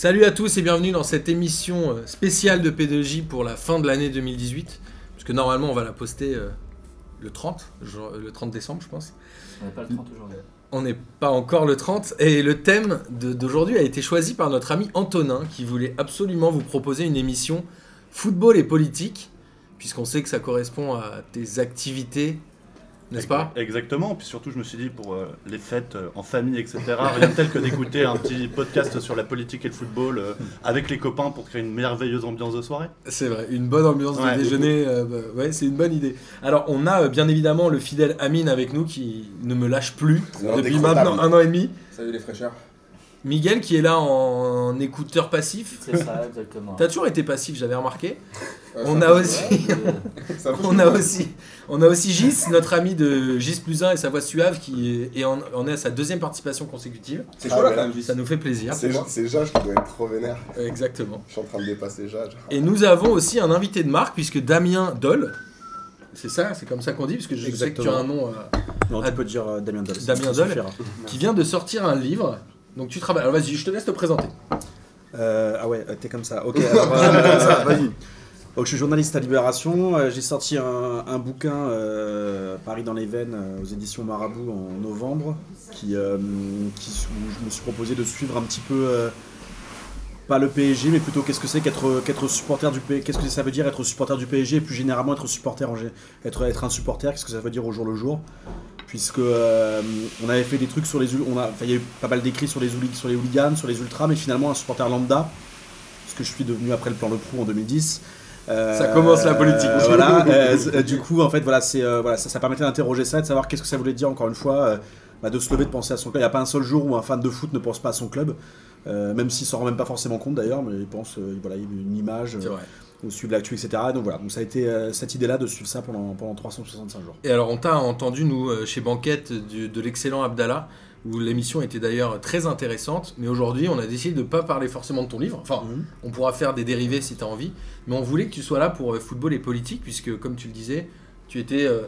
Salut à tous et bienvenue dans cette émission euh, spéciale de P2J pour la fin de l'année 2018. Puisque normalement on va la poster euh, le 30, genre, euh, le 30 décembre je pense. On n'est pas le 30 aujourd'hui. On n'est pas encore le 30 et le thème d'aujourd'hui a été choisi par notre ami Antonin qui voulait absolument vous proposer une émission football et politique puisqu'on sait que ça correspond à tes activités, n'est-ce pas Exactement, puis surtout je me suis dit pour euh, les fêtes euh, en famille, etc., rien de tel que d'écouter un petit podcast sur la politique et le football euh, avec les copains pour créer une merveilleuse ambiance de soirée. C'est vrai, une bonne ambiance Ouais. de déjeuner, euh, bah, ouais, c'est une bonne idée. Alors, on a euh, bien évidemment le fidèle Amine avec nous qui ne me lâche plus depuis maintenant un an et demi. Salut les fraîcheurs. Miguel qui est là en, en écouteur passif. C'est ça, exactement. T'as toujours été passif, j'avais remarqué. Ouais, On a aussi, on a aussi, on a aussi Gis, notre ami de Gis plus 1 et sa voix suave qui est, et en, en est à sa deuxième participation consécutive. C'est Ah, chaud là quand même, Gis. Ça nous fait plaisir. C'est Jage qui doit être trop vénère. Exactement. Je suis en train de dépasser Jage. Et nous avons aussi un invité de marque puisque Damien Doll, c'est ça, c'est comme ça qu'on dit, parce que je sais que tu as un nom. euh, Non, Ah, tu peux dire euh, Damien Doll. Damien Doll. qui vient de sortir un livre. Donc tu travailles. Alors vas-y, je te laisse te présenter. Euh, ah ouais, euh, t'es comme ça. Ok, alors, euh, comme ça, vas-y. Donc, je suis journaliste à Libération. euh, J'ai sorti un, un bouquin, euh, Paris dans les veines, aux éditions Marabout en novembre, qui, euh, qui, où je me suis proposé de suivre un petit peu, euh, pas le PSG, mais plutôt qu'est-ce que c'est qu'être qu'être supporter du PSG, qu'est-ce que ça veut dire être supporter du PSG, et plus généralement être supporter en être, être un supporter, qu'est-ce que ça veut dire au jour le jour puisque euh, on avait fait des trucs sur les on a enfin, il y a eu pas mal d'écrits sur les sur les hooligans, sur les ultras, mais finalement un supporter lambda, ce que je suis devenu après le plan Le Prou en 2010. euh, Ça commence la politique. euh, voilà. euh, euh, du coup, en fait, voilà, c'est euh, voilà, ça, ça permettait d'interroger ça, de savoir qu'est-ce que ça voulait dire encore une fois, euh, bah, de se lever, de penser à son club. Il n'y a pas un seul jour où un fan de foot ne pense pas à son club, euh, même s'il s'en rend même pas forcément compte d'ailleurs, mais il pense, euh, voilà, il y a une image, C'est vrai. Ou suivre l'actu, etc. Donc voilà, donc ça a été euh, cette idée-là de suivre ça pendant pendant 365 jours. Et alors on t'a entendu nous euh, chez Banquette du- de l'excellent Abdallah où l'émission était d'ailleurs très intéressante. Mais aujourd'hui on a décidé de pas parler forcément de ton livre. Enfin, Mhm. on pourra faire des dérivés si tu as envie. Mais on voulait que tu sois là pour euh, football et politique puisque comme tu le disais, tu étais euh,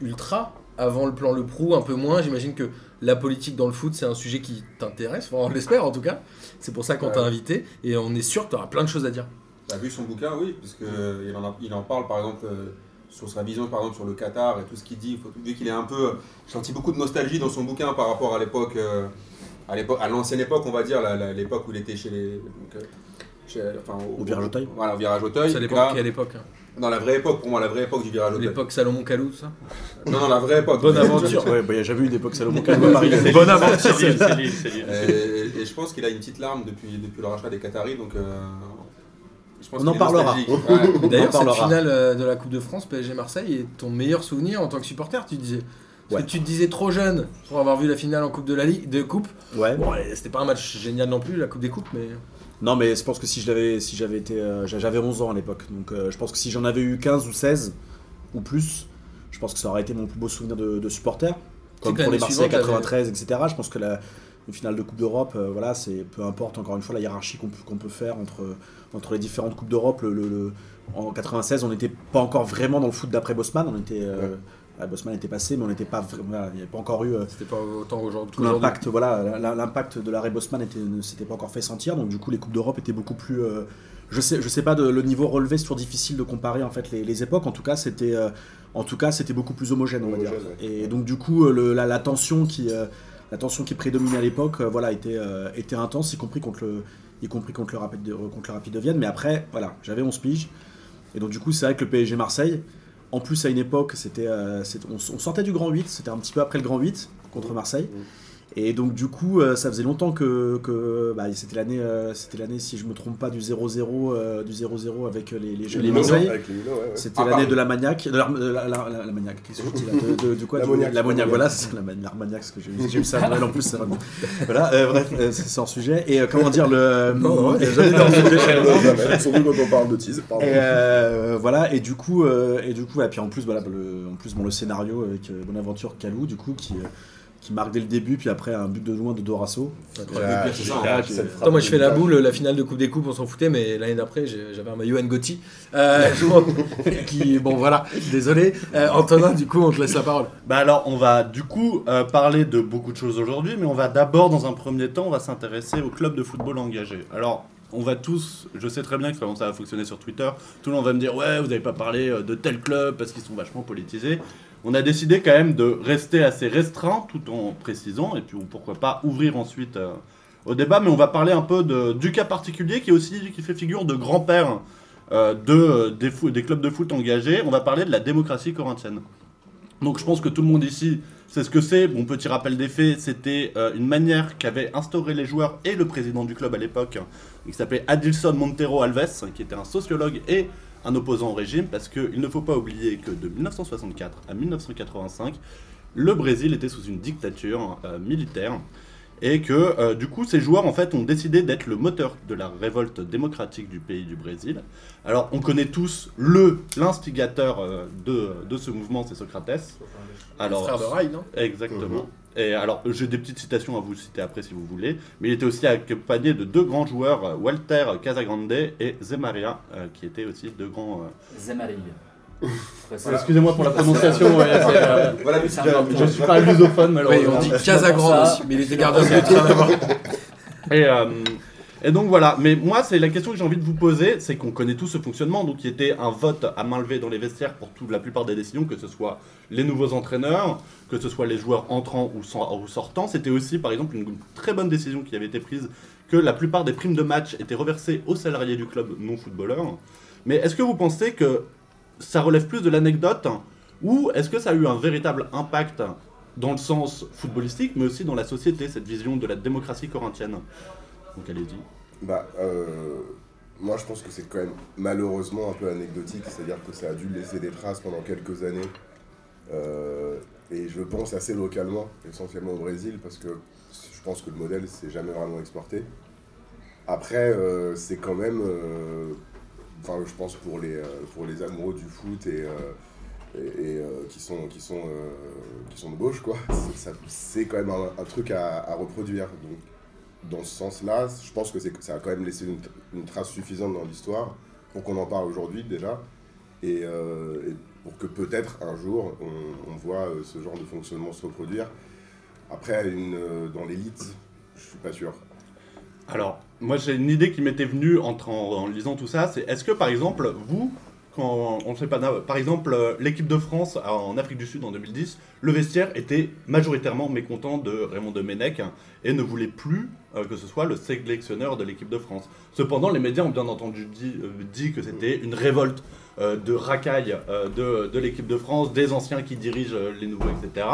ultra avant le plan Le Prou, un peu moins. J'imagine que la politique dans le foot c'est un sujet qui t'intéresse. Enfin, on l'espère en tout cas. C'est pour ça qu'on t'a invité et on est sûr que tu auras plein de choses à dire. T'as vu son bouquin, oui, parce que il en, a- il en parle par exemple euh, sur sa vision par exemple sur le Qatar et tout ce qu'il dit. Faut, vu qu'il est un peu, j'ai senti beaucoup de nostalgie dans son bouquin par rapport à l'époque, euh, à l'époque, à l'ancienne époque, on va dire, l'époque où il était chez les, donc, euh, chez- enfin, Au virage Auteuil. Voilà, au virage Auteuil. C'est à l'époque, Là, quelle époque hein Dans la vraie époque, pour moi, la vraie époque du virage Auteuil. L'époque Salomon Kalou, tout ça Non, non, la vraie époque. Bonne aventure. Ouais, bah, il y a jamais eu d'époque Salomon Kalou à Paris. Bonne aventure, c'est lui, c'est- c'est lui, c'est lui. Et, et je pense qu'il a une petite larme depuis, depuis le rachat des Qataris, donc. Je pense On en parlera. Ouais. D'ailleurs, cette finale euh, de la Coupe de France PSG Marseille est ton meilleur souvenir en tant que supporter, tu disais. Parce Ouais. que tu te disais trop jeune pour avoir vu la finale en Coupe de la Ligue, de Coupe. Ouais. Bon, c'était pas un match génial non plus, la Coupe des Coupes, mais. Non, mais je pense que si je l'avais, si j'avais été, euh, j'a- j'avais 11 ans à l'époque, donc euh, je pense que si j'en avais eu 15 ou 16 ou plus, je pense que ça aurait été mon plus beau souvenir de, de supporter. Comme pour les Marseillais suivante, 93, etc. Je pense que la une finale de Coupe d'Europe, euh, voilà, c'est peu importe encore une fois la hiérarchie qu'on peut, faire entre entre les différentes coupes d'Europe. Le, le- le- en 96, on n'était pas encore vraiment dans le foot d'après Bosman. On était, euh, ouais, Bosman était passé, mais on n'était pas, voilà, il n'y avait pas encore eu. euh, C'était pas autant aujourd'hui. tout l'impact voilà l'impact de l'arrêt Bosman était ne s'était pas encore fait sentir donc du coup les coupes d'Europe étaient beaucoup plus je sais je sais pas de, le niveau relevé c'est toujours difficile de comparer en fait les, les époques en tout cas c'était euh, en tout cas c'était beaucoup plus homogène on va dire et donc du coup le- la, la tension qui euh, la tension qui prédominait à l'époque euh, voilà était euh, était intense y compris contre le y compris contre le rapide de, contre le rapide de Vienne. Mais après voilà j'avais 11 piges. Et donc du coup c'est vrai que le PSG Marseille en plus à une époque c'était euh, on, on sortait du grand 8 c'était un petit peu après le grand 8 contre Marseille et donc du coup, euh, ça faisait longtemps que, que bah, c'était l'année, euh, c'était l'année si je me trompe pas du 0-0, euh, du 0-0 avec les, les jeux de Les Marseille. Ouais, ouais. C'était Ah, l'année de la maniaque, de la, de la, la- la- la maniaque, qu'est-ce que je dis là de, de- de quoi L'ammoniaque. L'ammoniaque, voilà, c'est la mani- l'armagnac, parce que j'ai eu ça à Noël en plus, ça. Voilà, euh, bref, euh, c'est hors sujet. Et euh, comment dire, le. Non, non, et jamais dans sujet. Surtout quand on parle de tease. Pardon. et euh, voilà, et du coup, euh, et du coup, et puis en plus, voilà, le, en plus, bon, le scénario avec euh, Bonaventure Calou, du coup, qui, euh, qui marque dès le début, puis après un but de loin de Dorasso. Frappe Attends, moi je fais la boule, la finale de Coupe des Coupes, on s'en foutait, mais l'année d'après j'avais un maillot Ngoti. Euh, qui, bon voilà, désolé. Euh, Antonin, du coup, on te laisse la parole. Bah alors, on va du coup euh, parler de beaucoup de choses aujourd'hui, mais on va d'abord, dans un premier temps, on va s'intéresser au club de football engagé. Alors, on va tous, je sais très bien que ça va fonctionner sur Twitter, tout le monde va me dire ouais, vous n'avez pas parlé euh, de tel club parce qu'ils sont vachement politisés. On a décidé quand même de rester assez restreint tout en précisant, et puis ou pourquoi pas ouvrir ensuite euh, au débat, mais on va parler un peu de, du cas particulier qui est aussi qui fait figure de grand-père euh, de, des, clubs de foot engagés. On va parler de la démocratie corinthienne. Donc je pense que tout le monde ici sait ce que c'est. Bon, petit rappel des faits, c'était euh, une manière qu'avaient instauré les joueurs et le président du club à l'époque, qui s'appelait Adilson Montero Alves, qui était un sociologue et un opposant au régime, parce qu'il ne faut pas oublier que de 1964 à 1985, le Brésil était sous une dictature euh, militaire. Et que euh, du coup, ces joueurs en fait ont décidé d'être le moteur de la révolte démocratique du pays du Brésil. Alors, on connaît tous le l'instigateur euh, de, de ce mouvement, c'est Socrates. Alors, Frère de Rail, non? Exactement. Et alors, j'ai des petites citations à vous citer après si vous voulez, mais il était aussi accompagné de deux grands joueurs, euh, Walter Casagrande et Zé Maria, euh, qui étaient aussi deux grands. euh, Excusez-moi pour la prononciation, ouais, euh, Voilà, mais je suis pas lusophone Oui, malheureusement. on dit Casagrande aussi, mais il était gardien de but. Et, euh, et donc voilà, mais moi c'est la question que j'ai envie de vous poser, c'est qu'on connaît tous ce fonctionnement, donc il était un vote à main levée dans les vestiaires pour toute la plupart des décisions, que ce soit les nouveaux entraîneurs, que ce soit les joueurs entrants ou, ou sortants. C'était aussi par exemple une très bonne décision qui avait été prise, que la plupart des primes de match étaient reversées aux salariés du club non footballeurs. Mais est-ce que vous pensez que ça relève plus de l'anecdote ou est-ce que ça a eu un véritable impact dans le sens footballistique, mais aussi dans la société, cette vision de la démocratie corinthienne? Donc allez-y. Bah, euh, moi je pense que c'est quand même malheureusement un peu anecdotique, c'est-à-dire que ça a dû laisser des traces pendant quelques années. Euh, et je pense assez localement, essentiellement au Brésil, parce que je pense que le modèle s'est jamais vraiment exporté. Après, euh, c'est quand même, enfin je pense pour les, euh, pour les amoureux du foot et, euh, et, euh, qui sont, qui sont, qui sont de gauche, quoi, c'est- quand même un, truc à, reproduire. Donc, dans ce sens-là, je pense que, ça a quand même laissé une, trace suffisante dans l'histoire pour qu'on en parle aujourd'hui déjà, et, pour que peut-être un jour on, voit ce genre de fonctionnement se reproduire. Après, dans l'élite, je suis pas sûr. Alors, moi j'ai une idée qui m'était venue en, lisant tout ça, c'est est-ce que par exemple, vous, quand on ne sait pas, par exemple, euh, l'équipe de France euh, en Afrique du Sud en 2010, le vestiaire était majoritairement mécontent de Raymond Domenech et ne voulait plus euh, que ce soit le sélectionneur de l'équipe de France. Cependant, les médias ont bien entendu dit, que c'était une révolte de racailles euh, de, de l'équipe de France, des anciens qui dirigent les nouveaux, etc.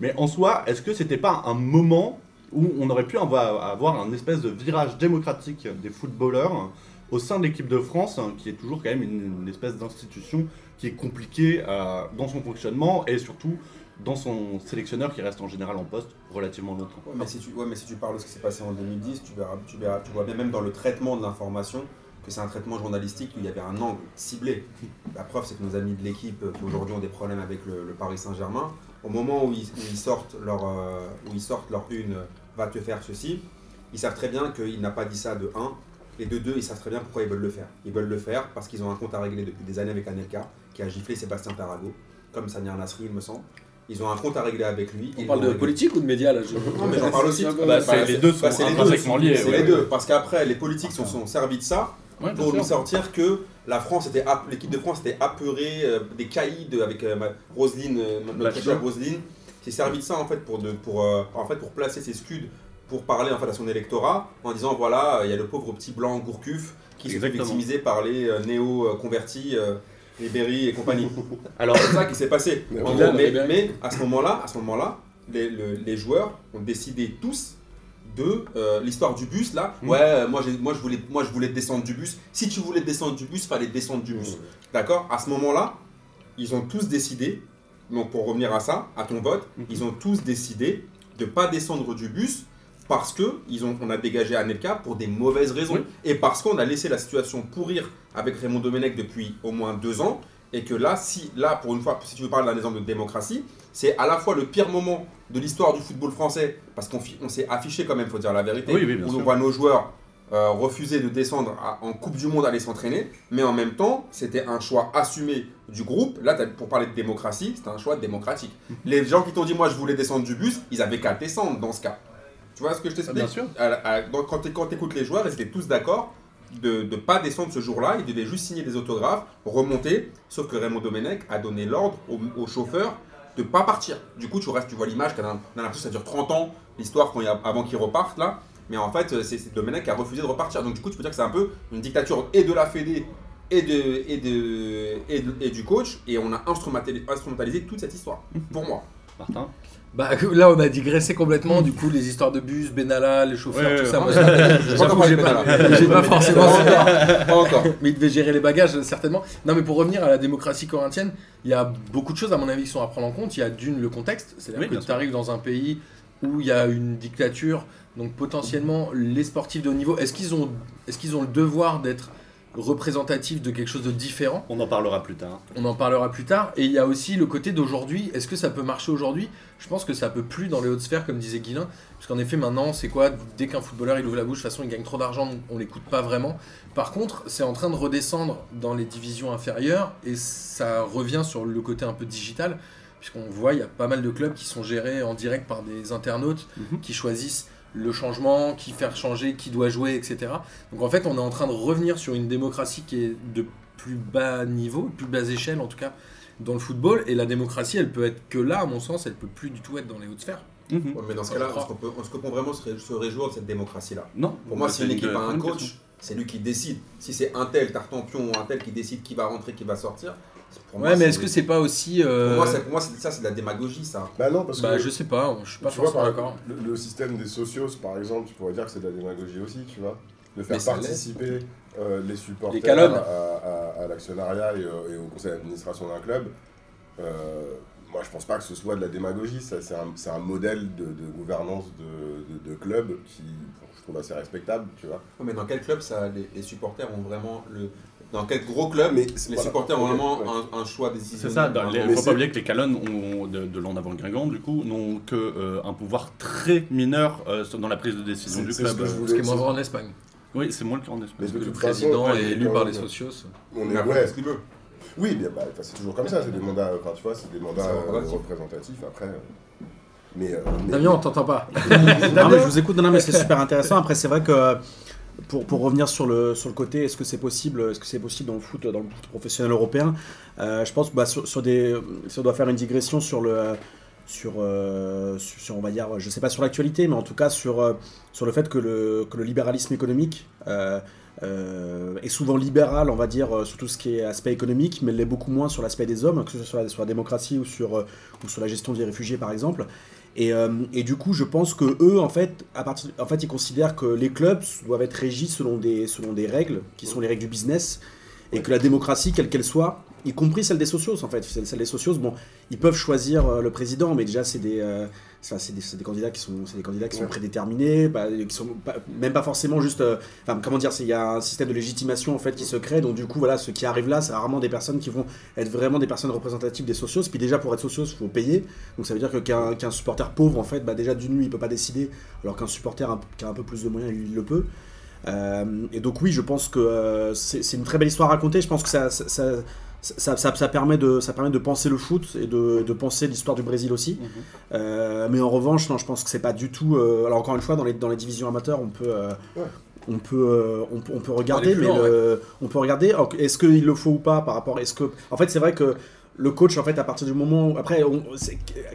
Mais en soi, est-ce que c'était pas un moment où on aurait pu avoir, un espèce de virage démocratique des footballeurs au sein de l'équipe de France, hein, qui est toujours quand même une, espèce d'institution qui est compliquée euh, dans son fonctionnement et surtout dans son sélectionneur qui reste en général en poste relativement longtemps. Mais si tu, ouais, mais si tu parles de ce qui s'est passé en 2010, tu, verras, tu, verras, tu vois bien même dans le traitement de l'information que c'est un traitement journalistique où il y avait un angle ciblé. La preuve, c'est que nos amis de l'équipe euh, qui aujourd'hui ont des problèmes avec le, Paris Saint-Germain, au moment où ils, sortent leur, euh, où ils sortent leur une, euh, va te faire ceci, ils savent très bien qu'il n'a pas dit ça de 1, et de 2, ils savent très bien pourquoi ils veulent le faire. Ils veulent le faire parce qu'ils ont un compte à régler depuis des années avec Anelka, qui a giflé Sébastien Perrago, comme Samir Nasri, il me semble. Ils ont un compte à régler avec lui. On parle de réglé. politique ou de médias là je- Non, mais j'en parle aussi. Peu- Bah, c'est- les deux sont c'est les intrinsèquement liés, C'est ouais. les deux, parce qu'après, les politiques se sont servis de ça Ouais, pour nous sortir que la France était, l'équipe de France était apeurée euh, des caïds avec euh, Roselyne, euh, notre Bachelot. S'est servi de ça en fait pour, de, pour, euh, en fait pour placer ses scuds pour parler en fait à son électorat en disant voilà il y a le pauvre petit blanc Gourcuff qui se fait Exactement. victimiser par les euh, néo-convertis, euh, les Berry et compagnie. Alors, C'est ça qui s'est passé. Mais En Dylan, gros, mais, à ce moment-là, à ce moment-là, les, le- les joueurs ont décidé tous de euh, l'histoire du bus là. Mm. Ouais, euh, moi, moi je voulais, moi je voulais descendre du bus. Si tu voulais descendre du bus, fallait descendre du bus. D'accord? À ce moment-là, ils ont tous décidé. Donc pour revenir à ça, à ton vote, Mhm. ils ont tous décidé de pas descendre du bus parce que ils ont, on a dégagé Anelka pour des mauvaises raisons Oui. et parce qu'on a laissé la situation pourrir avec Raymond Domenech depuis au moins deux ans Et que là, si, là, pour une fois, si tu veux parler d'un exemple de démocratie, c'est à la fois le pire moment de l'histoire du football français, parce qu'on s'est affiché quand même, faut dire la vérité, Oui, où on voit nos joueurs euh, refuser de descendre à- en Coupe du Monde aller s'entraîner, mais en même temps, c'était un choix assumé du groupe. Là, pour parler de démocratie, c'était un choix démocratique. Les gens qui t'ont dit, moi, je voulais descendre du bus, ils avaient qu'à descendre dans ce cas. Tu vois ce que je t'explique? Bien sûr. À la- à- donc, quand tu écoutes les joueurs, ils étaient tous d'accord de ne pas descendre ce jour-là. Ils devaient juste signer des autographes, remonter. Sauf que Raymond Domenech a donné l'ordre au, au chauffeur de pas partir. Du coup, tu restes, tu vois l'image, l'impression que ça dure 30 ans, l'histoire avant qu'ils repartent là. Mais en fait, c'est c'est Domenech qui a refusé de repartir. Donc du coup, tu peux dire que c'est un peu une dictature et de la Fédé et, de, et, de, et, de- et du coach. Et on a instrumentalisé, instrumentalisé toute cette histoire, pour moi. Martin Bah là, on a digressé complètement. Du coup, les histoires de bus, Benalla, les chauffeurs, Ouais, tout ouais, ça. ouais. moi, j'ai- J'avoue, j'ai pas, pas forcément. Pas encore. Pas encore. Mais il devait gérer les bagages, certainement. Non, mais pour revenir à la démocratie corinthienne, il y a beaucoup de choses, à mon avis, qui sont à prendre en compte. Il y a d'une, le contexte. C'est-à-dire Oui, que tu arrives dans un pays où il y a une dictature. Donc, potentiellement, les sportifs de haut niveau, est-ce qu'ils ont, est qu'ils ont le devoir d'être représentatifs de quelque chose de différent? On en parlera plus tard. on en parlera plus tard. Et il y a aussi le côté d'aujourd'hui. Est-ce que ça peut marcher aujourd'hui? Je pense que ça peut plus dans les hautes sphères, comme disait Guilin. Parce qu'en effet, maintenant, c'est quoi? Dès qu'un footballeur il ouvre la bouche, de toute façon, il gagne trop d'argent, on l'écoute pas vraiment. Par contre, c'est en train de redescendre dans les divisions inférieures. Et ça revient sur le côté un peu digital. Puisqu'on voit, il y a pas mal de clubs qui sont gérés en direct par des internautes Mhm. qui choisissent le changement, qui faire changer, qui doit jouer, etc. Donc en fait, on est en train de revenir sur une démocratie qui est de plus bas niveau, plus bas échelle en tout cas, dans le football. Et la démocratie, elle peut être que là, à mon sens, elle peut plus du tout être dans les hautes sphères. Mhm. Ouais, mais dans ce cas-là, est-ce qu'on peut, vraiment se, ré- se réjouir de cette démocratie-là? Non. Pour moi, si une équipe a un coach, c'est lui qui décide. Si c'est un tel Tartampion ou un tel qui décide qui va rentrer, qui va sortir, pour moi, ouais, mais c'est- est-ce que c'est pas aussi. euh, Pour moi, pour moi, ça, c'est de la démagogie, ça. Bah non, parce Bah, que je sais pas, je suis pas forcément d'accord. le, le système des socios, par exemple, tu pourrais dire que c'est de la démagogie aussi, tu vois. De faire Mais participer euh, les supporters Les à, à- à l'actionnariat et, euh, et au conseil d'administration d'un club. Euh, moi, je pense pas que ce soit de la démagogie. ça, C'est un, modèle de, de gouvernance de, de, de club qui, je trouve assez respectable, tu vois. Ouais, mais dans quel club ça, les, les supporters ont vraiment le. Dans quel gros club Mais les voilà. supporters ont vraiment ouais. un, un choix décisionnel C'est ça, il Mais faut pas oublier que les calonnes ont, de, de l'en avant Guingamp, du coup, n'ont que euh, pouvoir très mineur euh, dans la prise de décision C'est- du c'est club. ce que je voulais- Ce qui est moins vrai en Espagne. Oui, c'est moins le cas en Espagne. de Le toute façon, président est élu par les socios. On est, ouais. ce qu'il veut. Oui, bien, bah, c'est toujours comme ça, c'est des mandats, enfin tu vois, c'est des mandats euh, représentatif. représentatifs après. Mais, euh, mais- Damien, on t'entend pas. Non, mais je vous écoute, non, non, mais c'est super intéressant. Après, c'est vrai que pour, revenir sur le, côté, est-ce que c'est possible, est-ce que possible dans le foot, professionnel européen euh, Je pense que bah, sur, des, si on doit faire une digression sur le, euh, sur, sur, on va dire, je sais pas sur l'actualité, mais en tout cas sur, euh, sur le fait que le, que le libéralisme économique est souvent libéral, on va dire, sur tout ce qui est aspect économique, mais l'est beaucoup moins sur l'aspect des hommes, que ce soit sur la, sur la démocratie ou sur, ou sur la gestion des réfugiés, par exemple. Et, euh, et du coup, je pense que eux, en fait, à partir, en fait, ils considèrent que les clubs doivent être régis selon des, selon des règles, qui sont les règles du business, et que la démocratie, quelle qu'elle soit, y compris celle des socios, en fait, celle, des socios, bon, ils peuvent choisir euh, le président, mais déjà, c'est des, euh, c'est des, c'est des candidats qui sont, c'est des candidats qui sont Ouais. prédéterminés, bah, qui sont pas- même pas forcément juste, euh, comment dire, il y a un système de légitimation en fait qui se crée, donc du coup, voilà, ceux qui arrivent là, c'est rarement des personnes qui vont être vraiment des personnes représentatives des socios. Puis déjà, pour être socios, il faut payer. Donc ça veut dire que qu'un qu'un supporter pauvre, en fait, bah déjà d'une nuit, il peut pas décider, alors qu'un supporter un- qui a un peu plus de moyens, il le peut. Et donc oui, je pense que c'est c'est une très belle histoire à raconter. Je pense que ça, ça, ça, ça- ça- ça permet, de, ça permet de penser le foot et de, de penser l'histoire du Brésil aussi. Mhm. Euh, mais en revanche, non, je pense que c'est pas du tout. euh, alors encore une fois, dans les, dans les divisions amateurs, on peut. euh, Ouais. On peut, euh, on, peut- on peut regarder, mais loin, le- on peut regarder. Est-ce qu'il le faut ou pas par rapport Est-ce que, en fait, c'est vrai que le coach, en fait, à partir du moment où, après, on-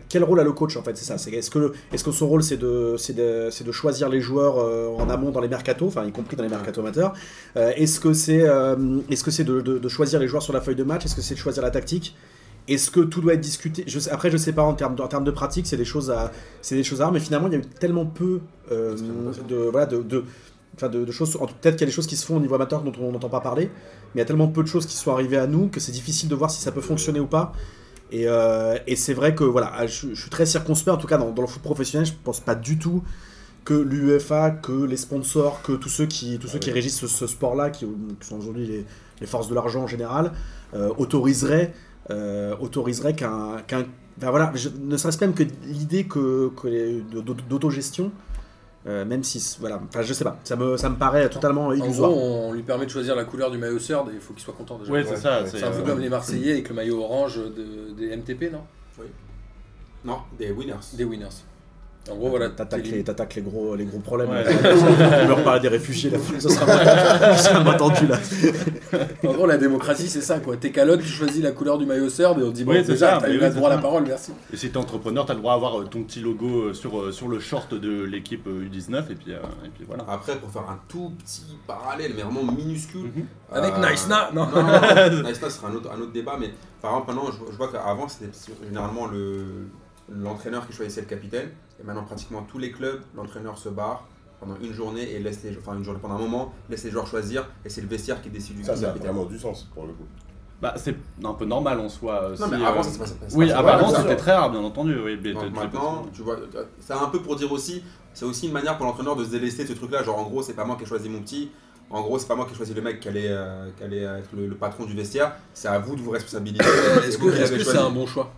quel rôle a le coach en fait C'est ça. Est-ce que, est-ce que son rôle c'est de, de, de choisir les joueurs euh, en amont dans les mercatos, enfin y compris dans les mercatos amateurs. Euh, est-ce que c'est, euh, que c'est de, de- de choisir les joueurs sur la feuille de match Est-ce que c'est de choisir la tactique est-ce que tout doit être discuté je sais- Après, je sais pas en termes de, en termes de pratique, c'est des choses à, c'est des choses à voir, mais finalement, il y a eu tellement peu de, voilà, de, de, enfin, de, de choses. Peut-être qu'il y a des choses qui se font au niveau amateur dont on n'entend pas parler, mais il y a tellement peu de choses qui sont arrivées à nous que c'est difficile de voir si ça peut fonctionner ou pas. Et, euh, et c'est vrai que voilà, je, je suis très circonspect, en tout cas dans, dans le foot professionnel, je pense pas du tout que l'UEFA, que les sponsors, que tous ceux qui, tous ceux qui régissent ce, ce sport-là, qui, qui sont aujourd'hui les, les forces de l'argent en général, euh, autoriseraient, euh, autoriseraient qu'un, ben voilà, je- ne serait-ce même que l'idée que, d'autogestion, euh, même si, voilà, enfin je sais pas, ça me, ça me paraît totalement En illusoire. gros, on lui permet de choisir la couleur du maillot et il faut qu'il soit content déjà. Ouais, c'est Ouais, ça. ouais, c'est, C'est un peu euh, comme les Marseillais avec le maillot orange de- des MTP, non? Non, des winners. Des winners. En gros, voilà. T'attaques les, t'attaques les, gros, les gros problèmes. Ouais. on me reparler des réfugiés, là. ça sera pas, ça sera pas tendu là. En gros, la démocratie, c'est ça, quoi. T'es calotte, tu choisis la couleur du maillot Third et on te dit, bon, Oui, c'est déjà, ça, t'as eu le droit à la parole, merci. Et si t'es entrepreneur, t'as le droit d'avoir euh, ton petit logo euh, sur, euh, sur le short de l'équipe euh, U19 et puis, euh, et puis voilà. Après, pour faire un tout petit parallèle, mais vraiment minuscule. Mhm. Avec euh, Nice Na, non. Non, non, Nice Na, ce sera un autre, un autre débat, mais par exemple, maintenant, je, je vois qu'avant, c'était généralement le- l'entraîneur qui choisissait le capitaine. Et maintenant, pratiquement tous les clubs, l'entraîneur se barre pendant une journée et laisse les enfin une journée pendant un moment, laisse les joueurs choisir et c'est le vestiaire qui décide du Ça, ça a vraiment du sens pour le coup. Bah, c'est un peu normal en soi. euh, Non, si, mais avant, euh, ça se passait pas. Oui, avant c'était très rare, bien entendu. Oui, mais Donc maintenant, tu vois, c'est un peu pour dire aussi, c'est aussi une manière pour l'entraîneur de se délester de ce truc-là. Genre, en gros, c'est pas moi qui ai choisi mon petit. En gros, c'est pas moi qui ai choisi le mec qui allait, euh, qui allait être le, le patron du vestiaire. C'est à vous de vous responsabiliser. Est-ce que c'est choisi. un bon choix?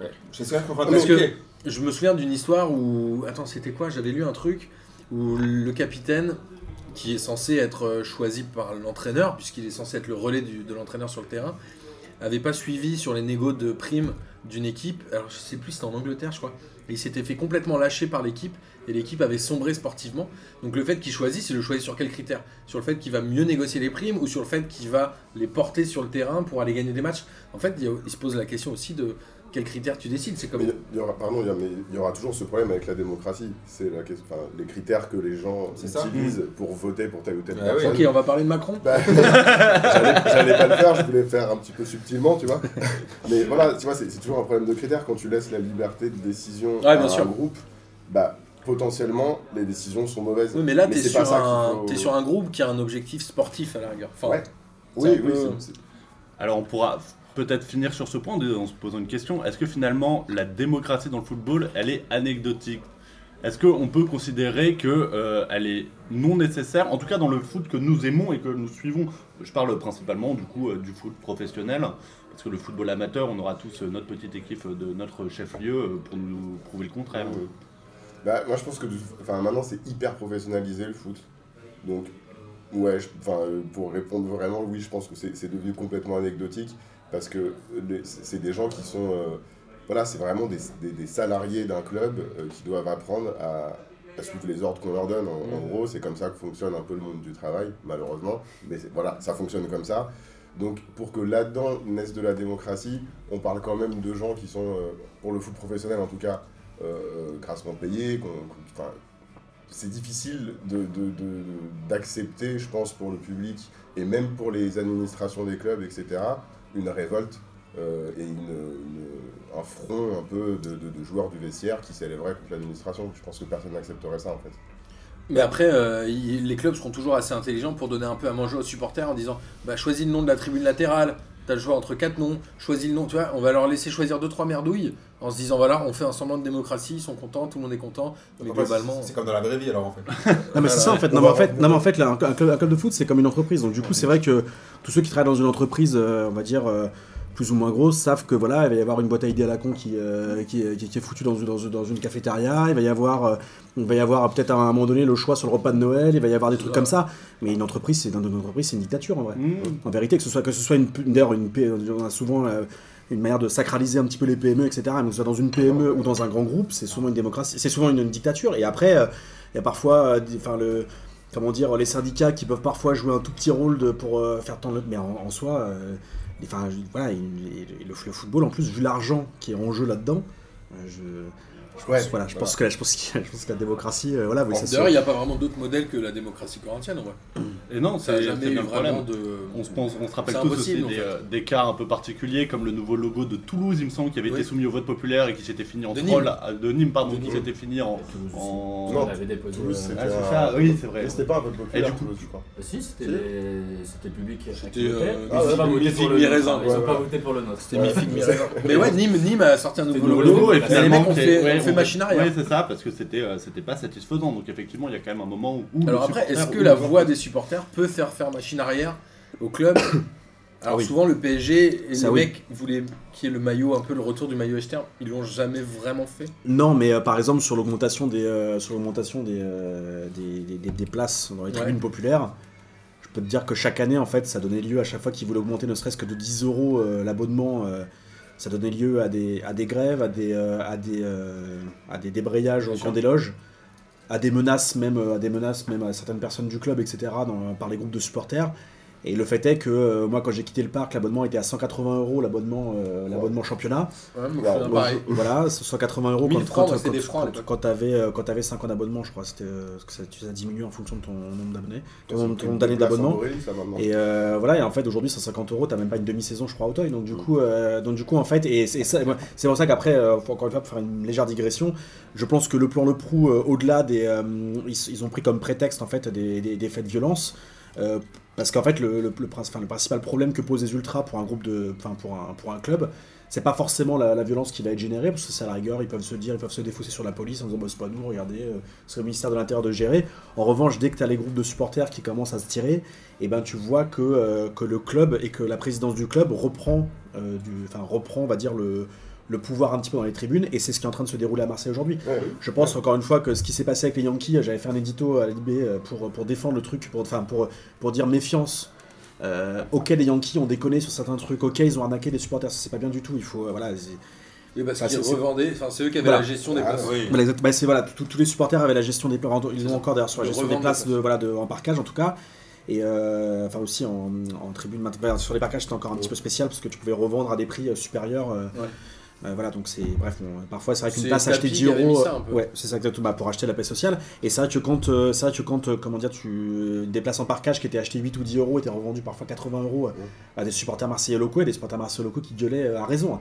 Ouais. Je sais pas Parce que-. Je me souviens d'une histoire où. Attends, c'était quoi? J'avais lu un truc où le capitaine, qui est censé être euh, choisi par l'entraîneur, puisqu'il est censé être le relais de l'entraîneur sur le terrain, avait pas suivi sur les négos de primes d'une équipe. Alors, je sais plus, c'était en Angleterre, je crois. Il s'était fait complètement lâcher par l'équipe, et l'équipe avait sombré sportivement. Donc, le fait qu'il choisit, c'est le choisir sur quels critères? Sur le fait qu'il va mieux négocier les primes, ou sur le fait qu'il va les porter sur le terrain pour aller gagner des matchs? En fait, il, il se pose la question aussi de quels critères tu décides. C'est comme. Mais il y aura, pardon, il y a- mais il y aura toujours ce problème avec la démocratie. C'est la question, enfin, les critères que les gens utilisent pour voter pour telle ou telle Ah oui. Ok, on va parler de Macron Bah, J'allais pas le faire, je voulais faire un petit peu subtilement, tu vois. Mais voilà, tu vois, c'est toujours un problème de critères. Quand tu laisses la liberté de décision Ouais, bien à sûr. un groupe, bah, potentiellement, les décisions sont mauvaises. Oui, mais là, qu'il un... faut- t'es sur un groupe qui a un objectif sportif à la rigueur. Enfin, Ouais. Oui, oui, peu- Alors on pourra peut-être finir sur ce point en se posant une question. Est-ce que finalement la démocratie dans le football, elle est anecdotique? Est-ce qu'on peut considérer qu'elle est non nécessaire, en tout cas dans le foot que nous aimons et que nous suivons? Je parle principalement du coup euh, du foot professionnel, parce que le football amateur, on aura tous euh, notre petite équipe de notre chef-lieu euh, pour nous prouver le contraire. Bah, moi je pense que maintenant c'est hyper professionnalisé le foot. Donc, ouais, je- euh, pour répondre vraiment, oui, je pense que c'est devenu complètement anecdotique parce que c'est des gens qui sont. euh, voilà, c'est vraiment des, des- des salariés d'un club euh, qui doivent apprendre à, à suivre les ordres qu'on leur donne. En, en gros, c'est comme ça que fonctionne un peu le monde du travail, malheureusement. Mais voilà, ça fonctionne comme ça. Donc, pour que là-dedans naisse de la démocratie, on parle quand même de gens qui sont, euh, pour le foot professionnel en tout cas, grassement payés. enfin, c'est difficile de- de- de- d'accepter, je pense, pour le public et même pour les administrations des clubs, etc., une révolte euh, et un front un peu de, joueurs du vestiaire qui s'élèverait contre l'administration. Je pense que personne n'accepterait ça en fait. Mais après, euh, les clubs seront toujours assez intelligents pour donner un peu à manger aux supporters en disant bah, choisis le nom de la tribune latérale, t'as le choix entre quatre noms, choisis le nom, tu vois, on va leur laisser choisir deux trois merdouilles en se disant voilà, on fait un semblant de démocratie, ils sont contents, tout le monde est content, mais globalement. c'est- comme dans la vraie vie alors en fait. Non mais c'est ça en fait. Non mais en fait, non, mais en fait là, un, un club, un club de foot c'est comme une entreprise. Donc du coup c'est vrai que tous ceux qui travaillent dans une entreprise, euh, on va dire euh, plus ou moins grosse, savent que voilà il va y avoir une boîte à idées à la con qui, euh, qui, qui- qui est foutue dans, une- dans, dans une cafétéria. Il va y avoir, euh, il va y avoir peut-être à un moment donné le choix sur le repas de Noël. Il va y avoir des trucs comme ça. Mais une entreprise c'est dans une entreprise c'est une dictature en vrai. Mmh. En vérité que ce soit que ce soit une d'ailleurs une on a souvent euh, une manière de sacraliser un petit peu les PME, etc. Mais que ce soit dans une PME ou dans un grand groupe, c'est souvent une démocratie, c'est souvent une, une dictature. Et après, euh, il y a parfois, euh, enfin le, comment dire, les syndicats qui peuvent parfois jouer un tout petit rôle de, pour euh, faire tendre le. Mais en, en soi, euh, il- le, le football en plus vu l'argent qui est en jeu là-dedans, euh, je, Ouais, voilà, je voilà. pense que je pense, qu'il y a- je pense que la démocratie, euh, voilà, oui, ça se- D'ailleurs, il n'y a pas vraiment d'autre modèle que la démocratie corinthienne en vrai. Et non, Ça n'a c'est jamais c'est eu vraiment problème. de. On se, pense, on se rappelle C'est tous aussi en fait. euh, des cas un peu particuliers comme le nouveau logo de Toulouse, il me semble, qui avait Oui. été soumis au vote populaire et qui s'était fini en De troll. Nîmes. De Nîmes, pardon, De qui s'était fini en. Toulouse en- Non. Toulouse, euh, c'était Ah, c'est un- ça, oui, c'est vrai. C'était pas un vote populaire, Et du coup- Toulouse, je crois. Si, c'était public qui C'était, euh, Ils ont mi- pas voté pour le nôtre. Ils ouais, ont pas ouais. voté pour le nôtre. C'était mi-raisin. Mais ouais, Nîmes, Nîmes a sorti un nouveau logo. et et les finalement, mecs ont c'est- fait, ont fait machine arrière. Oui, c'est ça, parce que c'était euh, c'était pas satisfaisant. Donc effectivement, il y a quand même un moment où. Alors après, est-ce que la voix des supporters peut faire faire machine arrière au club Alors oui. souvent le PSG et Ça, les oui. mecs voulaient qui est le maillot un peu le retour du maillot externe, ils l'ont jamais vraiment fait. Non, mais euh, par exemple sur l'augmentation des euh, sur l'augmentation des, des, des- des- des places dans les tribunes Ouais. populaires, je peux te dire que chaque année en fait, ça donnait lieu à chaque fois qu'ils voulaient augmenter ne serait-ce que de 10 euros l'abonnement, ça donnait lieu à des grèves, à des euh, euh, à des débrayages au camp des loges, à des menaces même euh, à certaines personnes du club, etc. par les groupes de supporters. Et le fait est que euh, moi quand j'ai quitté le parc, l'abonnement était à 180 euros l'abonnement euh, l'abonnement championnat. Ouais. Voilà, c'est 180 euros 1000 quand, francs, quand, quand, des francs quand, quand t'avais euh, quand t'avais 5 ans d'abonnement, je crois, c'était euh, parce que ça, tu- ça diminue en fonction de ton nombre d'abonnés, ton, C'est ton nombre d'années d'abonnement. Et euh, voilà, et en fait aujourd'hui 150 euros, t'as même pas une demi-saison, je crois, au Toy. Donc du coup, euh, donc du coup en fait, et c'est pour ça qu'après, euh, encore une fois pour faire une légère digression, je pense que le plan Le Prou, euh, au-delà des, euh, ils, ils ont pris comme prétexte en fait des, des, des faits de violence. euh, parce qu'en fait, le, le, le, principal problème que posent les ultras pour un groupe de, enfin pour un, pour un club, c'est pas forcément la, violence qui va être générée, parce que c'est à la rigueur, ils peuvent se dire, ils peuvent se défausser sur la police en disant, bah, c'est pas nous, regardez, euh, c'est le ministère de l'Intérieur de gérer. En revanche, dès que tu as les groupes de supporters qui commencent à se tirer, et ben tu vois que, euh, que le club et que la présidence du club reprend, euh, reprend, on va dire, le, le pouvoir un petit peu dans les tribunes, et c'est ce qui est en train de se dérouler à Marseille aujourd'hui. Ouais, Je pense encore une fois que ce qui s'est passé avec les Yankees, j'avais fait un édito à l'IB euh, pour, pour défendre le truc, pour, enfin, pour, pour dire méfiance. Euh, ok, les Yankees ont déconné sur certains trucs, ok, ils ont arnaqué des supporters, ça c'est pas bien du tout, il faut. euh, voilà, c'est- Et parce Enfin, qu'ils revendaient, enfin c'est eux qui avaient Voilà. la gestion des Ah, places. Oui. voilà, bah, c'est voilà, tous les supporters avaient la gestion des places, ils ça. encore d'ailleurs sur la gestion des places de, voilà, de, en parkage en tout cas. Et euh, enfin aussi en, en tribune, sur les parkages c'était encore un petit peu spécial parce que tu pouvais revendre à des prix euh, supérieurs. euh, Ouais. Euh, voilà, donc c'est bref, parfois c'est vrai qu'une place achetée Tapi 10 qui avait euros, ça ouais, c'est ça exactement, bah, pour acheter la paix sociale. Et c'est vrai que quand, euh, que quand, euh, comment dire, tu des places en parkage qui étaient achetées 8 ou 10 euros étaient revendues parfois 80 euros euh, à des supporters marseillais locaux et des supporters marseillais locaux qui gueulaient euh, à raison.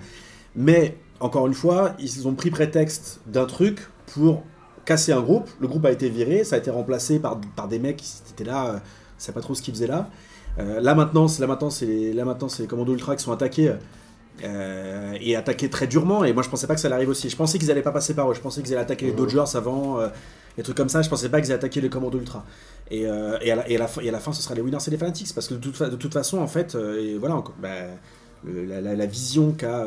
Mais encore une fois, ils ont pris prétexte d'un truc pour casser un groupe. Le groupe a été viré, ça a été remplacé par, par des mecs qui étaient là, euh, ne savaient pas trop ce qu'ils faisaient là. Euh, là maintenant, là maintenant, c'est les, là maintenant, c'est les commandos ultra qui sont attaqués. Euh, et attaqués très durement. Et moi je pensais pas que ça allait arriver aussi. Je pensais qu'ils allaient pas passer par eux. Je pensais qu'ils allaient attaquer les. Dodgers avant euh, des trucs comme ça. Je pensais pas qu'ils allaient attaquer les commandos ultra. Et, euh, et, à la, et, à la fin, et à la fin ce sera les winners et les fanatics. Parce que de toute, de toute façon en fait euh, et voilà encore, bah, la, la- la vision qu'a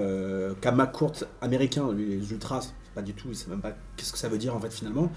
qu'a McCourt américain lui, les ultras c'est pas du tout il sait même pas qu'est-ce que ça veut dire en fait finalement.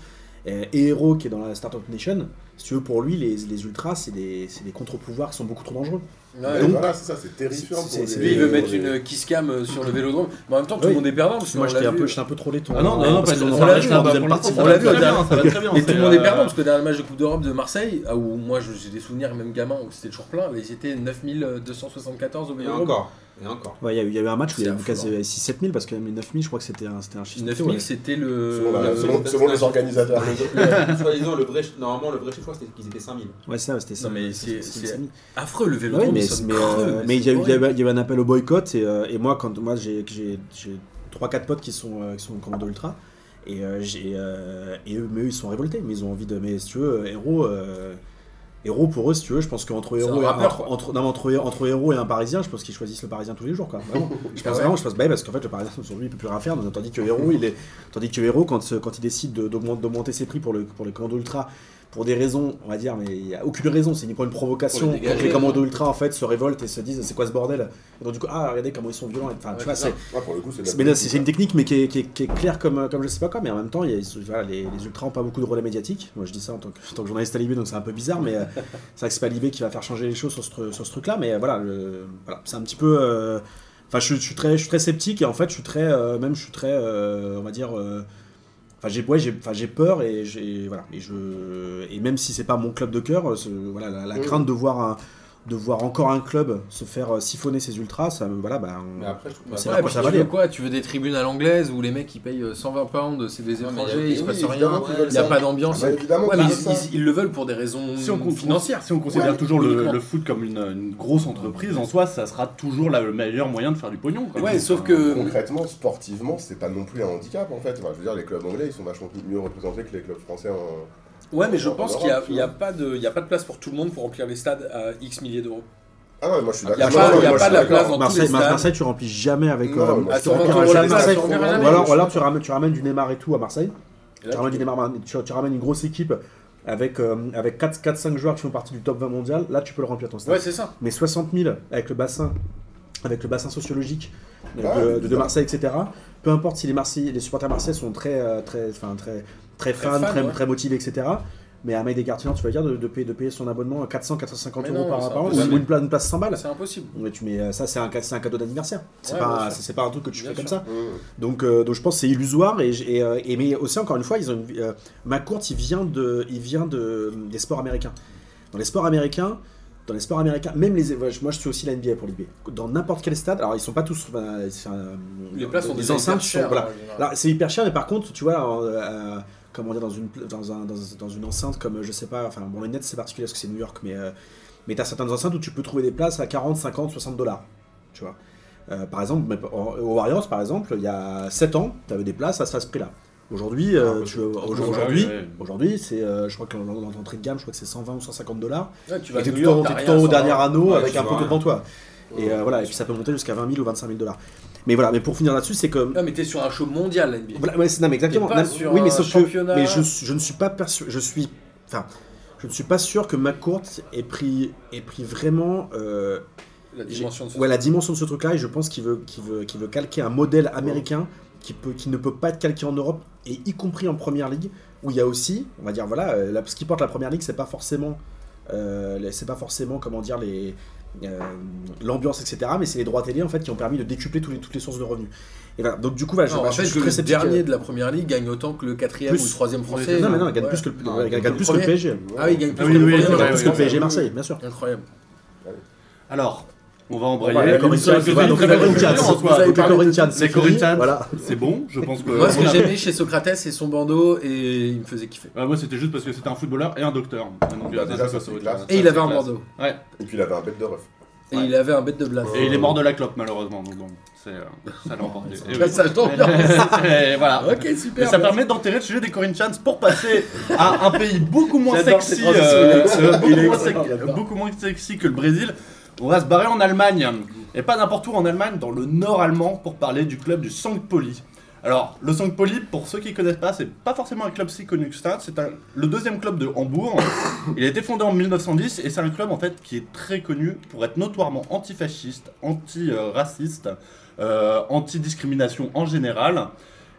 Et Hero qui est dans la Startup Nation si tu veux pour lui les, les ultras c'est des, c'est des contre-pouvoirs qui sont beaucoup trop dangereux Donc- voilà, c'est ça, c'est terrifiant. pour les- Lui, il veut mettre les- une kiss cam euh, sur le vélodrome. Mais en même temps, tout Oui. le monde est perdant. Parce que moi on j'étais l'a un vu. peu, j'étais un peu trollé ton Ah non, non, non, parce parce qu'on que en ça parlait reste dans la deuxième partie On l'a vu, ça va au très bien, ça va très bien. Et tout le monde est euh, perdant parce que derrière le match de Coupe d'Europe de Marseille, ah, où moi je- j'ai des souvenirs, même gamin, où c'était toujours plein, ils étaient 9274 au Et vélodrome. encore. Et encore. Ouais, il y, a eu- il y a eu un match où il y a eu C'est quasi 6-7 000 parce que même 9 000, je crois que c'était un, c'était un chiffre. 9000, ouais. c'était le. Selon, la- le- selon- selon les organisateurs. Le- le vrai, normalement, le vrai chiffre, c'était qu'ils étaient 5000. Ouais, ça, c'était ça. Non, mais C'était- c'est- c'était c'est 7 000. affreux, le Ouais, vélodrome. mais mais, euh, mais il y, a eu- il y avait il y avait un appel au boycott et, euh, et moi, quand moi j'ai j'ai- j'ai 3-4 potes qui sont, euh, qui sont commando ultra et, euh, j'ai, euh, et eux, mais eux ils sont révoltés, mais ils ont envie de. Mais si tu veux, euh, héros. Héros pour eux, si tu veux, je pense qu'entre héros, et, entre, entre, non, entre, entre héros et un parisien, je pense qu'ils choisissent le parisien tous les jours. Quoi. Vraiment. Je pense ouais. vraiment, je pense, bah, parce qu'en fait, le parisien aujourd'hui il peut plus rien faire, tandis que héros, il est, tandis que héros, quand, quand il décide de- d'augmenter d'augmenter ses prix pour, le, pour les commandos ultra, pour des raisons, on va dire, mais il n'y a aucune raison, c'est uniquement une provocation Pour les les commandos ultra en fait se révoltent et se disent c'est quoi ce bordel? Et donc du coup, ah regardez comment ils sont violents. Enfin, Ouais, tu vois, c'est. Ouais, une technique, mais qui est, qui est- qui est claire comme, comme je sais pas quoi, mais en même temps, il y a- voilà, les, les ultras ont pas beaucoup de relais médiatiques. Moi, je dis ça en tant que, en tant que journaliste à Libé, donc c'est un peu bizarre, mais euh, c'est vrai que c'est pas Libé qui va faire changer les choses sur ce, sur ce truc-là, mais euh, voilà, c'est un petit peu. euh, Enfin, je, suis- je suis très, je suis très sceptique et en fait, je suis très, euh, même, je suis très, euh, on va dire. Enfin, j'ai, ouais, j'ai, enfin, j'ai peur et j'ai, voilà, et je, et même si c'est pas mon club de cœur, euh, voilà, la, la Oui. crainte de voir un, de voir encore un club se faire euh, siphonner ses ultras, ça me, voilà, bah, on- Mais après, je trouve pas Ouais, ça tu va veux quoi? Tu veux des tribunes à l'anglaise où les mecs ils payent euh, 120 pounds, c'est des étrangers, a- il se oui, passe rien, il n'y a pas d'ambiance. Bah, évidemment Ouais, mais qu'ils ils, le veulent pour des raisons Si on, con- financières. si on considère Ouais, toujours le, foot comme une, une grosse entreprise, en soi, ça sera toujours la- le meilleur moyen de faire du pognon. quoi. Ouais, sauf que. Concrètement, sportivement, c'est pas non plus un handicap en fait. Enfin, je veux dire, les clubs anglais, ils sont vachement mieux représentés que les clubs français en. Ouais, mais je en pense qu'il n'y a, il y a pas de il y a pas de place pour tout le monde pour remplir les stades à X milliers d'euros. Ah non, moi je suis a d'accord. pas- Non, y a pas je de la suis d'accord. place dans tous Marseille, les stades. Marseille, tu remplis jamais avec. Non, euh, moi, Ah, tu Marseille, Marseille, ou alors, ou alors tu, ramènes, tu ramènes du Neymar et tout à Marseille. Là, Tu ramènes du Neymar, tu, tu ramènes une grosse équipe avec, euh, avec 4-5 joueurs qui font partie du top 20 mondial. Là, tu peux le remplir ton stade. Ouais, c'est ça. Mais 60 000 avec le bassin, avec le bassin sociologique euh, Ah, de, évidemment. Marseille, etc. Peu importe si les Marseillais, les supporters marseillais sont très, euh, très, enfin, très, très fans, fans, très, ouais. très motivés, etc. Mais à Mec des Gartiens, tu vas dire de, de payer, de payer son abonnement à 400, 450 Mais euros non, par, par an, ou une, place, une place 100 balles. C'est impossible. Mais tu mets, euh, ça, c'est un, cadeau d'anniversaire. C'est Ouais, pas, un truc que tu Bien fais comme ça. Mmh. Donc, euh, donc je pense que c'est illusoire et, j- et, euh, et- mais aussi encore une fois ils ont une, euh, McCourt il vient de il vient de des sports américains. Dans les sports américains, dans les sports américains, même les moi je suis aussi la NBA pour l'NBA. Dans n'importe quel stade, alors ils sont pas tous un- Les places sont les déjà enceintes hyper chères, sont voilà. c'est hyper cher mais par contre, tu vois euh, comment dire dans une dans, un, dans, dans une enceinte comme je sais pas enfin bon les Nets c'est particulier parce que c'est New York mais euh, mais t'as certaines enceintes où tu peux trouver des places à 40, 50, 60 dollars. Tu vois. Euh, par exemple, au- Warriors, par exemple, il y a 7 ans, tu avais des places à ce prix-là. Aujourd'hui, euh, tu- aujourd'hui, ouais, ouais. aujourd'hui, c'est, euh, je crois que dans l'entrée de gamme, je crois que c'est 120 ou 150 dollars. Ouais, tu vas Et New tout York, en, haut 120. dernier anneau Ouais, avec un vois poteau rien. devant toi. Et euh, voilà, et puis ça peut monter jusqu'à 20 000 ou 25 000 dollars. Mais voilà, mais pour finir là-dessus, c'est que Non, mais t'es sur un show mondial, la NBA. voilà, non, mais exactement. Pas Non, sur oui, mais un sauf que, championnat. mais je, je ne suis pas je suis, enfin, je ne suis pas sûr que McCourt ait pris, ait pris vraiment euh, La dimension de ce ouais, la dimension de ce truc-là. Et je pense qu'il veut, qu'il veut, qu'il veut calquer un modèle américain qui peut, qui ne peut pas être calqué en Europe et y compris en première ligue où il y a aussi, on va dire voilà, euh, ce qui porte la première ligue, c'est pas forcément, euh, c'est pas forcément comment dire les l'ambiance, etc. Mais c'est les droits télé en fait qui ont permis de décupler tous les, toutes les sources de revenus. Et voilà. Donc du coup, voilà, je, Non, bah, en je fait, suis que très le sceptique. dernier de la première ligue gagne autant que le quatrième Plus. ou le troisième français. Non, mais non, il gagne Ouais. plus que le, Non, il gagne le plus que le. PSG. Ah oui, il gagne plus Ah que oui, le oui, oui, PSG. Marseille, bien sûr. Incroyable. Alors, on va embrayer. bah, les Corinthians, voilà, donc les c'est. Corinthians, Voilà. c'est bon, je pense que. Moi, ce que j'aimais chez Socrates, c'est son bandeau et il me faisait kiffer. Ah, moi, c'était juste parce que c'était un footballeur et un docteur. Donc, Bah, déjà, ça, ça, ça, ça, ça, Et il avait un bandeau. Ouais. Et puis il avait un bête de ref. Et Ouais. il avait un bête de blase. Et il est mort de la clope, malheureusement. Donc bon, c'est, euh, ça l'a emporté. Et oui. Et voilà. Ok, Mais super. ça permet d'enterrer le sujet des Corinthians pour passer à un pays beaucoup moins sexy, euh, moins beaucoup moins sexy que le Brésil. On va se barrer en Allemagne, et pas n'importe où en Allemagne, dans le nord allemand, pour parler du club du St. Pauli. Alors, le St. Pauli, pour ceux qui connaissent pas, c'est pas forcément un club si connu que ça, c'est le deuxième club de Hambourg. Il a été fondé en 1910 et c'est un club en fait qui est très connu pour être notoirement antifasciste, anti-raciste, euh, anti-discrimination en général.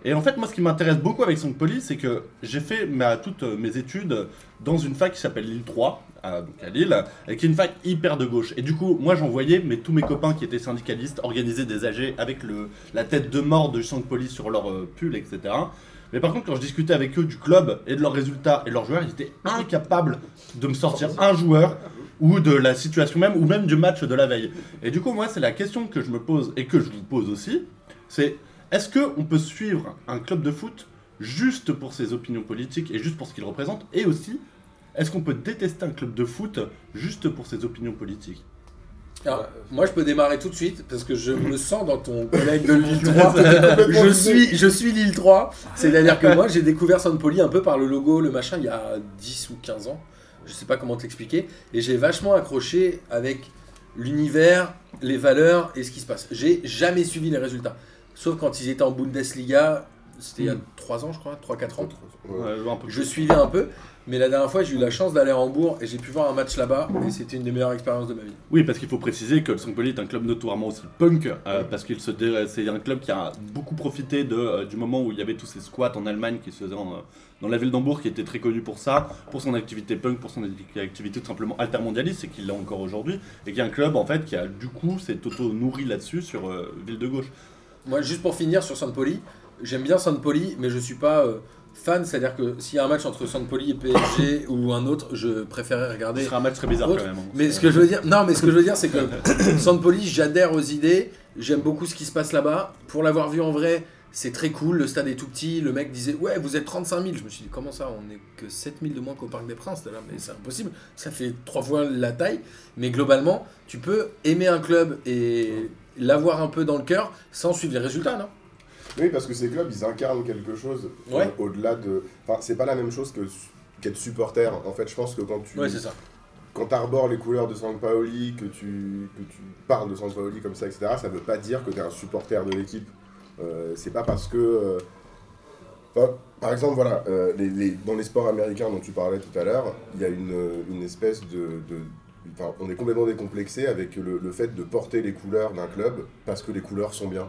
Et en fait, moi, ce qui m'intéresse beaucoup avec St. Pauli, c'est que j'ai fait ma, toutes mes études dans une fac qui s'appelle Lille 3, à, donc à Lille, et qui est une fac hyper de gauche. Et du coup, moi, j'en voyais, mais tous mes copains qui étaient syndicalistes organisaient des AG avec le, la tête de mort de St. Pauli sur leur euh, pull, etc. Mais par contre, quand je discutais avec eux du club et de leurs résultats et de leurs joueurs, ils étaient incapables de me sortir un joueur ou de la situation même, ou même du match de la veille. Et du coup, moi, c'est la question que je me pose et que je vous pose aussi, c'est est-ce qu'on peut suivre un club de foot juste pour ses opinions politiques et juste pour ce qu'il représente Et aussi, est-ce qu'on peut détester un club de foot juste pour ses opinions politiques? Alors, moi, je peux démarrer tout de suite parce que je me sens dans ton collègue de Lille 3. je suis, je suis Lille 3. C'est-à-dire que moi, j'ai découvert Saint-Poli un peu par le logo, le machin, il y a 10 ou 15 ans. Je sais pas comment t'expliquer. Et j'ai vachement accroché avec l'univers, les valeurs et ce qui se passe. J'ai jamais suivi les résultats. Sauf quand ils étaient en Bundesliga, c'était il y a 3 ans, je crois, 3-4 ans. Ouais. Ouais, un peu Je suivais un peu, mais la dernière fois, j'ai eu la chance d'aller à Hambourg et j'ai pu voir un match là-bas et c'était une des meilleures expériences de ma vie. Oui, parce qu'il faut préciser que le. Pauli est un club notoirement aussi punk, euh, parce qu'il se dé- c'est un club qui a beaucoup profité de, euh, du moment où il y avait tous ces squats en Allemagne qui se faisaient en, euh, dans la ville d'Hambourg, qui était très connu pour ça, pour son activité punk, pour son activité tout simplement altermondialiste, et qu'il l'a encore aujourd'hui, et qui est un club en fait qui a du coup s'est auto-nourri là-dessus sur euh, ville de gauche. Moi, juste pour finir sur Saint-Poli, j'aime bien Saint-Poli, mais je suis pas euh, fan. C'est-à-dire que s'il y a un match entre Saint-Poli et PSG ou un autre, je préférerais Ce regarder. serait un match très bizarre Autre. quand même. hein. Mais ce que je veux dire, non, mais ce que je veux dire, c'est que Saint-Poli, j'adhère aux idées. J'aime beaucoup ce qui se passe là-bas. Pour l'avoir vu en vrai, c'est très cool. Le stade est tout petit. Le mec disait, ouais, vous êtes 35 000. Je me suis dit, comment ça On est que 7 000 de moins qu'au Parc des Princes? Là, mais c'est impossible. Ça fait trois fois la taille. Mais globalement, tu peux aimer un club et l'avoir un peu dans le cœur sans suivre les résultats, non? Oui, parce que ces clubs, ils incarnent quelque chose Ouais. au-delà de. Enfin, c'est pas la même chose que qu'être supporter. En fait, je pense que quand tu. Ouais, c'est ça. quand tu arbores les couleurs de San Paoli, que tu, que tu parles de San Paoli comme ça, etc., ça veut pas dire que tu es un supporter de l'équipe. Euh, c'est pas parce que. euh, enfin, par exemple, voilà, euh, les- les- dans les sports américains dont tu parlais tout à l'heure, il y a une, une espèce de. de- enfin, on est complètement décomplexé avec le, le fait de porter les couleurs d'un club parce que les couleurs sont bien.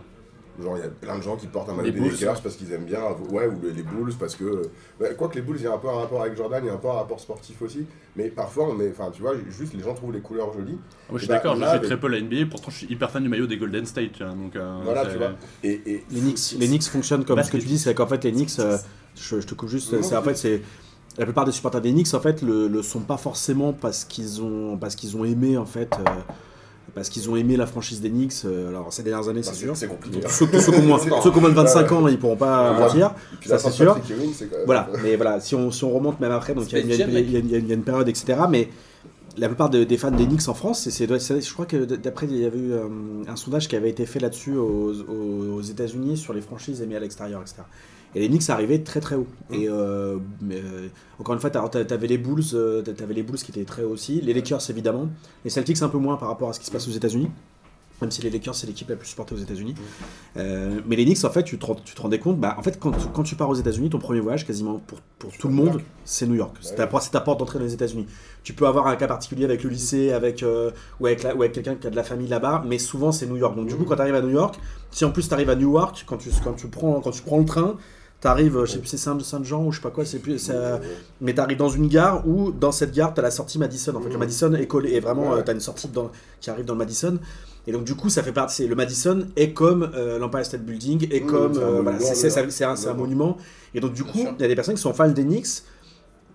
Genre, il y a plein de gens qui portent un maillot Les des Bulls, Lakers parce qu'ils aiment bien, ouais, ou les, les Bulls parce que. Ouais, Quoique les Bulls, il y a un peu un rapport avec Jordan, il y a un peu un rapport sportif aussi, mais parfois, on enfin, tu vois, juste les gens trouvent les couleurs jolies. Moi, je suis Bah, d'accord, je avec- très peu la NBA, pourtant je suis hyper fan du maillot des Golden State. tu vois, Donc, euh, Voilà, tu vois. Et, et Les Knicks, les Knicks fonctionnent comme ce que tu dis, c'est qu'en fait les Knicks, euh, je, je te coupe juste, c'est en fait c'est la plupart des supporters des Knicks en fait le, le sont pas forcément parce qu'ils ont parce qu'ils ont aimé en fait euh, parce qu'ils ont aimé la franchise des Knicks. euh, alors ces dernières années bah, c'est sûr. c'est compliqué. hein. Ceux, ceux qui ont moins, ceux qui ont moins de 25 ans, ils pourront pas mentir. Ça, c'est sûr. Voilà, mais voilà, si on, si on remonte même après, donc il y, a- une période, etc. Mais la plupart de- des fans des Knicks en France, c'est- je crois que d'après, il y avait eu euh, un sondage qui avait été fait là-dessus aux, aux- aux États-Unis sur les franchises aimées à l'extérieur, etc. Et les Knicks arrivaient très très haut. Et euh, euh, encore une fois, t'avais les Bulls, euh, t'avais les Bulls qui étaient très haut aussi, les Lakers évidemment, les Celtics un peu moins par rapport à ce qui se passe aux États-Unis. Même si les Lakers c'est l'équipe la plus supportée aux États-Unis. Euh, mais les Knicks, en fait, tu te, rends- tu te rendais compte, bah, en fait, quand, tu- quand tu pars aux États-Unis, ton premier voyage, quasiment pour, pour tout le monde, c'est New York. C'est ta, porte d'entrée dans les États-Unis. Tu peux avoir un cas particulier avec le lycée, avec, ou avec, quelqu'un qui a de la famille là-bas, mais souvent c'est New York. Donc, du coup, quand tu arrives à New York, si en plus tu arrives à Newark, quand tu, quand tu, prends, quand tu prends le train, tu arrives, je sais plus, c'est Saint- Saint-Jean ou je sais pas quoi, c'est plus. c'est, euh, mais tu arrives dans une gare où, dans cette gare, tu as la sortie Madison. En fait, le Mhm. Madison est collé, et vraiment, Ouais. tu as une sortie dans- qui arrive dans le Madison. Et donc, du coup, ça fait partie. Le Madison est comme euh, l'Empire State Building, est Mhm, comme. c'est un euh, monument, voilà, c'est- c'est d'ailleurs. c'est un, monument. Et donc, du coup, il y a des personnes qui sont fans Knicks.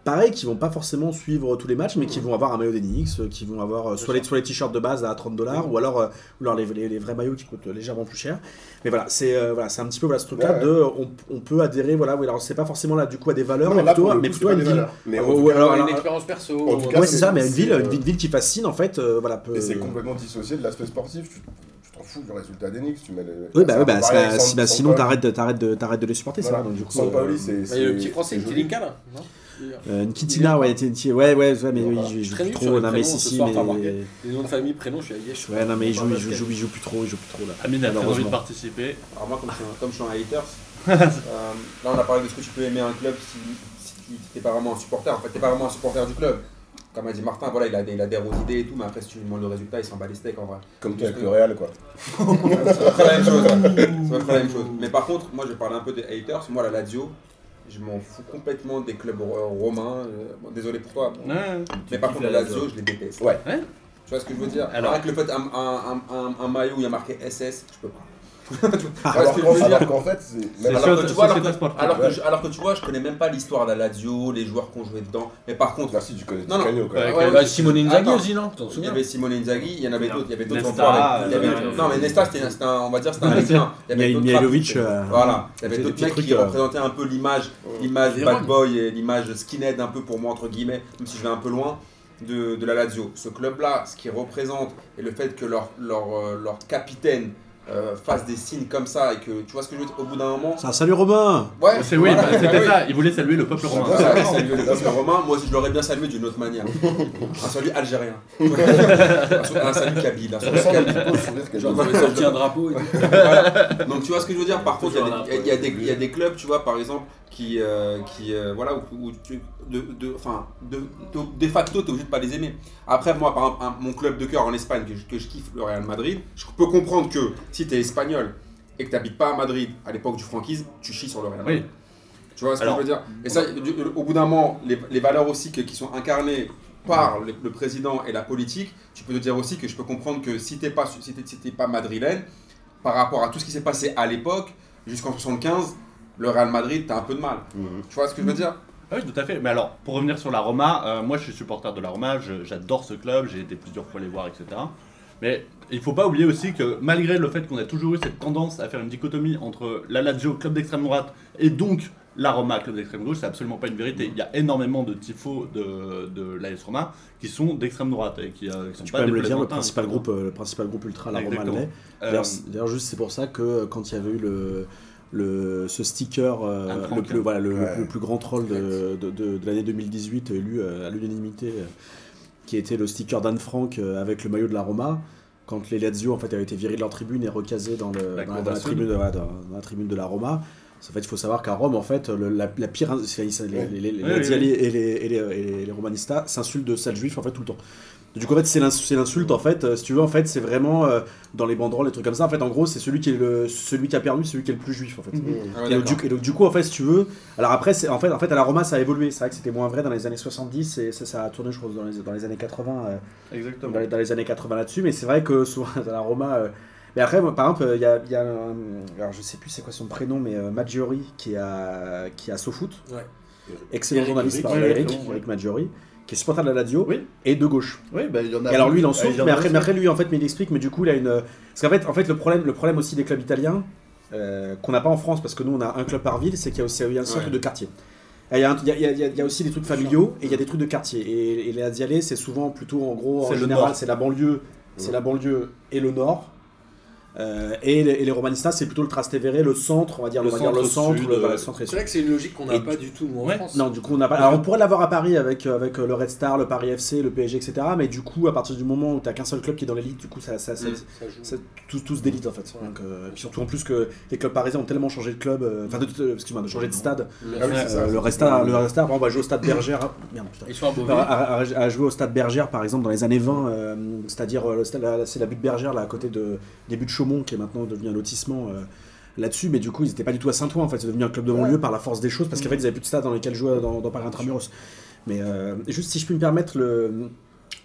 Pareil, qui vont pas forcément suivre tous les matchs, mais qui vont avoir un maillot des Knicks, euh, qui vont avoir euh, soit les, soit les t-shirts de base à 30 dollars, ou alors, euh, ou alors les, les- les vrais maillots qui coûtent légèrement plus cher. Mais voilà, c'est euh, voilà, c'est un petit peu voilà, ce truc-là Ouais, ouais. de. On, on peut adhérer, voilà, oui, alors c'est pas forcément là du coup à des valeurs, Non, mais là, plutôt, mais coup, à une ville. valeurs. Mais Ouais, cas, alors, une expérience perso. en tout cas, Ouais, c'est ça, mais une ville, euh, une, ville- une ville qui fascine en fait, euh, voilà. Peut... Et c'est complètement dissocié de l'aspect sportif. Tu t'en fous du résultat des Knicks. Tu mets les... Oui, bah, oui, bah, bah, sinon t'arrêtes de, t'arrêtes de, t'arrêtes de les supporter, ça. Donc, du coup, c'est. Bah, Il y a c'est- le petit français. Kilinka là, non? Euh, Nkitina, ouais, ouais, ouais, ouais, mais Voilà. oui, il joue plus trop. Non, mais prénoms, si, si, mais. Les noms de famille, prénoms, je suis à Yesh. Ouais, non, mais il joue, il joue, il joue, il joue plus trop, il joue plus trop là. Amine a très envie de participer. Alors moi, comme je, suis un- comme je suis un haters, euh, là on a parlé de ce que tu peux aimer un club si, si tu n'es pas vraiment un supporter. En fait, tu n'es pas vraiment un supporter du club. Comme a dit Martin, voilà, il, a des- il adhère aux idées et tout, mais après, si tu lui demandes le résultat, il s'en bat les steaks en vrai. Comme toi avec le Real, quoi. C'est près la même chose. C'est près la même chose. Mais par contre, moi, je vais parler un peu des haters. Moi, la Lazio, je m'en fous complètement des clubs ro- romains. euh, bon, désolé pour toi. bon. Ouais. Mais par contre, la la Lazio, je les déteste. Ouais. Tu vois ce que je veux dire? Alors- que le fait un, un, un, un maillot où il y a marqué SS, je peux pas. Alors qu'en fait, alors que, tu vois, je, alors que tu vois, je connais même pas l'histoire de la Lazio, les joueurs qui ont joué dedans. Mais par contre, Merci, tu connais Non, non. Quand Ouais, même. ouais. Simone Inzaghi aussi, non T'en il y avait Simone Inzaghi, il y en avait d'autres, il y avait d'autres euh, non, mais Nesta, c'était on va dire, c'était un médecin. Il y avait trappes, euh, Voilà, il y avait d'autres mecs qui euh, représentaient un peu l'image, l'image Vérone. bad boy et l'image skinhead un peu pour moi entre guillemets, même si je vais un peu loin. De, de la Lazio. Ce club-là, ce qu'il représente et le fait que leur, leur, euh, leur capitaine euh, fasse des signes comme ça et que tu vois ce que je veux dire, au bout d'un moment. Ça, salut Robin Ouais, C'est oui, voilà, bah, c'était oui. ça. Il voulait saluer le peuple romain. Ouais, Ça, ouais. saluer le peuple romain, moi aussi je l'aurais bien salué d'une autre manière. Un salut algérien. un, un salut kabyle. Un On salut kabyle. petit peu le sourire qu'elle Genre, donne. on avait sorti un drapeau et tout. Voilà. Donc tu vois ce que je veux dire Par contre, il y a des- y, y a clubs, tu vois, par exemple, qui, euh, qui euh, voilà, où, où tu, de, de, enfin, de, de, de facto, tu es obligé de pas les aimer. Après, moi, par exemple, un- mon club de cœur en Espagne, que je, que je kiffe, le Real Madrid, je peux comprendre que si tu es espagnol et que tu n'habites pas à Madrid à l'époque du franquisme, tu chies sur le Real Madrid. Oui. Tu vois ce Alors, que je veux dire? Et ça, au bout d'un moment, les, les valeurs aussi que- qui sont incarnées par le, le président et la politique, tu peux te dire aussi que je peux comprendre que si t'es pas, si t'es- si t'es pas madrilène, par rapport à tout ce qui s'est passé à l'époque, jusqu'en 75, le Real Madrid, t'as un peu de mal. Mhm. Tu vois ce que je veux dire? Ah oui, tout à fait. Mais alors, pour revenir sur la Roma, euh, moi je suis supporter de la Roma, je- j'adore ce club, j'ai été plusieurs fois les voir, etc. Mais il faut pas oublier aussi que malgré le fait qu'on a toujours eu cette tendance à faire une dichotomie entre la Lazio, club d'extrême droite, et donc la Roma, club d'extrême gauche, c'est absolument pas une vérité. Il y a énormément de tifos de, de l'AS Roma qui sont d'extrême droite et qui, euh, qui sont Tu pas peux même des le dire, le principal groupe, euh, le principal groupe ultra, la Roma l'est. Euh, D'ailleurs, juste c'est pour ça que euh, quand il y avait eu le, le, ce sticker, euh, le, plus, voilà, le, Ouais. le plus grand troll de, de, de- de l'année 2018, élu euh, à l'unanimité, euh, qui était le sticker d'Anne Frank euh, avec le maillot de la Roma. Quand les Lazio en fait avaient été virés de leur tribune et recasés dans, le, La dans, cour dans la d'Assaut. tribune, de- dans, la tribune de la Roma. En fait, il faut savoir qu'à Rome, en fait, le- la, la pire, les, les, les, Oui, oui, et les, et les, et les- les Romanistas s'insultent de sales juifs en fait tout le temps. Du coup, en fait, c'est l'ins- c'est l'insulte en fait. euh, si tu veux, en fait, c'est vraiment euh, dans les banderoles, les trucs comme ça. En fait, en gros, c'est celui qui est le, celui qui a perdu, celui qui est le plus juif en fait. Ah ouais, Et donc, du, et donc, du coup, en fait, si tu veux, alors après, c'est- en fait, en fait, à la Roma, ça a évolué. C'est vrai que c'était moins vrai dans les années 70 et ça, ça a tourné, je pense, dans les, dans les années 80, euh, Exactement. dans, les, dans les années 80 là-dessus. Mais c'est vrai que souvent, dans la Roma. euh, mais après, moi, par exemple, il y a, y a un- alors je sais plus c'est quoi son prénom, mais euh, Maggiori qui est à, qui est à SoFoot. Ouais. Excellent Eric, journaliste, Eric, par. Eric Maggiori, qui est supporter de la Lazio Oui. et de gauche. Oui, bah, il y en a. Et alors lui il en souffre, mais après, aussi. mais après lui en fait, mais il explique, mais du coup il a une, parce qu'en fait, en fait le problème, le problème aussi des clubs italiens euh, qu'on n'a pas en France parce que nous on a un club par ville, c'est qu'il y a aussi il y a un cercle Ouais. de quartier. Il y, a un- il y a- il y a- il y a aussi des trucs familiaux et il y a des trucs de quartier. Et, et les c'est souvent plutôt en gros, en général, c'est la banlieue, c'est la banlieue et le nord. Euh, et, les, et les Romanistas, c'est plutôt le Trastevere, le centre, on va dire Le on va dire le centre sud, le, voilà, centre et C'est sud. vrai que c'est une logique qu'on n'a pas du tout nous en Ouais. France. Non, du coup, on n'a pas. Alors, on pourrait l'avoir à Paris avec, euh, avec euh, le Red Star, le Paris FC, le PSG, etc. Mais du coup, à partir du moment où t'as qu'un seul club qui est dans l'élite, du coup, ça, ça, ça- Mm. Ça- tous, tous d'élite en fait. Donc, euh, et puis surtout en plus que les clubs parisiens ont tellement changé de club, euh, enfin, de, de- excuse-moi, de changer de stade. Ah oui, le Red Star, le Red Star, exemple, va jouer au stade Bergère. ah, Merde, putain. Ils sont à joué au stade Bergère par exemple dans les années 20, euh, c'est-à-dire c'est la butte Bergère là à côté de des buttes Chaumont qui est maintenant devenu un lotissement euh, là-dessus, mais du coup ils n'étaient pas du tout à Saint-Ouen en fait, c'est devenu un club de banlieue par la force des choses parce qu'en fait ils avaient plus de stade dans lesquels jouer dans, dans Paris Intramuros. Mais euh, juste si je puis me permettre le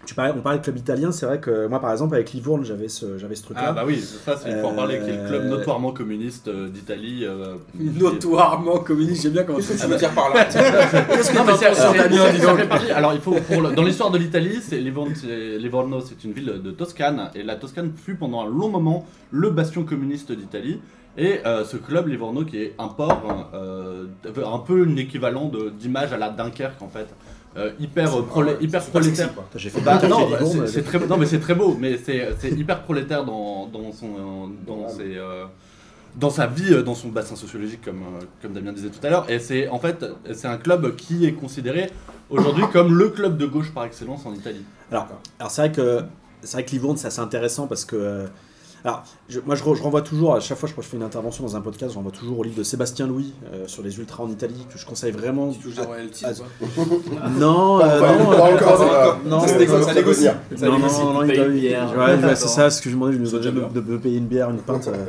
tu parlais, on parlait de club italien, c'est vrai que moi par exemple avec Livourne j'avais ce, j'avais ce truc là. Ah bah oui, ça c'est il faut en parler, qui est le club Euh, notoirement communiste euh, d'Italie. euh, Notoirement communiste, j'aime bien comment tu que tu veux dire par là Qu'est-ce que Non, mais c'est- c'est- Damien, c'est- dis ça donc fait partie- Alors, il faut pour le- dans l'histoire de l'Italie, c'est Livorno, c'est- Livorno, c'est une ville de Toscane et la Toscane fut pendant un long moment le bastion communiste d'Italie. Et euh, ce club Livorno, qui est un port, euh, un peu un équivalent de- d'image à la Dunkerque en fait, Euh, hyper prolé- pas prolétaire. J'ai fait Bah, non, c'est- très, non mais c'est très beau, mais c'est hyper prolétaire dans, dans son dans ses, dans sa vie, dans son bassin sociologique comme comme Damien disait tout à l'heure. Et c'est en fait c'est un club qui est considéré aujourd'hui comme le club de gauche par excellence en Italie. Alors, alors c'est vrai que c'est vrai que Livourne c'est assez intéressant parce que alors je- moi je, re- je renvoie toujours à chaque fois je crois que je fais une intervention dans un podcast je renvoie toujours au livre de Sébastien Louis euh, sur les ultras en Italie que je conseille vraiment Tu royalties Ah, ou pas non Pas euh, encore, non, pas euh, encore, ça va. non, Ça négocie, non, non, non, ouais, c'est ça ce que je demandais je C'est demandais de, me payer une bière une pinte euh,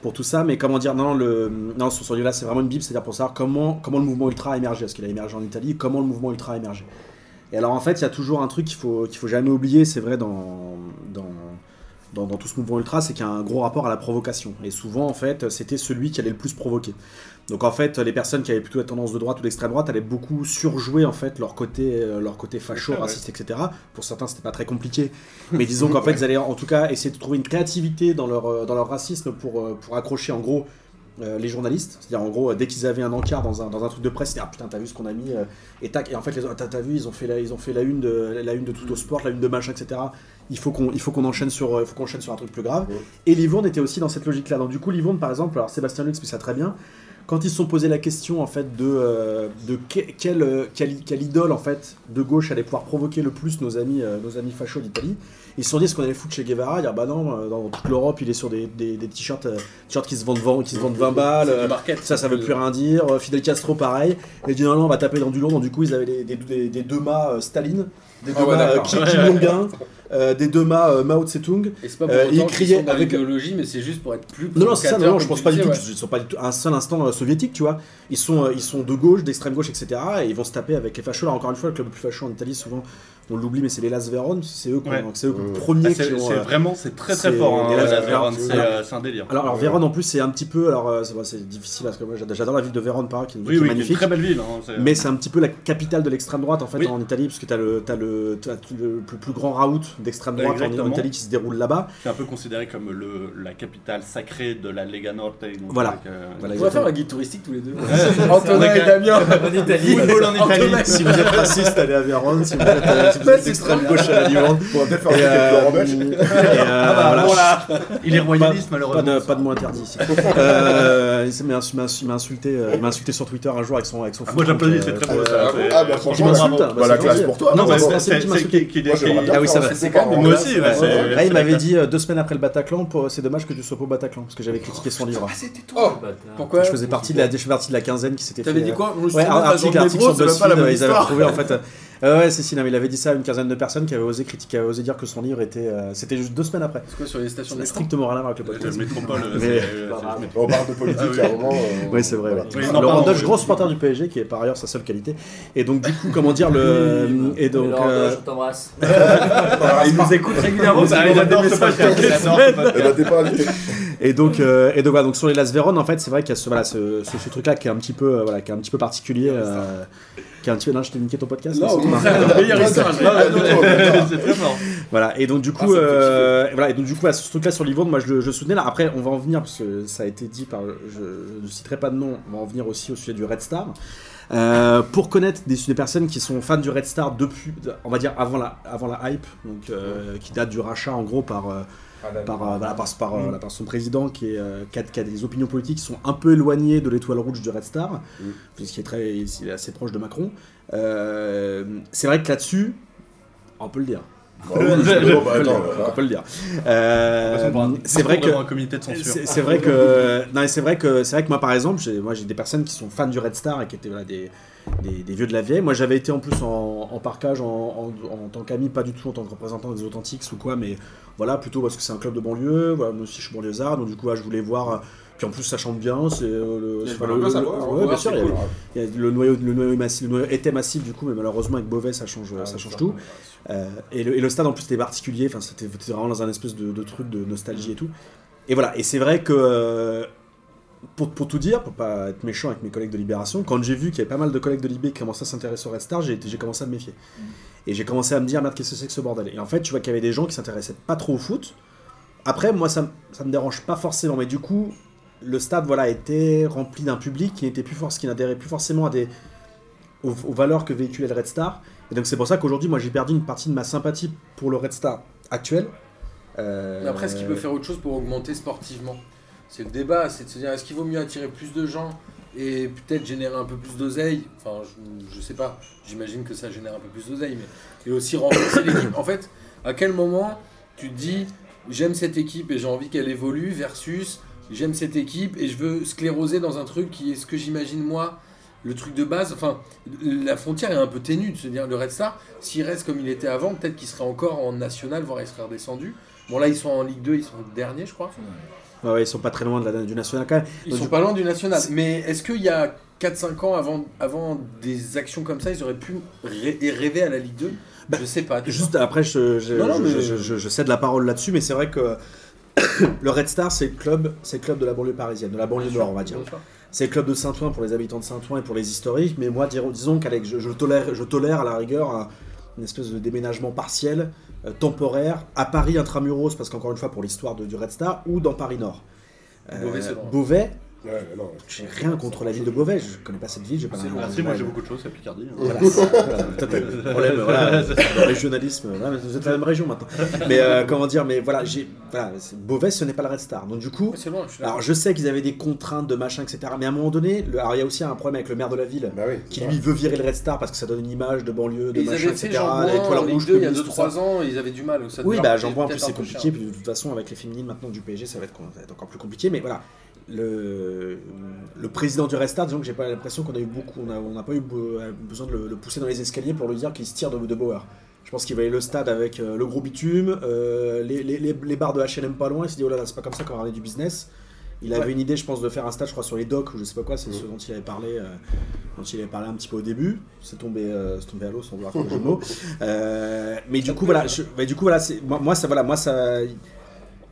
pour tout ça mais comment dire non le non sur ce livre là c'est vraiment une bible c'est à dire pour savoir comment comment le mouvement ultra a émergé. Parce qu'il a émergé en Italie? Comment le mouvement ultra a émergé? Et alors en fait, il y a toujours un truc qu'il faut, qu'il faut jamais oublier, c'est vrai dans, dans, dans, dans tout ce mouvement ultra, c'est qu'il y a un gros rapport à la provocation. Et souvent, en fait, c'était celui qui allait le plus provoquer. Donc en fait, les personnes qui avaient plutôt la tendance de droite ou d'extrême droite allaient beaucoup surjouer en fait leur côté, euh, leur côté facho, ouais. raciste, etc. Pour certains, c'était pas très compliqué, mais disons qu'en fait, ils allaient en tout cas essayer de trouver une créativité dans leur, euh, dans leur racisme pour, euh, pour accrocher en gros euh, les journalistes. C'est-à-dire en gros, euh, dès qu'ils avaient un encart dans un, dans un truc de presse, c'était ah putain, t'as vu ce qu'on a mis euh, et tac. Et en fait, les- t'as, t'as vu, ils ont fait la, ils ont fait la une de la une de tout au sport, la une de machin, etc. Il faut qu'on, enchaîne sur, euh, faut enchaîne sur un truc plus grave. Ouais. Et Livourne était aussi dans cette logique-là. Donc du coup, Livourne, par exemple, alors Sébastien Lux explique ça très bien. Quand ils se sont posé la question en fait de, euh, de que- quelle, euh, quelle, quelle idole en fait de gauche allait pouvoir provoquer le plus nos amis, euh, nos amis fachos d'Italie, ils se sont dit ce qu'on allait foutre chez Guevara, dire bah non, dans toute l'Europe il est sur des, des, des t-shirts, t-shirts qui se vendent 20, qui se vendent 20 balles, market. ça, ça veut plus rien dire. Fidel Castro, pareil. Et dit non, non, on va taper dans du lourd. Donc, du coup, ils avaient des, des, deux mâts euh, Staline, des deux Ah ouais, mâts. Kim. Jong-un, euh, des deux mâts euh, Mao Tse-tung. Et c'est pas pour Euh, autant il qu'ils criait sont dans avec- l'idéologie, mais c'est juste pour être plus Non, non, c'est ça, non, non, je pense pas du tout disais, qu'ils sont pas du tout un seul instant soviétique, tu vois. Ils sont, ils sont de gauche, d'extrême gauche, etc. Et ils vont se taper avec les fachos. Là, encore une fois, le club le plus facho en Italie, souvent, on l'oublie, mais c'est les Las Véron. C'est eux, qui ont- Ouais. c'est eux les premiers Ah, c'est qui ont. c'est euh, vraiment, c'est très très fort. hein, et là, la alors, Vérone, c'est alors- euh, c'est un délire. Alors, alors Ouais. Vérone, en plus, c'est un petit peu. Alors, euh, c'est difficile parce que moi, j'adore la ville de Vérone, par qui, qui Oui, est oui, magnifique. une très belle ville. hein, Mais c'est un petit peu la capitale de l'extrême droite en fait Oui. en Italie, parce que tu as le, t'as le, t'as le plus, plus grand raout d'extrême droite en. Italie qui se déroule là-bas. C'est un peu considéré comme le, la capitale sacrée de la Lega Norte. Voilà. avec, euh, Voilà, On va faire un guide touristique tous les deux. Ouais, Antonin et Damien. En Italie. Football en Italie. Si vous êtes raciste, allez à Vérone. Si vous êtes, d'extrême gauche à la Liban. On va peut-être faire Et, un Laurent Belge. et, voilà. voilà. Il est royaliste malheureusement. pas de mot interdit ici. euh, il m'a insulté, sur Twitter un jour avec son Ah, moi foot, j'applaudis, c'est euh, très beau euh, ça. ah c'est- Ah, bah franchement, bravo. hein, Bah, la c'est classe pour toi. Non, Moi, Ah oui, football par Moi aussi, Là, il m'avait dit euh, deux semaines après le Bataclan, c'est dommage que tu sois pas au Bataclan, parce que j'avais critiqué son livre. Oh, Bâtard. pourquoi Je faisais partie de la, quinzaine qui s'était fait. T'avais dit quoi? Moi, article, sur BuzzFeed, ils avaient retrouvé en fait. Euh, ouais, c'est si, non, mais il avait dit ça à une quinzaine de personnes qui avaient osé critiquer, avaient osé dire que son livre était. euh, C'était juste deux semaines après. C'est quoi sur les stations de strictement rien à voir avec le Le podcast. métropole, Mais- c'est- Bah, c'est- On parle de politique Ah oui. à un moment. euh, Oui, c'est vrai. voilà. Oui, non, Laurent pardon, Dodge, oui. gros supporter du PSG, qui est par ailleurs sa seule qualité. Et donc, du coup, comment dire le. Et donc. Laurent euh, Dodge, je t'embrasse. Il nous écoute régulièrement, ça Il arrive à des messages toutes les semaines. Eh ben, t'es pas invité. Et donc, euh, et donc, voilà, donc sur les Las Véron, en fait, c'est vrai qu'il y a ce, voilà, ce, ce, ce truc-là qui est un petit peu, euh, voilà, qui est un petit peu particulier. euh, qui est un petit peu. Non, je t'ai niqué ton podcast. Non, c'est au contraire, le meilleur très fort. Voilà, et donc du coup, Ah, euh, voilà, et donc du coup, voilà, ce truc-là sur Livourne, moi je, le- je soutenais là. Après, on va en venir parce que ça a été dit par, je, je ne citerai pas de nom. On va en venir aussi au sujet du Red Star. Euh, pour connaître des, des personnes qui sont fans du Red Star depuis, on va dire avant la, avant la hype, donc euh, qui date du rachat en gros par. Par, euh, voilà, par, par, euh, voilà, par son président qui, est, euh, qui, a, qui a des opinions politiques qui sont un peu éloignées de l'étoile rouge du Red Star, Mm. puisqu'il est, très, il est assez proche de Macron. Euh, c'est vrai que là-dessus, on peut le dire. Bah oui, je- bon, bah, On peut le attends, dire, voilà. on peut le dire. Euh, c'est vrai que un comité de censure. c'est vrai que c'est vrai que c'est vrai que moi par exemple, j'ai moi j'ai des personnes qui sont fans du Red Star et qui étaient voilà, des, des, des vieux de la vieille. Moi j'avais été en plus en, en parkage en, en, en tant qu'ami, pas du tout en tant que représentant des Authentiques ou quoi, mais voilà plutôt parce que c'est un club de banlieue. Voilà, moi aussi je suis banlieusard, donc du coup ouais, je voulais voir. Puis en plus ça chante bien, c'est euh, le, le- ambiance à le- voir, ouais, on va bien voir, sûr, c'est il y a- cool. il y a le noyau, le noyau, massif- le noyau était massif du coup, mais malheureusement avec Beauvais ça change, ça change tout. Euh, et, le, et le stade en plus était particulier, enfin c'était c'était vraiment dans un espèce de, de truc de nostalgie et tout. Et voilà, et c'est vrai que euh, pour, pour tout dire, pour pas être méchant avec mes collègues de Libération, quand j'ai vu qu'il y avait pas mal de collègues de Libé qui commençaient à s'intéresser au Red Star, j'ai commencé à me méfier. Et j'ai commencé à me dire, merde, qu'est-ce que c'est que ce bordel? Et en fait, tu vois qu'il y avait des gens qui s'intéressaient pas trop au foot. Après, moi, ça, ça me dérange pas forcément, mais du coup, le stade voilà, était rempli d'un public qui n'était plus force, qui n'adhérait plus forcément à des, aux, aux valeurs que véhiculait le Red Star. Et donc c'est pour ça qu'aujourd'hui, moi, j'ai perdu une partie de ma sympathie pour le Red Star actuel. Euh, après, est-ce qu'il peut faire autre chose pour augmenter sportivement? C'est le débat, c'est de se dire est-ce qu'il vaut mieux attirer plus de gens et peut-être générer un peu plus d'oseille? Enfin, je, je sais pas, j'imagine que ça génère un peu plus d'oseille, mais et aussi renforcer l'équipe. En fait, à quel moment tu te dis j'aime cette équipe et j'ai envie qu'elle évolue versus j'aime cette équipe et je veux scléroser dans un truc qui est ce que j'imagine moi le truc de base, enfin, la frontière est un peu ténue de se dire le Red Star, s'il reste comme il était avant, peut-être qu'il serait encore en national, voire il serait redescendu. Bon, là, ils sont en Ligue 2, ils sont derniers, je crois. Ouais, ils sont pas très loin de la, du national quand même. Ils Donc, sont pas loin du national. Mais est-ce qu'il y a 4-5 ans avant, avant des actions comme ça, ils auraient pu rê- rêver à la Ligue 2 Bah, Je sais pas. Juste après, je, je, Non, non, je- mais- je- je- je cède la parole là-dessus, mais c'est vrai que le Red Star, c'est le club, c'est club de la banlieue parisienne, de la banlieue nord, on va dire. C'est le club de Saint-Ouen pour les habitants de Saint-Ouen et pour les historiques, mais moi, disons qu'Alex, je, je tolère, je tolère à la rigueur un- une espèce de déménagement partiel, euh, temporaire, à Paris intramuros, parce qu'encore une fois, pour l'histoire de- du Red Star, ou dans Paris Nord. Euh, Beauvais. Beauvais, Ouais, non. j'ai rien contre la ville de Beauvais, je connais pas cette ville, j'ai pas Merci, moi j'ai beaucoup de choses, c'est Picardie. hein. voilà, t'as le problème, voilà, le régionalisme, voilà, mais vous êtes la même région maintenant. Mais euh, comment dire, mais voilà, j'ai, voilà, c'est- Beauvais, ce n'est pas le Red Star. Donc du coup, je alors je sais qu'ils avaient des contraintes de machin, etc. Mais à un moment donné, le- alors il y a aussi un problème avec le maire de la ville. Bah oui. Qui lui veut virer le Red Star parce que ça donne une image de banlieue, de Ils machin, etc. Jean la Bouin étoile en Ligue rouge 2 il y a communiste, tout ça. 2-3 ans, ils avaient du mal. Oui, bah leur Jean coûter Bois en plus c'est compliqué, puis de toute façon avec les féminines maintenant du PSG ça va être, ça va être encore plus compliqué, mais voilà. Le, le président du Restart, disons que j'ai pas l'impression qu'on a eu beaucoup, on a- on n'a pas eu be- besoin de le, le pousser dans les escaliers pour lui dire qu'il se tire de, de Bauer. Je pense qu'il va aller le stade avec euh, le gros bitume, euh, les, les, les, barres de H&M pas loin, il s'est dit oh là là c'est pas comme ça qu'on va ramener du business. Il avait une idée, je pense, de faire un stade, je crois, sur les docks ou je sais pas quoi, c'est ce dont il avait parlé, euh, dont il avait parlé un petit peu au début. C'est tombé, euh, tombé à l'eau sans vouloir faire le jeu de mots. Euh, mais du coup voilà, je- mais du coup voilà, moi, ça voilà, moi ça.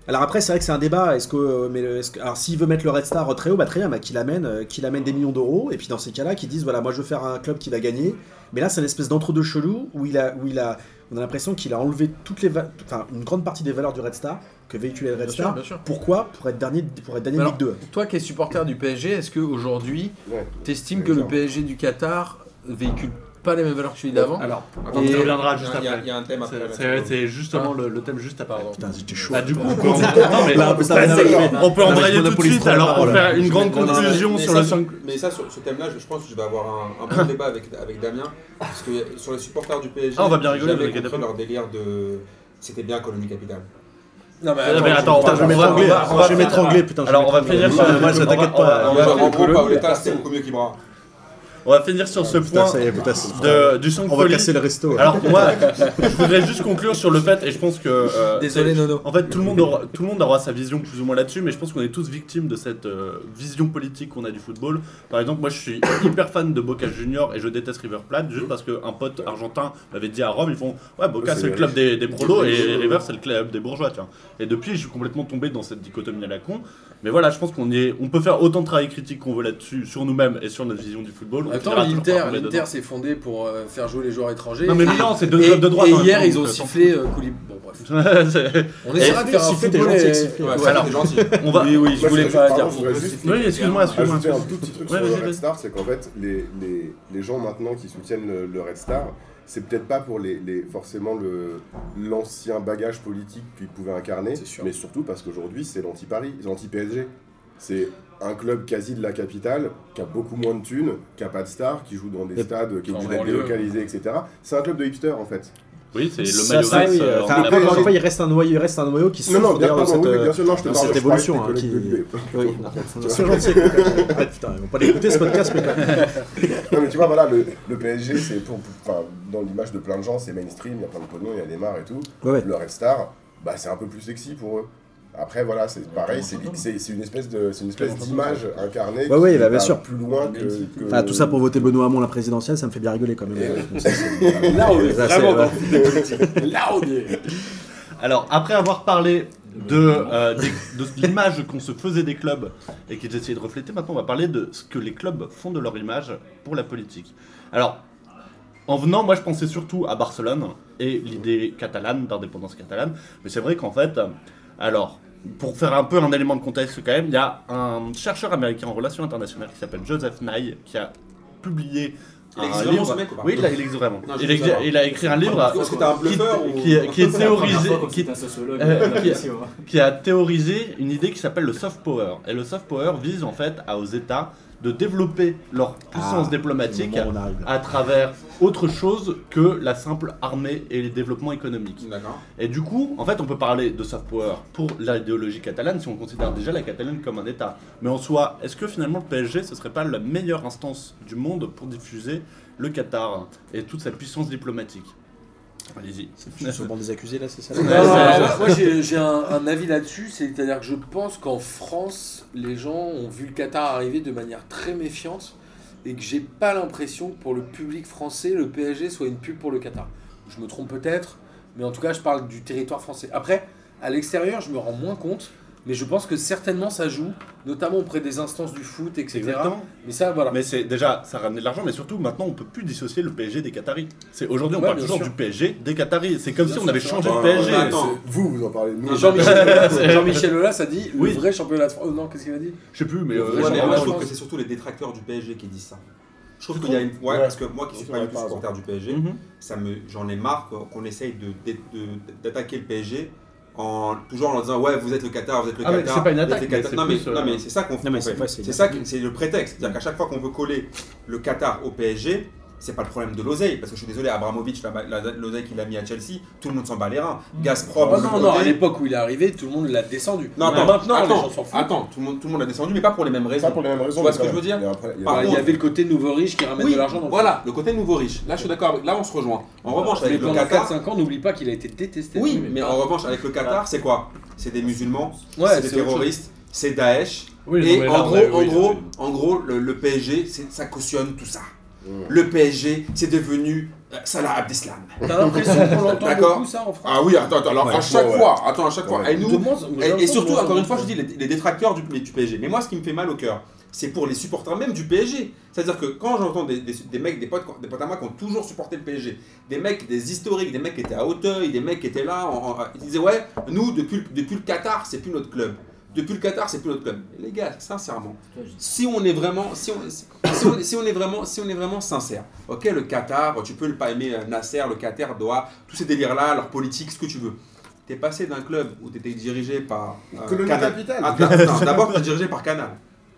Alors après c'est vrai que c'est un débat. Est-ce que, euh, mais le- est-ce que- alors s'il veut mettre le Red Star très haut, bah très bien, bah, qu'il amène, euh, qu'il amène des millions d'euros. Et puis dans ces cas-là, qu'ils disent voilà, moi je veux faire un club qui va gagner. Mais là c'est une espèce d'entre-deux chelou où il a, où il a, on a l'impression qu'il a enlevé toutes les, va- enfin une grande partie des valeurs du Red Star que véhiculait le Red Bien sûr, Star. bien sûr. Pourquoi? Pour être dernier, pour être dernier de Alors, Ligue 2. Toi qui es supporter du PSG, est-ce qu'aujourd'hui, Ouais. t'estimes que le. PSG du Qatar véhicule pas les mêmes valeurs que celui d'avant. Alors, On y reviendra juste a- il y a- après. il y a un thème après. C'est-. C'est c'est justement Ah. le, le thème juste après. Putain, j'étais chaud. Bah, du coup, on peut, c'est- on peut embrayer tout de suite alors parole. faire une grande conclusion sur le 5. Mais ça, sur ce thème-là, je, pense que je vais avoir un, bon débat avec, avec Damien. Parce que sur les supporters du PSG, Ah, on va bien rigoler, pas. leur délire de. C'était bien colonie capitale. Non, mais mais attends, Putain, je vais on va- m'étrangler. on on putain. Alors, on va finir sur- Moi, je on va- t'inquiète on va- pas. on en gros, Paoletta, c'était beaucoup mieux qu'Ibra. On va finir sur ce Putain, point ça de, du sang On va casser le resto. Alors moi, je voudrais juste conclure sur le fait, et je pense que... euh, Désolé, Nono. En fait, tout le, monde aura, tout le monde aura sa vision plus ou moins là-dessus, mais je pense qu'on est tous victimes de cette euh, vision politique qu'on a du football. Par exemple, moi je suis hyper fan de Boca Junior et je déteste River Plate, juste parce qu'un pote argentin m'avait dit à Rome, ils font Ouais, Boca c'est le club des, des prolos et. River c'est le club des bourgeois, tiens. Et depuis, je suis complètement tombé dans cette dichotomie à la con. Mais voilà, je pense qu'on est, on peut faire autant de travail critique qu'on veut là-dessus, sur nous-mêmes et sur notre vision du football. Attends, l'Inter, l'Inter s'est fondé pour euh, faire jouer les joueurs étrangers. Non mais Milan, c'est deux clubs de droite. et en hier, ils ont sifflé euh, Koulibaly. Bon, bref. On essaiera de faire un football. Ouais, alors, c'est gentil. on va. Oui, oui, je voulais pas dire. Oui, excuse-moi, excuse-moi. Un tout petit truc sur le Red. Star, c'est qu'en fait, les, les, les gens maintenant qui soutiennent le, Red Star, c'est peut-être pas pour les, les, forcément le- l'ancien bagage politique qu'ils pouvaient incarner, C'est sûr. mais surtout parce qu'aujourd'hui, c'est l'anti-Paris, l'anti-PSG. C'est un club quasi de la capitale, qui a beaucoup moins de thunes, qui a pas de stars, qui joue dans des stades qui en ont été banlieue. délocalisés, etc. C'est un club de hipsters, en fait. Oui, c'est le maillot ça, oui, euh, en enfin, encore une fois, il reste un noyau, il reste un noyau qui Non, non, d'ailleurs de pardon, cette, oui, bien sûr, non, je te dans parle cette évolution, des hein, qui-. Oui, non, c'est gentil. Ah, putain, ils vont pas l'écouter ce podcast, mais. Non mais tu vois voilà le, le PSG c'est pour, pour- enfin dans l'image de plein de gens c'est mainstream, il y a plein de pognon, il y a Neymar et tout. Ouais, ouais. Le Red Star, bah c'est un peu plus sexy pour eux. Après voilà, c'est pareil, c'est une espèce de c'est une espèce d'image incarnée Ouais, ouais, qui bah, bien sûr. plus loin que, que- Enfin, tout ça pour voter Benoît Hamon la présidentielle, ça me fait bien rigoler quand même. Et- Là, on est vraiment dans. Là, on est. Alors, après avoir parlé de, euh, des- de l'image qu'on se faisait des clubs et qu'ils essayaient de refléter, maintenant on va parler de ce que les clubs font de leur image pour la politique. Alors, en venant, moi je pensais surtout à Barcelone et l'idée catalane, d'indépendance catalane, mais c'est vrai qu'en fait, euh, alors, pour faire un peu un élément de contexte quand même, il y a un chercheur américain en relations internationales qui s'appelle Joseph Nye qui a publié Il un existe vraiment, livre. ce mec, ou pas oui, il, a- il existe vraiment. Non, il, a écrit un livre Est-ce que t'es un qui, bluffeur ou- qui, qui est théorisé, qui, un sociologue. euh, euh, qui- ouais. qui a théorisé une idée qui s'appelle le soft power. Et le soft power vise en fait à, aux États de développer leur puissance Ah, diplomatique à travers autre chose que la simple armée et les développements économiques. Et du coup, en fait, on peut parler de soft power pour l'idéologie catalane si on considère déjà la Catalogne comme un État. Mais en soi, est-ce que finalement le PSG, ce serait pas la meilleure instance du monde pour diffuser le Qatar et toute sa puissance diplomatique? Allez-y. C'est sûrement des accusés là, c'est ça Non, Ouais, non, c'est- non, moi j'ai j'ai un, un avis là-dessus, c'est-à-dire que je pense qu'en France, les gens ont vu le Qatar arriver de manière très méfiante et que j'ai pas l'impression que pour le public français, le PSG soit une pub pour le Qatar. Je me trompe peut-être, mais en tout cas, je parle du territoire français. Après, à l'extérieur, je me rends moins compte, mais je pense que certainement ça joue, notamment auprès des instances du foot, etc. Exactement. Mais ça, voilà. Mais c'est déjà, ça ramenait de l'argent, mais surtout maintenant on peut plus dissocier le PSG des Qataris. C'est aujourd'hui on Ouais, parle toujours sûr. du PSG des Qataris. C'est comme Bien si on avait changé le PSG. Attends. c'est- Vous, vous en parlez. Jean-Michel Aulas, a dit Oui. le vrai championnat de France. Oh non, qu'est-ce qu'il a dit Je sais plus, mais euh, je trouve que c'est surtout les détracteurs du PSG qui disent ça. Je trouve qu'il y a une. Ouais, Ouais. parce que moi qui suis pas du tout supporter du PSG, Mhm. ça me, j'en ai marre qu'on essaye d'attaquer le PSG en toujours en disant ouais vous êtes le Qatar, vous êtes le Ah, Qatar. c'est pas une attaque, mais non, mais, plus, euh, non mais c'est ça qu'on Non, fait. c'est ça, c'est le prétexte. C'est-à-dire qu'à chaque fois qu'on veut coller le Qatar au PSG, c'est pas le problème de l'oseille, parce que je suis désolé, Abramovich, l'oseille qu'il a mis à Chelsea, tout le monde s'en bat les reins. Gazprom, Oh non, non, à l'époque où il est arrivé, tout le monde l'a descendu. Non, attends, maintenant, les attends, gens s'en foutent. attends, tout le monde, tout le monde l'a descendu, mais pas pour les mêmes raisons. Pas pour les mêmes raisons. Tu vois ce que je veux dire après, il y a- Par Alors, il y contre- avait le côté nouveau riche qui ramène Oui, de l'argent voilà, le côté nouveau riche. Là, je suis d'accord, avec- là, on se rejoint. En revanche, Mais avec le Qatar. 4-5 ans, n'oublie pas qu'il a été détesté. Oui, mais en revanche, avec le Qatar, c'est quoi? C'est des musulmans, c'est des terroristes, c'est Daesh. Et en gros, ouais, en oui, gros, c'est- en gros, le, PSG, ça cautionne tout ça. Mm. Le PSG, c'est devenu euh, Salah Abdeslam. T'as l'impression qu'on l'entend beaucoup ça en France Ah oui, attends, attends, alors Ouais, à chaque ouais. fois, attends, à chaque fois, et nous, surtout, encore une fois, je dis les, les détracteurs du, du PSG. Mais moi, ce qui me fait mal au cœur, c'est pour les supporters même du PSG. C'est-à-dire que quand j'entends des, des, des mecs, des potes, des potes à moi qui ont toujours supporté le PSG, des mecs, des historiques, des mecs qui étaient à Hauteuil, des mecs qui étaient là, en- en- ils disaient ouais, nous depuis, le- depuis le Qatar, c'est plus notre club. Depuis le Qatar, c'est plus notre club. Et les gars, sincèrement, si on est vraiment, si on, si on, si on est vraiment, si on est vraiment sincère, ok, le Qatar, tu peux ne pas aimer euh, Nasser, le Qatar, Doha, tous ces délires-là, leur politique, ce que tu veux. T'es passé d'un club où tu étais dirigé par euh, Colonie Canal. Capitale. Attends, attends, d'abord tu es dirigé par Canal.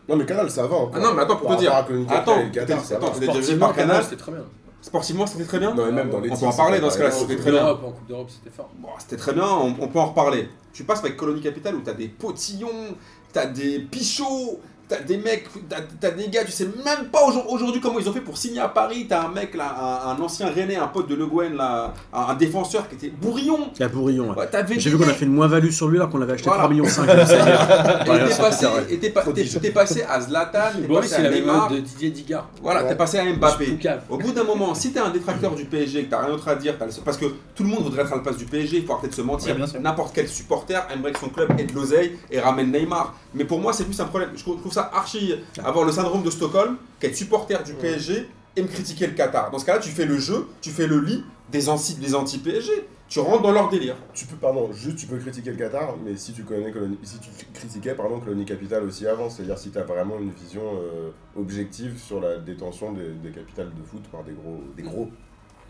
Non, mais Canal, ça va encore. Ah non, mais attends, pour te dire. Attends, et Qatar, ça attends, dirigé Sportivement, par Canal. c'était très bien. Sportivement, c'était très bien. Non, mais même dans les On peut en parler dans ce cas-là, c'était très bien. En Coupe d'Europe, c'était fort. Bon, c'était très bien, on, on peut en reparler. Tu passes avec Colonie Capitale où t'as des potillons, t'as des pichots, t'as des mecs, t'as t'as des gars, tu sais même pas aujourd- aujourd'hui comment ils ont fait pour signer à Paris. T'as un mec là, un, un ancien Rennais, un pote de Le Guen là, un, un défenseur qui était bourrillon. Il y a Bourillon. ouais. Ouais, t'avais J'ai vu qu'on a fait une moins-value sur lui alors qu'on l'avait acheté Voilà. 3 millions 5. Et t'es passé, et t'es pa- t'es- t'es passé à Zlatan, t'es passé à Neymar, de Didier Digard. voilà, Ouais. t'es passé à Mbappé. Au bout d'un moment, si t'es un détracteur du PSG, que t'as rien d'autre à dire, parce que tout le monde voudrait être à la place du PSG, il faut arrêter de se mentir. N'importe quel supporter aimerait que son club ait de l'oseille et ramène Neymar. Mais pour moi, c'est plus un problème. Je trouve je trouve ça archi avoir le syndrome de Stockholm, qu'être supporter du PSG et me critiquer le Qatar. Dans ce cas-là, tu fais le jeu, tu fais le lit des anti- des anti-PSG. Tu rentres dans leur délire. Tu peux, pardon, juste tu peux critiquer le Qatar, mais si tu connais Colonie- si tu critiquais pardon Colonie Capitale aussi avant, c'est-à-dire si tu as vraiment une vision euh, objective sur la détention des, des capitales de foot par des gros, des gros.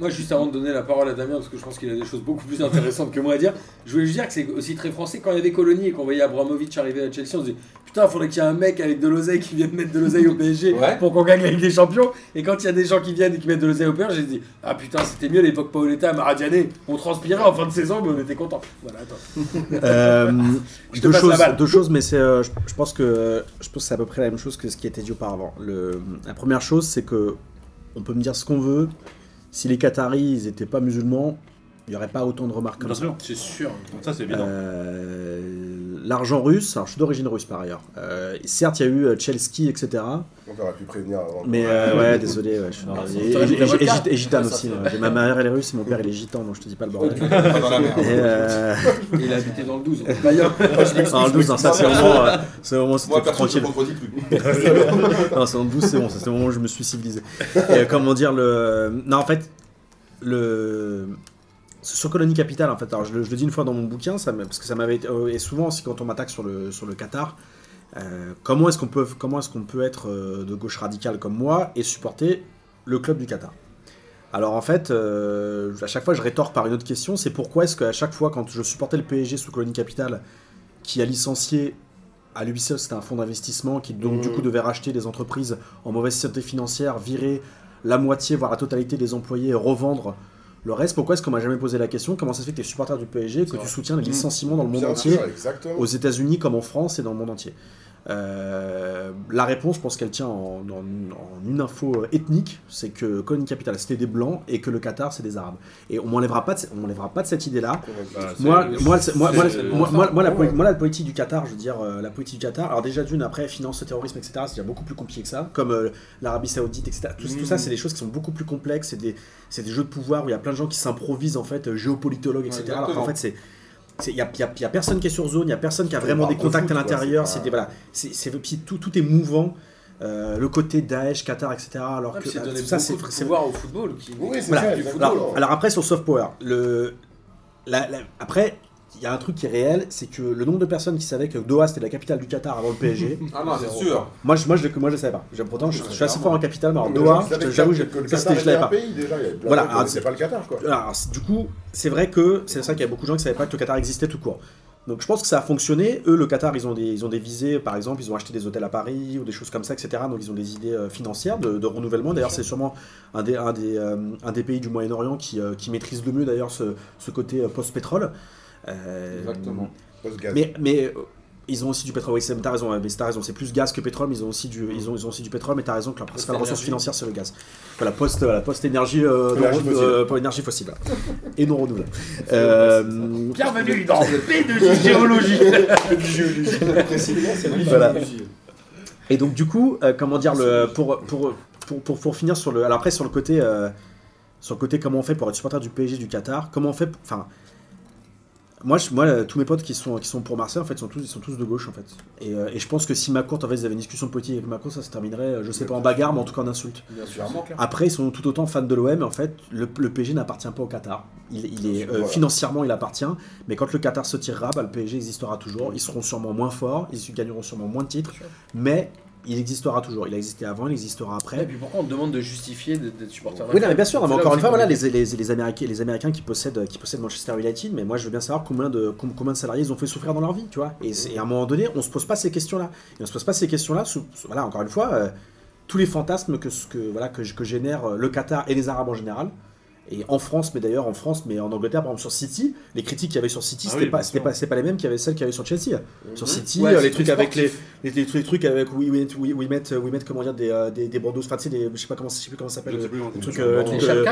Moi, juste avant de donner la parole à Damien, parce que je pense qu'il a des choses beaucoup plus intéressantes que moi à dire, je voulais juste dire que c'est aussi très français. Quand il y avait Colonie et qu'on voyait Abramovic arriver à Chelsea, on se dit Putain, il faudrait qu'il y ait un mec avec de l'oseille qui vienne mettre de l'oseille au PSG Ouais. pour qu'on gagne la Ligue des Champions. Et quand il y a des gens qui viennent et qui mettent de l'oseille au PSG, j'ai dit Ah putain, c'était mieux l'époque Paoletta, Maradiane. On transpirait en fin de saison, mais on était content. Voilà, attends. Euh, Je te deux, passe choses, la balle. deux choses, mais c'est, euh, je, je pense que je pense que c'est à peu près la même chose que ce qui était dit auparavant. Le, la première chose, c'est que on peut me dire ce qu'on veut. Si les Qataris ils étaient pas musulmans, il n'y aurait pas autant de remarques comme Bien ça. sûr. C'est sûr. Ça, c'est évident. Euh, L'argent russe, alors je suis d'origine russe par ailleurs. Euh, certes, il y a eu euh, Chelsea, etc. On aurait pu prévenir avant. Mais euh, ouais, désolé. Ouais, je suis- Non, et- gitane aussi. ouais. Ma mère elle est russe et mon père il est gitan, donc je te dis pas le bordel. Dans il habitait dans le 12. D'ailleurs, non, le 12, non, ça c'est au moment, c'est au moment où c'était tranquille. Non, c'est en 12, c'est bon, c'est le moment où je me suis civilisé. Et, comment dire, le. Non, en fait, le. Sur Colonie Capitale, en fait, alors je le, je le dis une fois dans mon bouquin, ça parce que ça m'avait été. euh, Et souvent, aussi quand on m'attaque sur le, sur le Qatar, euh, comment est-ce qu'on peut, comment est-ce qu'on peut être euh, de gauche radicale comme moi et supporter le club du Qatar? Alors en fait, euh, à chaque fois je rétorque par une autre question, c'est pourquoi est-ce qu'à chaque fois quand je supportais le PSG sous Colonie Capitale, qui a licencié à l'Ubisoft, c'était un fonds d'investissement qui donc du Mhm. coup devait racheter des entreprises en mauvaise santé financière, virer la moitié voire la totalité des employés et revendre le reste. Pourquoi est-ce qu'on m'a jamais posé la question? Comment ça se fait que tu es supporter du PSG, que tu soutiens les licenciements dans le monde entier? exactement. aux États-Unis comme en France et dans le monde entier Euh, La réponse, je pense qu'elle tient en, en- en une info euh, ethnique, c'est que Colonie Capital c'était des blancs et que le Qatar c'est des arabes. Et on m'enlèvera pas, de, on m'enlèvera pas de cette idée-là. Bah, Moi, moi, la, moi, politique du Qatar, je veux dire, euh, la politique du Qatar, alors déjà d'une, après, finance le terrorisme, etc., c'est déjà beaucoup plus compliqué que ça, comme euh, l'Arabie Saoudite, etc. Tout, tout ça, c'est des choses qui sont beaucoup plus complexes, c'est des, jeux de pouvoir où il y a plein de gens qui s'improvisent, en fait, géopolitologues, etc. Ouais, alors qu'en exactement. fait, c'est. Il n'y a, y a- y a personne qui est sur zone, il n'y a personne qui a vraiment des de contacts foot, à l'intérieur, c'est voilà, c'est, c'est- puis tout, tout est mouvant, euh, le côté Daesh, Qatar, etc. Alors que euh, donné tout ça, c'est, de c'est- pouvoir au football. Qui... Oui, c'est voilà. ça, alors, alors après sur soft power, le, la- la- après il y a un truc qui est réel, c'est que le nombre de personnes qui savaient que Doha c'était la capitale du Qatar avant le PSG. Ah non, c'est sûr. moi je moi je moi je savais pas. J'ai- Pourtant je, je suis assez fort en capitale, mais alors Doha, j'avoue je- l'avais un pas. pays, déjà, il y Voilà, alors, connaissaient pas le Qatar, quoi. Alors, c'est- du coup, c'est vrai que c'est ça qu'il y a beaucoup de gens qui savaient pas que le Qatar existait tout court. Donc je pense que ça a fonctionné. Eux, le Qatar, ils ont des, ils ont des visées, par exemple, ils ont acheté des hôtels à Paris ou des choses comme ça, etc. Donc ils ont des idées euh, financières de, de renouvellement. D'ailleurs, c'est sûrement un des, un, des, euh, un des pays du Moyen-Orient qui, euh, qui maîtrise le mieux d'ailleurs ce, ce côté post-pétrole. Euh, Exactement. Post-gaz. Mais, mais euh, ils ont aussi du pétrole. Oui, c'est- t'as raison, mais t'as raison. C'est plus gaz que pétrole, mais ils ont aussi du, ils ont, ils ont aussi du pétrole. Mais t'as raison que leur principale ressource énergie. financière c'est le gaz. Voilà, post, voilà, post énergie, euh, Énergie non- fossile. euh, pas énergie fossile voilà. et non renouvelable. Euh, Bienvenue dans le P de géologie. Précisément, c'est lui. Voilà. Et donc du coup, euh, comment dire le pour pour, pour, pour, pour finir sur le alors après sur le côté euh, sur le côté comment on fait pour être supporter du PSG du Qatar, comment on fait pour- enfin Moi, je- moi, tous mes potes qui sont, qui sont pour Marseille, en fait, sont tous, ils sont tous de gauche, en fait. Et, euh, et je pense que si Macron, en fait, ils avaient une discussion politique avec Macron, ça se terminerait, euh, je sais pas en bagarre, mais en tout cas en insulte. Après, ils sont tout autant fans de l'OM, en fait, le, le PSG n'appartient pas au Qatar. Il, il est, euh, voilà. financièrement, il appartient, mais quand le Qatar se tirera, bah, le PSG existera toujours. Ils seront sûrement moins forts, ils gagneront sûrement moins de titres, mais il existera toujours. Il a existé avant, il existera Et après. puis pourquoi on te demande de justifier d'être supporter Oui, non, mais bien sûr, mais encore une fois, voilà, les, les, les Américains, les Américains qui possèdent, qui possèdent Manchester United, mais moi je veux bien savoir combien de, com- combien de salariés ils ont fait souffrir dans leur vie, tu vois. Et, et à un moment donné, on se pose pas ces questions-là. Et on se pose pas ces questions-là, voilà, encore une fois, euh, tous les fantasmes que, ce que, voilà, que, que génère euh, le Qatar et les Arabes en général. Et en France, mais d'ailleurs en France, mais en Angleterre, par exemple sur City, les critiques qu'il y avait sur City, Ah c'était oui, pas, c'était pas, pas les mêmes qu'il y avait celles qu'il y avait sur Chelsea. Sur City, Ouais, euh, les trucs avec les, les, les trucs, les trucs avec we, we met, we met, comment dire, des, euh, des, des bandeaux, enfin, tu sais, des- je sais pas comment, je sais plus comment ça s'appelle. Je sais plus comment le ça truc, s'appelle. euh,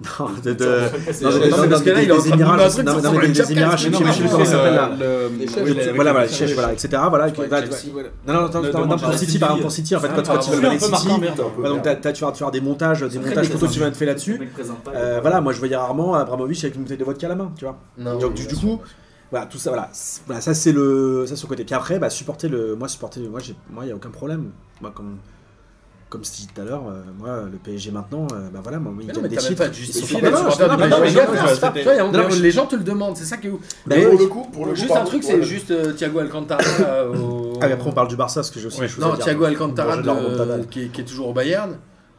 non, de, de, non, Non, dans- parce que là, il est en train de que non, non, mais des Émirats, je sais que plus tu comment ça s'appelle là. Voilà, Voilà, chef, voilà, etc. Voilà, que-. Non, non, non, pour City, par exemple, pour City, en fait, quand, tu vas marquant, City, donc tu vas tu vas avoir des montages, des montages photos qui vont être faits là-dessus. Euh, voilà, moi je voyais rarement Abramovich avec une bouteille de vodka à la main, tu vois. Non, Donc du, coup, voilà, tout ça, voilà, ça c'est le, ça le côté. Puis après, bah, supporter le, moi supporter, moi j'ai, moi il y a aucun problème. Moi comme, comme je disais tout à l'heure, euh, moi le PSG maintenant, euh, bah voilà, moi il mais des titres. Les gens te le demandent, c'est ça qui est ouf. Bah pour le coup, pour le coup, Juste un truc, c'est juste euh, Thiago Alcantara. Ah mais après on parle du Barça parce que j'ai aussi Ouais. des choses à Non. Thiago Alcantara, qui est toujours au Bayern,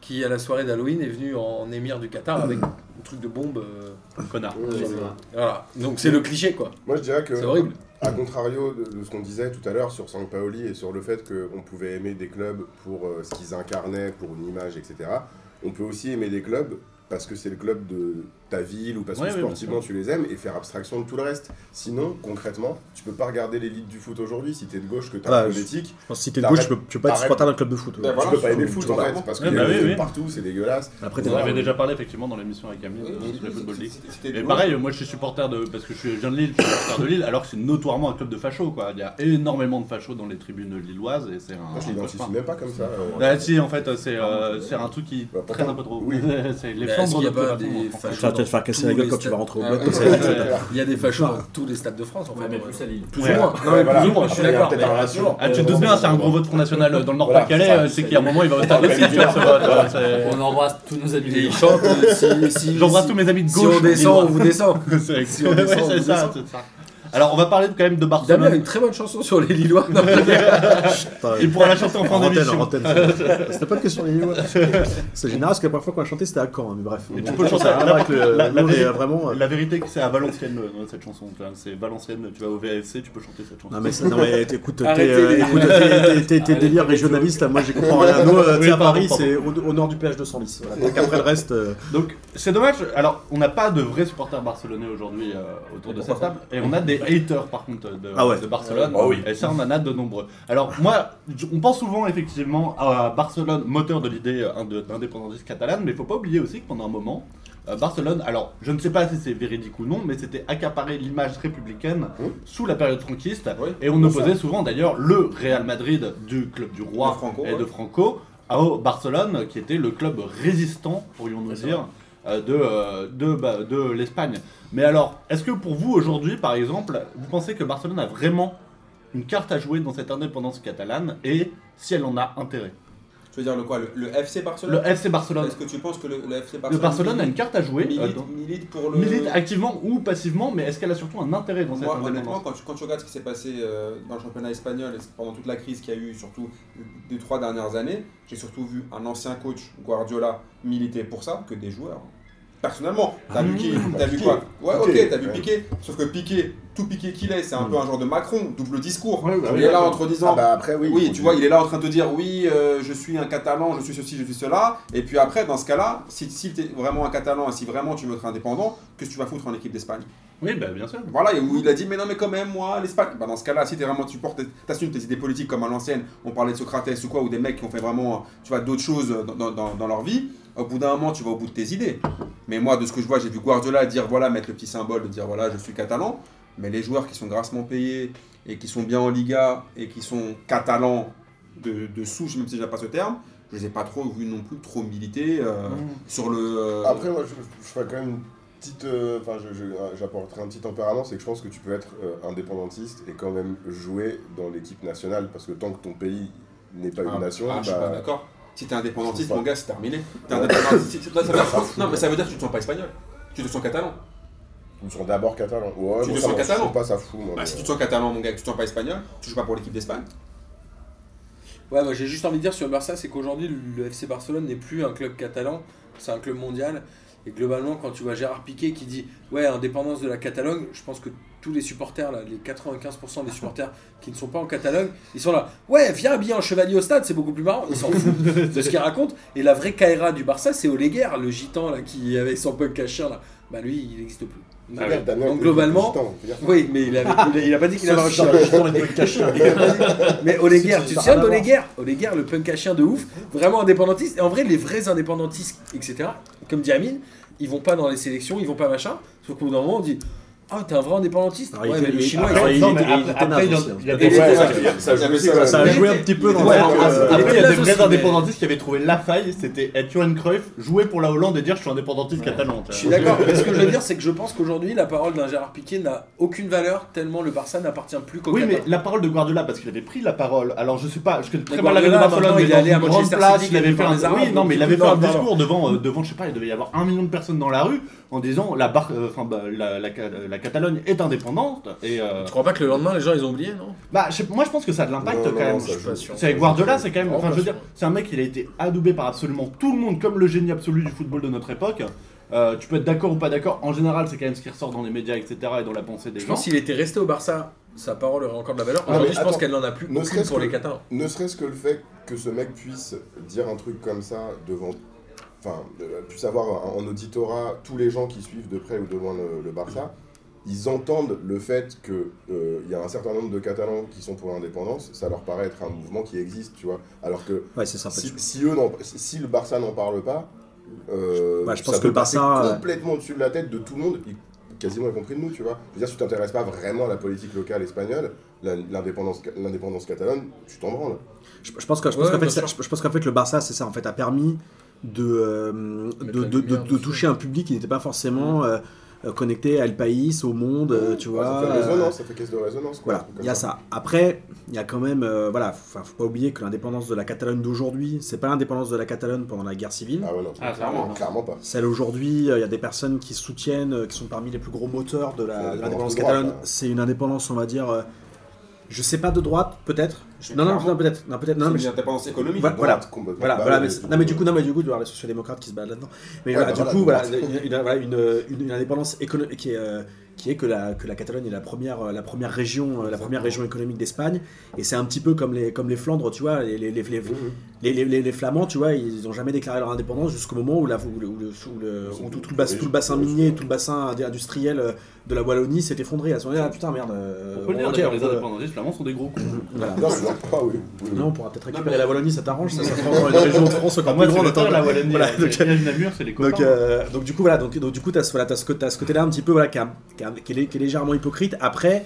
qui à la soirée d'Halloween est venu en émir du Qatar avec un truc de bombe. euh, Connard. Ouais. Voilà. Donc c'est le cliché quoi. Moi, je dirais que, C'est horrible. à contrario de, de ce qu'on disait tout à l'heure sur Sampaoli et sur le fait qu'on pouvait aimer des clubs pour euh, ce qu'ils incarnaient, pour une image, etc., on peut aussi aimer des clubs parce que c'est le club de ta ville ou parce Ouais, que ouais, sportivement tu les aimes et faire abstraction de tout le reste. Sinon, concrètement, tu peux pas regarder l'élite du foot aujourd'hui si t'es de gauche que t'as Bah, un peu je- d'éthique. Je pense que si t'es de gauche, tu peux, tu peux pas être supporter d'un club de foot. Ouais, voilà. tu peux pas aimer le foot en pas. fait parce Ouais, qu'il y bah a oui, oui. partout, c'est dégueulasse. Après On en avait déjà parlé effectivement dans l'émission avec Camille, Oui, euh, oui, sur le oui, Football League. de pareil, moi je suis supporter de. Parce que je viens de Lille, je suis supporter de Lille, alors que c'est notoirement un club de fachos quoi. Il y a énormément de fachos dans les tribunes lilloises et c'est un. Moi, je l'identifie même pas comme ça. euh. Ah, si, en fait, c'est euh, un truc qui Bah, traîne un peu trop. oui. c'est les Mais y de pas toute façon, des France. fachos te faire casser la gueule quand tu vas rentrer au Ah, bloc. Il y a des fachos dans tous les stades de France en fait. Mais plus à Lille. Plus Ouais. ou moins. Non, mais plus ou moins, je suis d'accord. Ah, tu te doutes bien, c'est un gros vote Front National dans le Voilà, Nord-Pas-Calais, c'est qu'il y a un moment, il va au stade aussi, tu vois, ce vote. c'est- On embrasse tous nos amis. Ils chantent euh, J'embrasse tous mes amis de Si gauche. on descend, on lillois. vous descend. C'est Si on descend, on vous descend. c'est ça. Alors, on va parler quand même de Damien a Barcelone. une très bonne chanson sur les Lillois. Non, Il pourra la chanter en fin d'émission. C'était pas que sur les Lillois. C'est général parce que la première fois qu'on a chanté c'était à Caen, hein, mais bref. Et tu peux le chanter la- vérité- euh, c'est à Valenciennes euh, cette chanson. C'est Valenciennes, tu vas au VFC, tu peux chanter cette chanson. Non mais, ça- non, mais écoute, t'es euh, les- écoute, t'es- t'es- t'es délire régionaliste, moi j'y comprends rien. Nous, euh, à pardon, Paris, c'est au, nord du Senlis. Voilà. Donc après le reste, euh, Donc c'est dommage. Alors on n'a pas de vrais supporters barcelonais aujourd'hui euh, autour de cette table, et on a des haters par contre de, Ah ouais. de Barcelone. Ah oui. Et ça on en a de nombreux. Alors moi, on pense souvent effectivement à Barcelone, moteur de l'idée euh, d'indépendance catalane, mais il faut pas oublier aussi que pendant un moment. euh, Barcelone, alors je ne sais pas si c'est véridique ou non, mais c'était accaparé l'image républicaine Oui. sous la période franquiste, Oui, et on opposait souvent d'ailleurs le Real Madrid du club du roi De Franco, et de. Franco au Barcelone, qui était le club résistant, pourrions-nous dire, de, euh, de, bah, de l'Espagne. Mais alors, est-ce que pour vous aujourd'hui, par exemple, vous pensez que Barcelone a vraiment une carte à jouer dans cette indépendance catalane et si elle en a intérêt? Tu veux dire le quoi? Le, le FC Barcelone? Le FC Barcelone. Est-ce que tu penses que le, le FC Le Barcelone, Barcelone a une carte à jouer. euh, milite, dans- milite pour le. milite activement ou passivement, mais est-ce qu'elle a surtout un intérêt dans cette Moi, indépendance quand tu, quand tu regardes ce qui s'est passé euh, dans le championnat espagnol et pendant toute la crise qu'il y a eu, surtout des trois dernières années, j'ai surtout vu un ancien coach, Guardiola, militer pour ça que des joueurs. Personnellement, t'as vu qui? T'as vu quoi? Ouais, Piqué, ok, t'as vu ouais. Piqué. Sauf que Piqué, tout Piqué qu'il est, c'est un Mm. peu un genre de Macron, double discours. Ouais, bah il oui, est là entre disant. Ah bah après, oui. Tu vois, il est là en train de te dire oui, euh, je suis un Catalan, je suis ceci, je suis cela. Et puis après, dans ce cas-là, si, si tu es vraiment un Catalan et si vraiment tu veux être indépendant, que tu vas foutre en équipe d'Espagne? Oui, bah, bien sûr. Voilà, et où il a dit mais non, mais quand même, moi, l'Espagne. Bah, dans ce cas-là, si tu vraiment, tu portes, t'assumes tes idées politiques comme à l'ancienne, on parlait de Socrates ou quoi, ou des mecs qui ont fait vraiment, tu vois, d'autres choses dans- dans leur vie, au bout d'un moment, tu vas au bout de tes idées. Mais moi, de ce que je vois, j'ai vu Guardiola dire voilà, mettre le petit symbole de dire voilà, je suis catalan. Mais les joueurs qui sont grassement payés et qui sont bien en Liga et qui sont catalans de, de souche, même si j'aime pas ce terme, je les ai pas trop vus non plus trop militer euh, sur le. euh, Après, moi, je, je ferais quand même petite, euh, enfin, je- je- j'apporterai un petit tempérament, c'est que je pense que tu peux être euh, indépendantiste et quand même jouer dans l'équipe nationale, parce que tant que ton pays n'est pas Ah, une nation, ah, je suis bah, pas d'accord. Si t'es indépendantiste, mon gars, c'est terminé. T'es indépendantiste. ça veut dire- non, mais ça veut dire que tu te sens pas espagnol. Tu te sens catalan. ils sont d'abord catalans. Ouais, Tu te ça sens catalan pas, ça fout. Moi, Bah, mais- si tu te sens catalan, mon gars, que tu te sens pas espagnol, tu joues pas pour l'équipe d'Espagne. Ouais, moi j'ai juste envie de dire sur le Barça, c'est qu'aujourd'hui le FC Barcelone n'est plus un club catalan, c'est un club mondial. Et globalement, quand tu vois Gérard Piquet qui dit ouais, indépendance de la Catalogne, je pense que tous les supporters, là, les 95% des supporters qui ne sont pas en Catalogne, ils sont là. Ouais, viens habiller un chevalier au stade, c'est beaucoup plus marrant. Ils s'en foutent de ce qu'ils racontent. Et la vraie Kaira du Barça, c'est Oleguer, le gitan là, qui avait son punk chien là. Bah lui, il n'existe plus. Ah Donc, globalement-. Oui, mais il, avait- il a, il a pas dit qu'il avait un chien. Mais Oleguer, tu te souviens n'a d'Oleguer Oleguer, le punk à chien de ouf, vraiment indépendantiste. Et en vrai, les vrais indépendantistes, etc., comme dit Amine, ils vont pas dans les sélections, ils vont pas machin. Sauf qu'au bout d'un moment, on dit Ah, t'es un vrai indépendantiste Alors, Ouais, il mais était- le il- chinois, après, il. Ça a joué un petit peu dans Après, Il y a des vrais indépendantistes qui avaient trouvé la faille, c'était être Johan Cruyff, jouer pour la Hollande et dire je suis indépendantiste catalan. Je suis d'accord, mais ce que je veux dire, c'est que je pense qu'aujourd'hui, la parole d'un Gérard Piquet n'a aucune valeur, tellement le Barça n'appartient plus qu'au Oui, mais la parole de Guardiola, parce qu'il avait pris la parole. Alors, je sais pas, je connais très mal la de Barcelone, mais il allé à Manchester City, il avait fait un, oui, non, mais il avait fait un discours devant, euh, devant, je sais pas, il devait y avoir un million de personnes dans la rue en disant la, bar- euh, enfin, bah, la, la, la Catalogne est indépendante. Et, euh, Tu crois pas que le lendemain, les gens, ils ont oublié, non? Bah, je sais- moi, je pense que ça a de l'impact quand non, même. Je. C'est avec Guardiola, c'est quand même. Enfin, je veux dire, c'est un mec, il a été adoubé par absolument tout le monde, comme le génie absolu du football de notre époque. Euh, tu peux être d'accord ou pas d'accord. En général, c'est quand même ce qui ressort dans les médias, etc. et dans la pensée des Je gens. pense qu'il était resté au Barça, sa parole aurait encore de la valeur. Aujourd'hui, je pense qu'elle n'en a plus ne aucune pour que- les Catalans. Ne serait-ce que le fait que ce mec puisse dire un truc comme ça devant. Enfin, euh, puisse avoir en auditorat tous les gens qui suivent de près ou de loin le, le Barça, ils entendent le fait qu'il y a un certain nombre de Catalans qui sont pour l'indépendance, ça leur paraît être un mouvement qui existe, tu vois. Alors que Ouais, si, si eux si, le Barça n'en parle pas, euh, je pense ça que peut le passer Barça, euh, complètement au-dessus de la tête de tout le monde, quasiment y compris de nous, tu vois. Je veux dire, si tu t'intéresses pas vraiment à la politique locale espagnole, l'indépendance catalane, tu t'en branles. Pense Ouais, fait, je, je pense qu'en fait, le Barça, c'est ça, en fait, a permis de, euh, de, de- toucher un public qui n'était pas forcément euh, euh, connecté à El País, au monde, euh, tu vois. ça fait euh, résonance, ça fait caisse de résonance. Quoi, Voilà, il y a ça. Après, il y a quand même, euh, voilà, faut, faut pas oublier que l'indépendance de la Catalogne d'aujourd'hui, c'est pas l'indépendance de la Catalogne pendant la guerre civile. Ah ouais, non, Ah, clairement, clairement. clairement pas. Celle aujourd'hui, euh, il y a des personnes qui soutiennent, euh, qui sont parmi les plus gros moteurs de l'indépendance catalane. là. C'est une indépendance, on va dire, euh, je sais pas de droite, peut-être. Non, non, non, peut-être. Non, peut-être. Non, mais une indépendance économique. Voilà, voilà. Voilà, mais, non, mais du coup, non, mais du coup, tu vois les sociodémocrates qui se baladent là-dedans. Mais du coup, voilà, une, indépendance économique qui est, euh, qui est que la, que la Catalogne est la première, euh, la première région, euh, la première région économique d'Espagne. Et c'est un petit peu comme les, comme les Flandres, tu vois, les, les, les, les Flamands, tu vois, ils n'ont jamais déclaré leur indépendance jusqu'au moment où, la, où, le, où le- où le- Ils sont où tout, tous tout le, bas- tout le bassin minier, tout le bassin indu- industriel de la Wallonie s'est effondré. À ce moment-là, ah, putain, merde. euh, On peut le dire, d'ailleurs, les indépendantistes flamands sont des gros cons. voilà. Non, je ne pas, oui. oui, oui. Non, on pourra peut-être récupérer mais- la Wallonie, ça t'arrange, ça, ça fera encore une région de France encore Moi, plus c'est grande. la Wallonie. Voilà, Voilà, donc- c'est les copains. Donc, euh, donc du coup voilà donc, donc du coup t'as ce, voilà, t'as ce, t'as ce côté là un petit peu voilà qui, a- qui a- qui est, qui est légèrement hypocrite après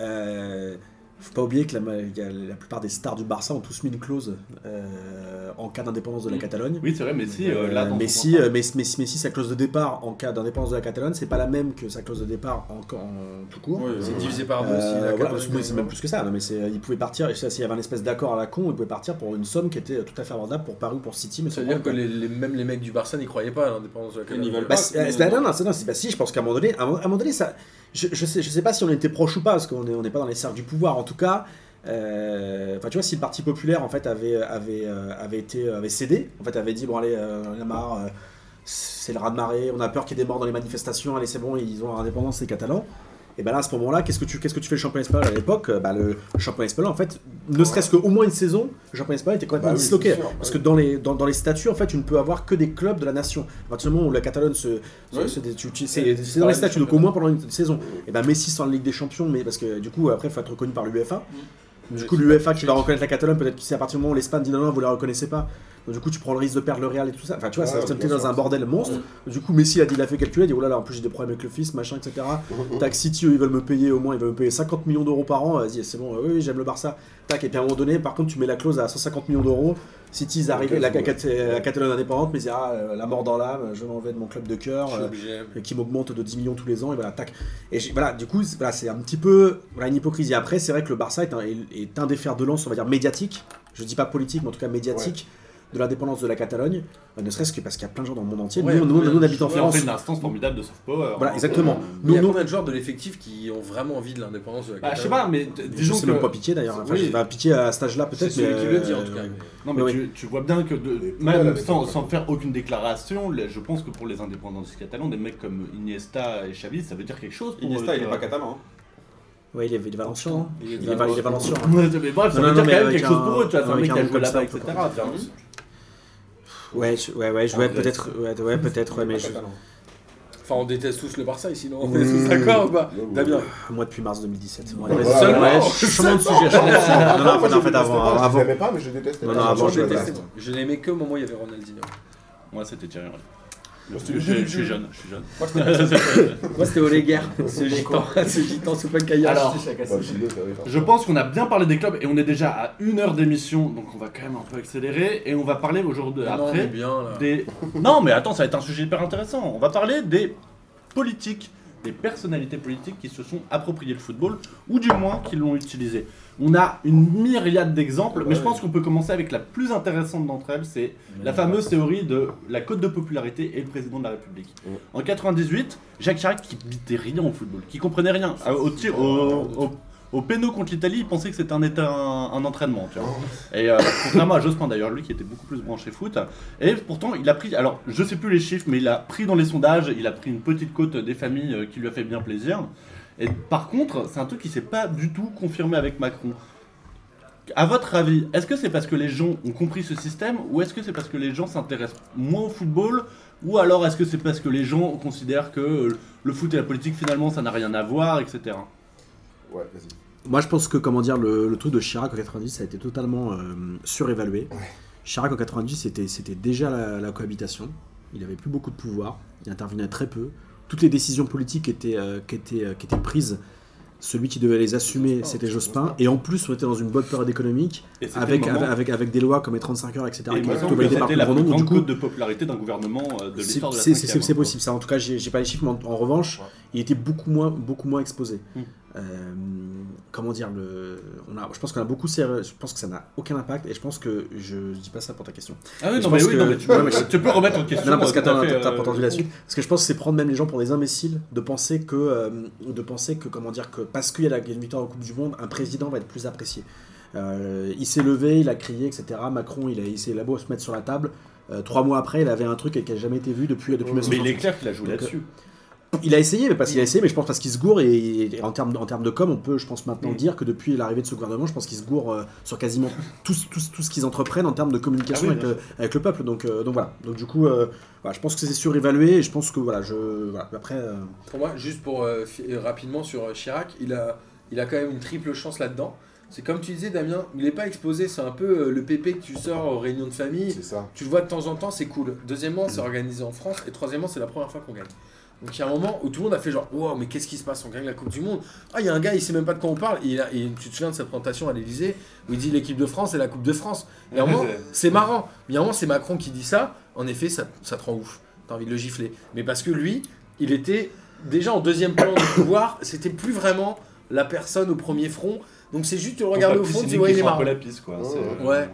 euh, faut pas oublier que la, la plupart des stars du Barça ont tous mis une clause euh, en cas d'indépendance de la Mm. Catalogne Oui, c'est vrai, Messi, euh, Euh, là, dans Messi, euh, Messi, Messi, Messi, sa clause de départ en cas d'indépendance de la Catalogne c'est pas la même que sa clause de départ en, en tout court Oui, C'est divisé par deux euh, aussi. voilà, c'est- même plus que ça. Non, mais il pouvait partir. S'il y avait un espèce d'accord à la con, il pouvait partir pour une somme qui était tout à fait abordable pour Paris ou pour City. Mais Ça veut sans dire que problème, les, les- même les mecs du Barça n'y croyaient pas à l'indépendance de la Ils Catalogne. n'y veulent Bah, pas. non, non, c'est- non, bah, si, je pense qu'à un moment donné, à un, moment- donné, ça, je, je sais, je sais pas si on était proche ou pas, parce qu'on n'est on n'est pas dans les cercles du pouvoir. En tout cas, euh, enfin, tu vois, si le Parti populaire en fait avait, euh, été, avait cédé, en fait, avait dit bon allez, euh, on euh, c'est le raz de marée, on a peur qu'il y ait des morts dans les manifestations, allez c'est bon, ils ont leur indépendance, les Catalans. Et ben là, à ce moment-là, qu'est-ce que tu, qu'est-ce que tu fais le championnat espagnol à l'époque? Bah, le championnat espagnol, en fait, ne serait-ce qu'au moins une saison, le championnat espagnol était complètement Bah disloqué. sûr, parce bah que oui. dans les, dans, dans les statuts, en fait, tu ne peux avoir que des clubs de la nation. À partir du moment où la Catalogne se. Oui. c'est dans les statuts, donc au moins pendant une saison. Et ben Messi sans la Ligue des Champions, mais parce que du coup, après, il faut être reconnu par l'UEFA. Du Ouais, coup, l'UEFA qui va reconnaître la Catalogne, peut-être que c'est à partir du moment où l'Espagne dit non, non, vous la reconnaissez pas. Donc, du coup, tu prends le risque de perdre le Real et tout ça. Enfin, tu vois, ça bien t'es dans un bordel monstre. Du coup, Messi, a dit, il a fait calculer, il a dit, oh là là, en plus j'ai des problèmes avec le fils, machin, etc. Tac, City, eux, ils veulent me payer au moins, ils veulent me payer 50 millions d'euros par an. Vas-y, c'est bon, euh, oui, oui, j'aime le Barça. Tac, et puis à un moment donné, par contre, tu mets la clause à 150 millions d'euros. Arrivent, Ok, la, la Catalogne indépendante, mais ils disent, ah, euh, la mort dans l'âme, je m'en vais de mon club de cœur. Euh, et qui m'augmente de 10 millions tous les ans et voilà tac. Et voilà du coup c'est voilà, un petit peu voilà, une hypocrisie. Après c'est vrai que le Barça est un, est, est un des fers de lance on va dire médiatique. Je dis pas politique mais en tout cas médiatique de l'indépendance de la Catalogne euh, ne serait-ce que parce qu'il y a plein de gens dans le monde entier Ouais, nous, nous, ouais, nous, on habite en on France fait une instance formidable de soft power. voilà hein. exactement Il y nous, a nous combien de joueurs de l'effectif qui ont vraiment envie de l'indépendance de la Bah, je sais Catalogne pas, mais disons que. même pas pitié d'ailleurs enfin Oui. pas pitié à cet âge là C'est peut-être celui qui le dit en euh, tout cas. Non, mais Oui, tu, tu vois bien que, de- même sans, faire aucune déclaration, je pense que pour les indépendantistes catalans, des mecs comme Iniesta et Xavi, ça veut dire quelque chose. Pour Iniesta, eux, il est tu pas catalan. hein. ouais il est, il est valencien non Il est il est, va- il est valencien mais bref, ça Non, veut non, dire quand même quelque chose pour eux, tu vois, c'est un mec qui a joué là-bas, etc. ouais je- ouais ouais je- ouais En Grèce. peut-être ouais, ouais peut-être ouais mais je-. Enfin, on déteste tous le Barça ici, non On Mmh. est tous d'accord ou pas Ouais, ouais. Damien moi depuis mars 2017 bon, Ouais, allez, voilà, vas-y, ouais. ouais, je- changeons de sujet non non Moi, en fait, avant pas, Je l'aimais pas, mais je détestais Non, non, avant, Moi, je détestais. Je l'aimais que au moment où il y avait Ronaldinho. Moi, c'était Thierry Henry. Je, suis jeune, je suis jeune. Moi, c'était Oleguer, ce gitan, ce gitan sous plein de Alors, Bah. Je pense qu'on a bien parlé des clubs et on est déjà à une heure d'émission, donc on va quand même un peu accélérer et on va parler aujourd'hui après bien là. des. Non, mais attends, ça va être un sujet hyper intéressant. On va parler des politiques, des personnalités politiques qui se sont appropriées le football ou du moins qui l'ont utilisé. On a une myriade d'exemples, mais je pense qu'on peut commencer avec la plus intéressante d'entre elles, c'est la fameuse théorie de la cote de popularité et le président de la République. Ouais. En 98, Jacques Chirac qui bitait rien au football, qui comprenait rien. Au tir, au, au, au péno contre l'Italie, il pensait que c'était un, état- un, un entraînement. Tu vois. Et euh, contrairement à Jospin d'ailleurs, lui qui était beaucoup plus branché foot. Et pourtant, il a pris, alors je sais plus les chiffres, mais il a pris dans les sondages, il a pris une petite cote des familles euh, qui lui a fait bien plaisir. Et par contre, c'est un truc qui s'est pas du tout confirmé avec Macron. À votre avis, est-ce que c'est parce que les gens ont compris ce système ou est-ce que c'est parce que les gens s'intéressent moins au football ou alors est-ce que c'est parce que les gens considèrent que euh, le foot et la politique finalement ça n'a rien à voir, etc. Ouais, vas-y. Moi, je pense que comment dire, le, le truc de Chirac en 90, ça a été totalement euh, surévalué. Chirac en 90, c'était c'était déjà la, la cohabitation. Il avait plus beaucoup de pouvoir. Il intervenait très peu. Toutes les décisions politiques étaient, euh, qui, étaient, euh, qui étaient prises. Celui qui devait les assumer, c'était Jospin. Et en plus, on était dans une bonne période économique, avec, avec, avec, avec des lois comme les 35 heures, etc. et qui par c'était le la plus grande coup, de popularité d'un gouvernement de c'est l'histoire de la c'est- possible ça. En tout cas, j'ai j'ai pas les chiffres, mais en, en revanche, il était beaucoup moins, beaucoup moins exposé. Mm. Euh, comment dire le, on a, Je pense qu'on a beaucoup. serré- Je pense que ça n'a aucun impact, et je pense que je, dis pas ça pour ta question. Ah oui, non, mais oui, que- non, mais tu, Ouais, peux, mais je- tu peux remettre en question. Non, parce que euh, t'as pas euh, entendu là-dessus. Parce que je pense que c'est prendre même les gens pour des imbéciles de penser que, euh, de penser que comment dire que parce qu'il y a la- une victoire en Coupe du Monde, un président va être plus apprécié. Euh, il s'est levé, il a crié, etc. Macron, il a, il s'est beau se mettre sur la table. euh, trois mois après, il avait un truc qui n'a jamais été vu depuis, depuis Mais Mais il 1968. est clair qu'il a joué là-dessus. Il a essayé, mais parce qu'il a essayé, mais je pense parce qu'il se gourre et, et en termes en termes de com, on peut, je pense maintenant dire que depuis l'arrivée de ce gouvernement, je pense qu'ils se gourrent euh, sur quasiment tout, ce- tout, tout ce qu'ils entreprennent en termes de communication Ah oui, avec, le, avec le peuple. Donc, euh, donc voilà. Donc du coup, euh, voilà, je pense que c'est surévalué et je pense que voilà, je voilà. Après, euh, Pour moi, juste pour euh, euh, rapidement sur euh, Chirac, il a, il a quand même une triple chance là-dedans. C'est comme tu disais, Damien, il n'est pas exposé. C'est un peu euh, le pépé que tu sors aux réunions de famille. C'est ça. Tu le vois de temps en temps, c'est cool. Deuxièmement, c'est organisé en France. Et troisièmement, c'est la première fois qu'on gagne. Donc il y a un moment où tout le monde a fait genre, wow, mais qu'est-ce qui se passe? On gagne la Coupe du Monde. Ah, il y a un gars, il sait même pas de quoi on parle. Et, a- et tu te souviens de cette présentation à l'Elysée où il dit l'équipe de France et la Coupe de France. Et à un moment, c'est marrant. Mais à un moment, c'est Macron qui dit ça. En effet, ça, ça te rend ouf. T'as envie de le gifler. Mais parce que lui, il était déjà en deuxième plan du pouvoir. C'était plus vraiment la personne au premier front. Donc c'est juste, tu le regardes au fond, tu vois, il est marrant. la piste, quoi. Ouais, c'est- Ouais.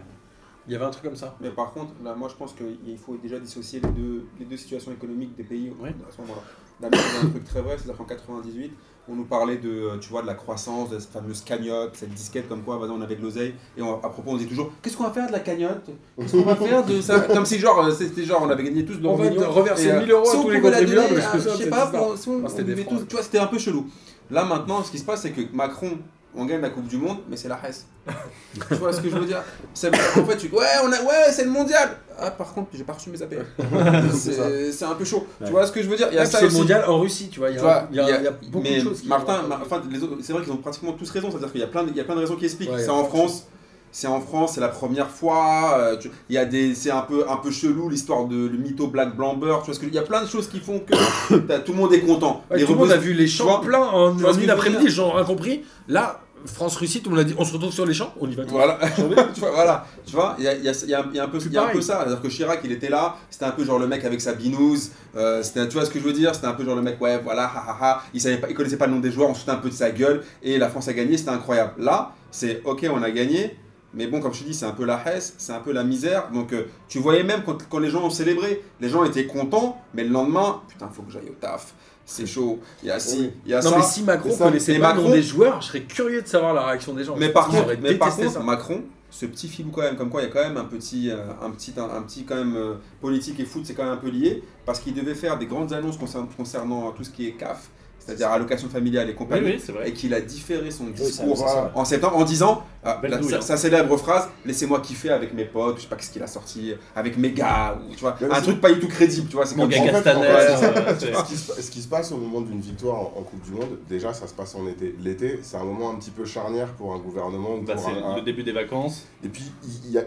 Il y avait un truc comme ça. Mais par contre, là, moi, je pense qu'il faut déjà dissocier les deux, les deux situations économiques des pays Oui. à ce moment-là. Dit un truc très vrai, c'est-à-dire qu'en 98, on nous parlait de, euh, tu vois, de la croissance, de cette fameuse cagnotte, cette disquette comme quoi, vas-y, on avait de l'oseille. Et on- à propos, on disait toujours, qu'est-ce qu'on va faire de la cagnotte? Qu'est-ce qu'on va faire de ça? Comme si, genre, euh, c'était genre, on avait gagné tous de On va reverser et, euh, 1000 euros à si tous les contribuables, je sais pas, si on, Ah, on tous, tu vois, c'était un peu chelou. Là, maintenant, ce qui se passe, c'est que Macron, on gagne la Coupe du Monde, mais c'est la Hesse. tu vois ce que je veux dire? Ça veut dire qu'en fait, tu ouais, on a, ouais, c'est le mondial. Ah, par contre, j'ai pas reçu mes APR. c'est un peu chaud. Ouais. Tu vois ce que je veux dire? Il y a ça c'est le mondial en Russie, tu vois. Il y a, il y a- il y a beaucoup de choses qui. Martin, Mar- enfin, c'est vrai qu'ils ont pratiquement tous raison. C'est-à-dire qu'il y a plein, de, il y a plein de raisons qui expliquent. Ouais, c'est en France. c'est en France, c'est la première fois. euh, tu- Il y a des, c'est un peu, un peu chelou l'histoire de le mytho Black Blamber. Tu vois ce que il y a plein de choses qui font que tout le monde est content. Ouais, Les tout le monde a vu les champs pleins en, en une après-midi, dire? les gens ont rien compris. Là, France-Russie, tout le monde a dit on se retrouve sur les champs, on y va. Voilà, tu vois, voilà, tu vois, il y a, il y a- il y a- il y a un peu, y a un peu ça. C'est-à-dire que Chirac, il était là, c'était un peu genre le mec avec sa binouse, euh, c'était, tu vois ce que je veux dire? C'était un peu genre le mec, ouais, voilà, ha ha ha, il savait pas, il connaissait pas le nom des joueurs, on se foutait un peu de sa gueule, et la France a gagné, c'était incroyable. Là, c'est ok, on a gagné, mais bon, comme je te dis, c'est un peu la hesse, c'est un peu la misère. Donc, euh, tu voyais même quand, quand les gens ont célébré, les gens étaient contents, mais le lendemain, putain, faut que j'aille au taf. C'est chaud. Il y a si, il y a Non, ça. mais si Macron connaissait pas le nom Macron- des joueurs, je serais curieux de savoir la réaction des gens. Mais par contre, mais par contre ça. Macron, ce petit filou quand même, comme quoi il y a quand même un petit, euh, un petit, un, un petit quand même euh, politique et foot, c'est quand même un peu lié, parce qu'il devait faire des grandes annonces concernant, concernant tout ce qui est CAF, c'est-à-dire allocation familiale et compagnie, oui, c'est vrai. et qu'il a différé son discours ça. en septembre en disant ah, Belle la- douille, sa, hein. sa célèbre phrase laissez-moi kiffer avec mes potes, je sais pas qu'est-ce qu'il a sorti, avec mes gars, ou tu vois, un truc pas du tout crédible, tu vois, c'est Mon gars euh, Ce qui, se, ce passe au moment d'une victoire en, en Coupe du Monde, déjà ça se passe en été. L'été, c'est un moment un petit peu charnière pour un gouvernement. ou bah, c'est un- le début des vacances. Et puis, il n'y a,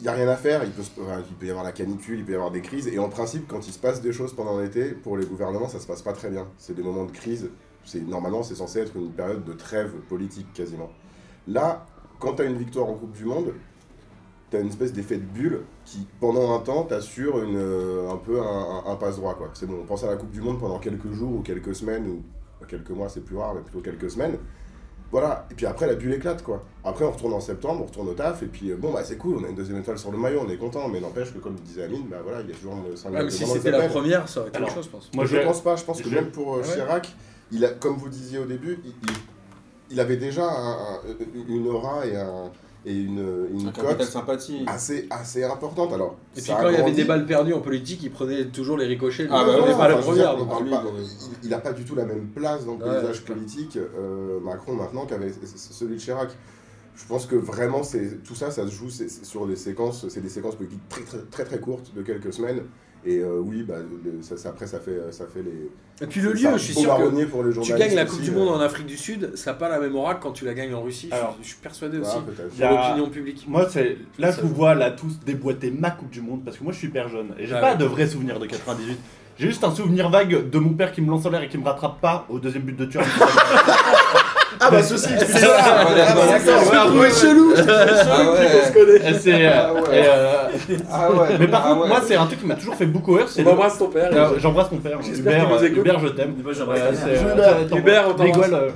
il y a rien à faire. Il peut, y avoir la canicule, il peut y avoir des crises. Et en principe, quand il se passe des choses pendant l'été, pour les gouvernements, ça se passe pas très bien. C'est des moments de crise. C'est Normalement, c'est censé être une période de trêve politique quasiment. Là, quand tu as une victoire en Coupe du Monde, tu as une espèce d'effet de bulle qui, pendant un temps, t'assure une, euh, un peu un, passe-droit. C'est bon, on pense à la Coupe du Monde pendant quelques jours ou quelques semaines, ou quelques mois, c'est plus rare, mais plutôt quelques semaines. Voilà, et puis après la bulle éclate quoi. Après on retourne en septembre, on retourne au taf, et puis euh, bon bah c'est cool, on a une deuxième étoile sur le maillot, on est content, mais n'empêche que comme disait Amine, bah voilà, il y a toujours 5 Même si c'était la première, ça aurait été autre chose, je pense. Moi, je je pense pas, je pense que même pour euh, Ah ouais. Chirac, il a, comme vous disiez au début, il, il- il avait déjà un- un- une aura et, un, et une, une un cote sympathie. assez, assez importante. Alors, Et puis quand il y avait des balles perdues en politique, il prenait toujours les ricochets. Ah, bah pas la Enfin, je veux dire, première. on donc parle lui, pas- il- n'a pas du tout la même place dans le Ouais, paysage politique, euh, Macron maintenant, qu'avait celui de Chirac. Je pense que vraiment, c'est tout ça, ça se joue sur des séquences, c'est des séquences politiques très très très, très courtes de quelques semaines. Et euh, oui, bah, le- ça, ça- après, ça fait, ça fait les. Et puis le lieu, je suis sûr que pour les tu gagnes la Coupe aussi, du euh, Monde en Afrique du Sud, ça n'a pas la même aura que quand tu la gagnes en Russie. Je- Alors, je, suis persuadé voilà, aussi. Pour l'opinion publique. Moi, c'est là, je vous vois là tous déboîter ma Coupe du Monde parce que moi, je suis hyper jeune et j'ai Ah pas ouais. de vrais souvenirs de 98. J'ai juste un souvenir vague de mon père qui me lance en l'air et qui me rattrape pas au deuxième but de Thuram. Ah bah ceci, Ah, ça d'accord. Ouais, chelou Ah ouais. C'est, Ah ouais. et, euh, Ah ouais. mais par Ah contre, moi, c'est un truc qui m'a toujours fait beaucoup rire. C'est On embrasse ton père. J'embrasse mon père. Hubert, je t'aime. Euh, c'est, euh, Hubert, on t'embrasse. rigole,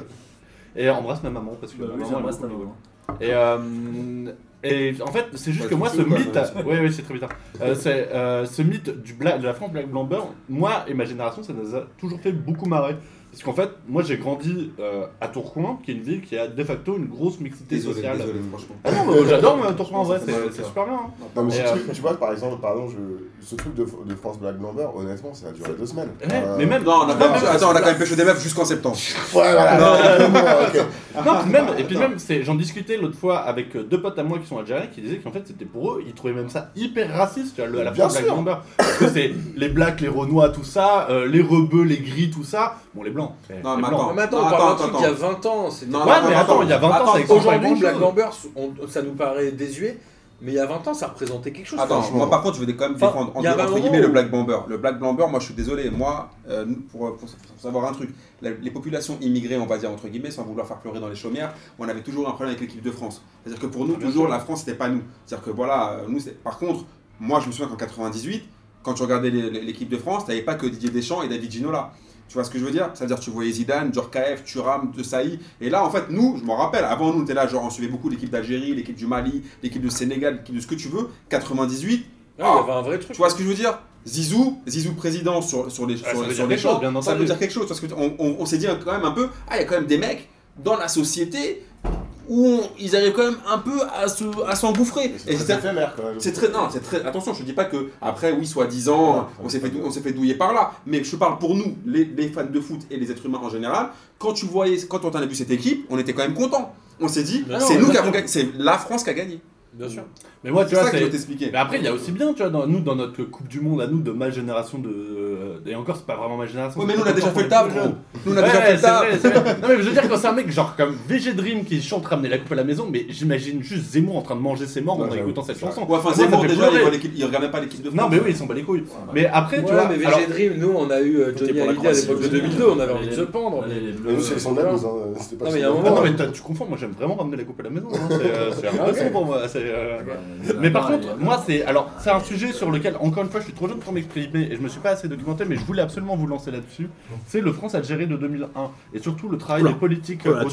Et embrasse ma maman parce que Bah ma maman j'embrasse aime ta maman. Et, euh, et en fait, c'est juste Ouais, que moi, c'est ce mythe, ça, oui, oui, c'est très bizarre. Euh, c'est euh, ce mythe du bla- de la France Black Blamber. Moi et ma génération, ça nous a toujours fait beaucoup marrer. Parce qu'en fait, moi, j'ai grandi euh, à Tourcoing, qui est une ville qui a de facto une grosse mixité Désolé, sociale. désolé, franchement. Ah non, mais j'adore moi, Tourcoing en vrai, c'est super bien. hein. Non, mais euh, truc, tu vois, par exemple, pardon, je, ce truc de, de France Black Number, honnêtement, ça a duré deux semaines. Ouais, Euh, mais même. Non, on a quand même- même, attends, on a quand même pêché des meufs jusqu'en septembre. Voilà. non, non, ok. Non, puis même, et puis même, c'est- j'en discutais l'autre fois avec euh, deux potes à moi qui sont algériens qui disaient qu'en fait c'était pour eux, ils trouvaient même ça hyper raciste, tu vois, le- la France Black. Blamber. Parce que c'est les blacks, les renois, tout ça, euh, les rebeux, les gris, tout ça. Bon, les blancs. C'est- Non, mais attends. Mais attends, Non, on parle d'un truc attends. il y a 20 ans. Non, Ouais, non, mais attends, il y a 20 ans, Aujourd'hui, Black on- ça nous paraît désuet, mais il y a 20 ans, ça représentait quelque chose. Attends, moi par contre, je vais quand même Enfin, défendre il y avait entre, entre guillemets le Black Bomber. Le Black Bomber, moi je suis désolé, moi, euh, pour, pour savoir un truc, la- les populations immigrées, on va dire entre guillemets, sans vouloir faire pleurer dans les chaumières, on avait toujours un problème avec l'équipe de France. C'est-à-dire que pour nous, Ah, toujours, sûr. la France, c'était pas nous. C'est-à-dire que voilà, euh, nous, c'est- par contre, moi je me souviens qu'en 98, quand tu regardais l'équipe de France, t'avais pas que Didier Deschamps et David Ginola. Tu vois ce que je veux dire? C'est-à-dire tu voyais Zidane, Djorkaeff, Thuram, Sailly. Et là, en fait, nous, je me rappelle, avant nous, on était là, genre, on suivait beaucoup l'équipe d'Algérie, l'équipe du Mali, l'équipe de Sénégal, l'équipe de ce que tu veux. 98, Ouais, il y avait un vrai truc. tu vois ce que je veux dire? Zizou, Zizou président sur, sur les, Ah, sur, sur les chose, champs, bien ça veut dire quelque chose. Parce qu'on on, on s'est dit quand même un peu, ah, il y a quand même des mecs dans la société où on- ils arrivent quand même un peu à se- à s'engouffrer. C'est Et très c'est éphémère quand même. c'est très, non, c'est très. Attention, je dis pas que après, oui, soi-disant, on s'est fait, on s'est fait douiller par là. Mais je parle pour nous, les, les fans de foot et les êtres humains en général. Quand tu voyais, quand on a vu cette équipe, on était quand même content. On s'est dit, c'est nous qui avons gagné, c'est la France qui a gagné. Bien sûr. Mais moi, tu C'est vois, ça que je c'est. vais t'expliquer. Mais après, il y a aussi bien, tu vois, dans, nous, dans notre Coupe du Monde, à nous, de ma génération de. euh, Et encore, c'est pas vraiment ma génération. Oui, mais nous, on a c'est déjà fait le plus Nous, on a Ouais, déjà fait le c'est c'est vrai. Non, mais je veux dire, quand c'est un mec genre comme VG Dream qui chante ramener la coupe à la maison, mais j'imagine juste Zemmour en train de manger ses morts en Ouais, écoutant cette chanson. Ouais, enfin, Zemmour, déjà, il, regarde même pas l'équipe de France. Non, mais oui, ils sont pas les couilles. Mais après, tu Ouais, vois. mais VG Dream, nous on a eu euh, Johnny Hallyday à l'époque de VG 2002, on avait envie de se pendre. Mais nous, c'est son hein. C'était pas Non, mais son il y a un amuse. Ah moment- non, mais t'as- tu confonds, moi j'aime vraiment ramener la coupe à la maison. hein. C'est euh, c'est un poisson pour moi. C'est, euh, Mais par contre, moi c'est alors c'est un sujet sur lequel encore une fois je suis trop jeune pour m'exprimer et je me suis pas assez documenté, mais je voulais absolument vous lancer là-dessus. C'est le France-Algérie de 2001 et surtout le travail Oula. des politiques Oh là,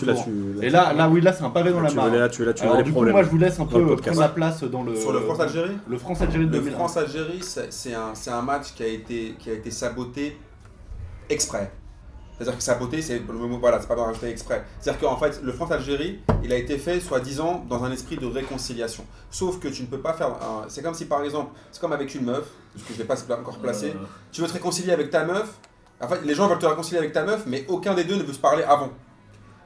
Et là, là oui, là c'est un pavé dans là, la tu mare. veux, là, tu là, tu veux Alors les du coup, moi je vous laisse un le peu prendre la place dans le Sur le France-Algérie le France-Algérie de Le 2001. France-Algérie, c'est c'est un, c'est un match qui a été, qui a été saboté exprès. C'est-à-dire que saboté, c'est le mot, voilà, c'est pas rajouté exprès. C'est-à-dire qu'en fait, le France-Algérie, il a été fait, soi-disant, dans un esprit de réconciliation. Sauf que tu ne peux pas faire. un- C'est comme si, par exemple, c'est comme avec une meuf, parce que je ne vais pas encore placer. Euh, Tu veux te réconcilier avec ta meuf. En fait, les gens veulent te réconcilier avec ta meuf, mais aucun des deux ne veut se parler avant.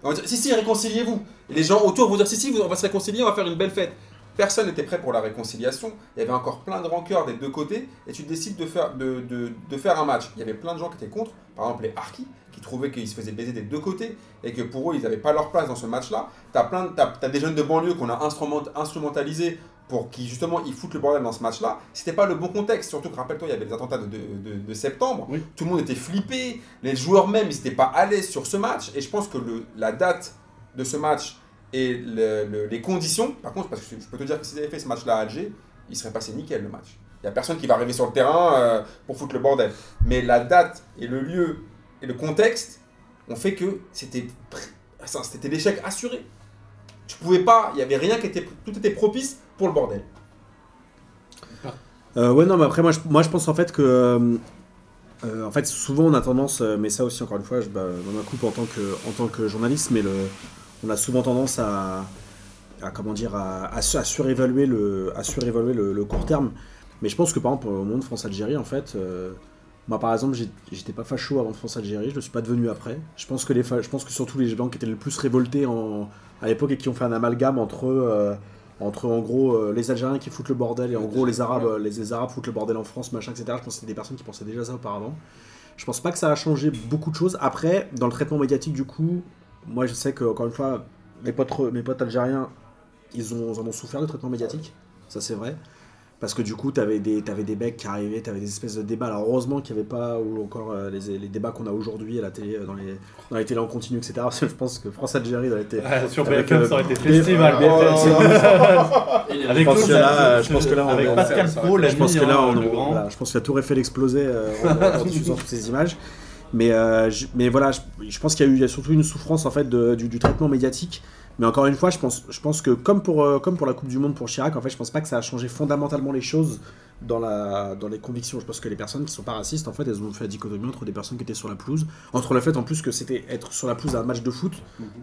On va dire, si, si, réconciliez-vous. Et les gens autour vont dire, si, si, on va se réconcilier, on va faire une belle fête. Personne n'était prêt pour la réconciliation. Il y avait encore plein de rancœurs des deux côtés. Et tu décides de faire, de, de- de faire un match. Il y avait plein de gens qui étaient contre. Par exemple, les Harkis, qui trouvaient qu'ils se faisaient baiser des deux côtés. Et que pour eux, ils n'avaient pas leur place dans ce match-là. Tu as, des jeunes de banlieue qu'on a instrument, instrumentalisés pour qu'ils, justement, ils foutent le bordel dans ce match-là. C'était pas le bon contexte. Surtout que, rappelle-toi, il y avait les attentats de, de- de- de septembre. Oui. Tout le monde était flippé. Les joueurs même, ils n'étaient pas à l'aise sur ce match. Et je pense que le, la date de ce match et le- le- les conditions, par contre, parce que je peux te dire que s'ils avaient fait ce match-là à Alger, il serait passé nickel le match. Il n'y a personne qui va arriver sur le terrain euh, pour foutre le bordel. Mais la date et le lieu et le contexte ont fait que c'était l'échec assuré. Tu pouvais pas, il n'y avait rien qui était, tout était propice pour le bordel. Euh, ouais, non, mais après, moi je, moi, je pense en fait que. euh, euh, en fait, souvent on a tendance, mais ça aussi, encore une fois, je bah, ma coupe en tant que, en tant que journaliste, mais le, on a souvent tendance à, comment dire, à, à, su- à surévaluer, le, court terme. Mais je pense que par exemple, au monde France-Algérie, en fait, euh, moi par exemple, j'étais pas facho avant France-Algérie, je le suis pas devenu après. Je pense que, les, fa- je pense que surtout les gens qui étaient le plus révoltés à l'époque et qui ont fait un amalgame entre. euh, entre en gros euh, les Algériens qui foutent le bordel et en gros les Arabes, les, les Arabes foutent le bordel en France, machin, etc. Je pense que c'était des personnes qui pensaient déjà ça auparavant. Je pense pas que ça a changé beaucoup de choses. Après, dans le traitement médiatique, du coup, moi je sais que encore une fois, mes potes, mes potes algériens, ils, ont, ils en ont souffert du traitement médiatique, ça c'est vrai. Parce que du coup, t'avais des, t'avais des becs qui arrivaient, t'avais des espèces de débats. Alors heureusement qu'il n'y avait pas ou encore euh, les, les débats qu'on a aujourd'hui à la télé, euh, dans les, dans les télés en continu, etc. Parce que je pense que France-Algérie aurait été. Ah, sur Avec, BFM, euh, ça aurait été festival. BFM, BFM, Avec Je pense que là, je pense que là, on avec Pascal Pro, je pense que là, hein, on, le grand. voilà, je pense que la tour Eiffel explosait euh, en, en diffusant toutes ces images. Mais, euh, je- mais voilà, je, je pense qu'il y a eu il y a surtout une souffrance en fait de- du, du traitement médiatique. Mais encore une fois, je pense, je pense que comme pour, euh, comme pour la Coupe du Monde pour Chirac, en fait, je pense pas que ça a changé fondamentalement les choses dans, la, dans les convictions. Je pense que les personnes qui sont pas racistes, en fait, elles ont fait la dichotomie entre des personnes qui étaient sur la pelouse, entre le fait en plus que c'était être sur la pelouse à un match de foot,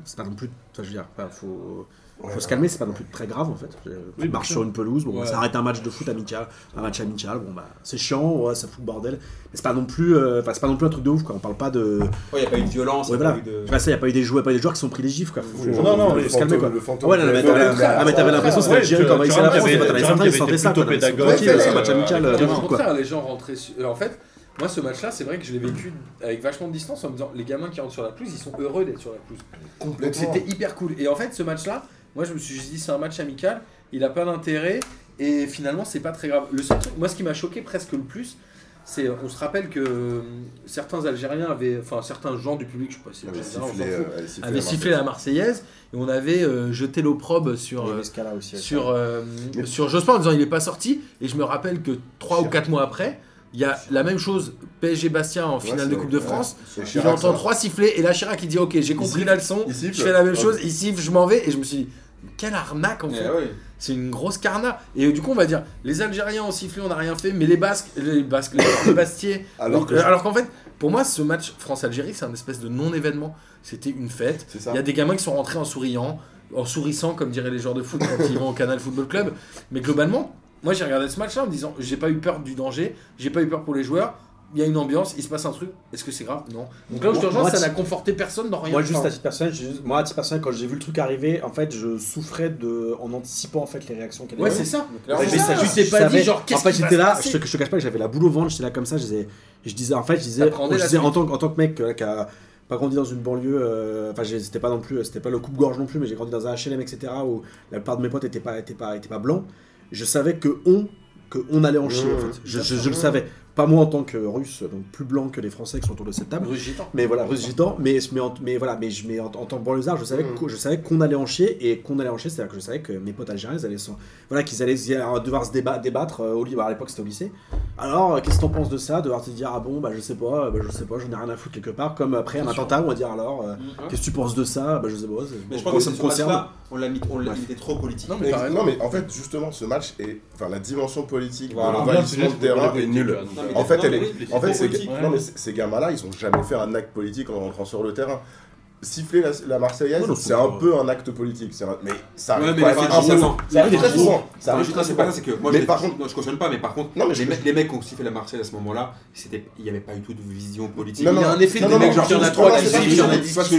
c'est pas non plus, enfin, je veux dire, faut, faut se calmer, c'est pas non plus très grave en fait. Tu bien marches sûr. sur une pelouse, bon, Ouais. ça arrête un match de foot amical, un match amical, bon bah c'est chiant, ouais, ça fout le bordel, mais c'est pas non plus, euh, enfin c'est pas non plus un truc de ouf quoi. On parle pas de, Ouais, il n'y a pas eu de violence, il ouais n'y a voilà, pas eu de. je sais pas, ça, y a pas eu des joueurs, y pas eu des joueurs qui sont pris des gifs quoi. Faut, Oui, faut- non, non, faut se calmer quoi. Le fantôme ouais, non, mais t'avais- ah, mais t'avais l'impression que c'était Algérie tu- quand tu envahissait la France, il y t'avais tu il y sentaient ça C'est un euh, match amical euh, Non, mais foot au contraire, les gens rentraient. euh, En fait, moi, ce match-là, c'est vrai que je l'ai vécu avec vachement de distance en me disant les gamins qui rentrent sur la pelouse, ils sont heureux d'être sur la pelouse. Donc Complètement. c'était hyper cool. Et en fait, ce match-là, moi, je me suis dit, c'est un match amical, il a pas d'intérêt, et finalement, c'est pas très grave. Le seul truc, moi, ce qui m'a choqué presque le plus, c'est, on se rappelle que euh, certains Algériens avaient, enfin, certains gens du public, je sais pas si s'en sifflé, euh, sifflé avaient la sifflé la Marseillaise, et on avait euh, jeté l'opprobre sur. Euh, aussi. sur, euh, sur Jospin en disant il est pas sorti. Et je me rappelle que 3 ou 4 mois après, il y a la même chose, PSG Bastien en finale Ouais, de Coupe de. France. C'est Il entend trois sifflets et là Chirac il dit ok j'ai compris la leçon, je fais la même Ouais. chose, il siffle, je m'en vais et je me suis dit quelle arnaque en Eh fait. ouais. C'est une grosse carna. Et du coup on va dire les Algériens ont sifflé, on n'a rien fait, mais les Basques, les Basques, les joueurs de Bastier. Alors que alors qu'en fait pour moi ce match France-Algérie c'est un espèce de non-événement. C'était une fête. Il y a des gamins qui sont rentrés en souriant, en sourissant, comme diraient les joueurs de foot quand ils vont au Canal Football Club. Mais globalement, moi j'ai regardé ce match-là en me disant j'ai pas eu peur du danger, j'ai pas eu peur pour les joueurs. il y a une ambiance, il se passe un truc, est-ce que c'est grave? Non. Donc là où je te rejoins, moi, ça n'a conforté personne dans rien. Moi, juste Enfin, à titre personnel, moi, à titre personnel, quand j'ai vu le truc arriver, en fait, je souffrais de, en anticipant en fait les réactions qu'elle Ouais, c'est ça. Ouais, C'est mais ça, tu t'es pas savais- dit genre qu'est-ce en fait j'étais là je te, je te cache pas que j'avais la boule au ventre j'étais là comme ça je disais je disais en fait je disais, en, tant, en tant que mec euh, qui a pas grandi dans une banlieue euh, enfin j'ai- c'était pas non plus c'était pas le coupe gorge non plus mais j'ai grandi dans un HLM etc où la plupart de mes potes étaient pas étaient pas étaient pas blancs je savais que on que on allait en chier en fait. Je, je- je le savais pas moi en tant que russe donc plus blanc que les français qui sont autour de cette table Russe gitan. mais voilà, russe gitan, mais, mais, en, mais voilà, mais, je, mais en, en tant que banlieusard, je savais Mm. je savais qu'on allait en chier et qu'on allait en chier, c'est-à-dire que je savais que mes potes algériens, ils allaient, voilà, qu'ils allaient devoir se déba- débattre euh, au lycée, à l'époque c'était au lycée. Alors, euh, qu'est-ce que t'en penses de ça Devoir te dire, ah bon, bah je sais pas, bah, je sais pas, j'en ai rien à foutre quelque part, comme après un attentat, on va dire alors, euh, qu'est-ce que tu penses de ça Bah je sais pas, Mais je pense ça que me ce concerne. on l'a mis, on l'a Ouais. mis trop politique. Non, mais non mais en fait justement ce match est enfin la dimension politique Voilà. de Ah, l'envahissement c'est de terrain est nulle. En fait, non, elle est- oui, En fait, ces, politique. non, mais ces ces gamins-là, ils ont jamais fait un acte politique en rentrant sur le terrain. Siffler la, la Marseillaise, Ouais, c'est un peu un acte politique. c'est un- Mais ça Ouais, arrive mais pas assez souvent. Ça arrive très souvent. Ça Non, arrive très souvent. ça, c'est que moi Mais je, par contre- non, je cautionne pas, mais par contre, Non, mais les, mecs- les mecs qui ont sifflé la Marseillaise à ce moment-là, il n'y avait pas du tout de vision politique. Non, Il y a un effet non, mecs, genre, il y en a trois qui sifflent, que il y en a je- dix qui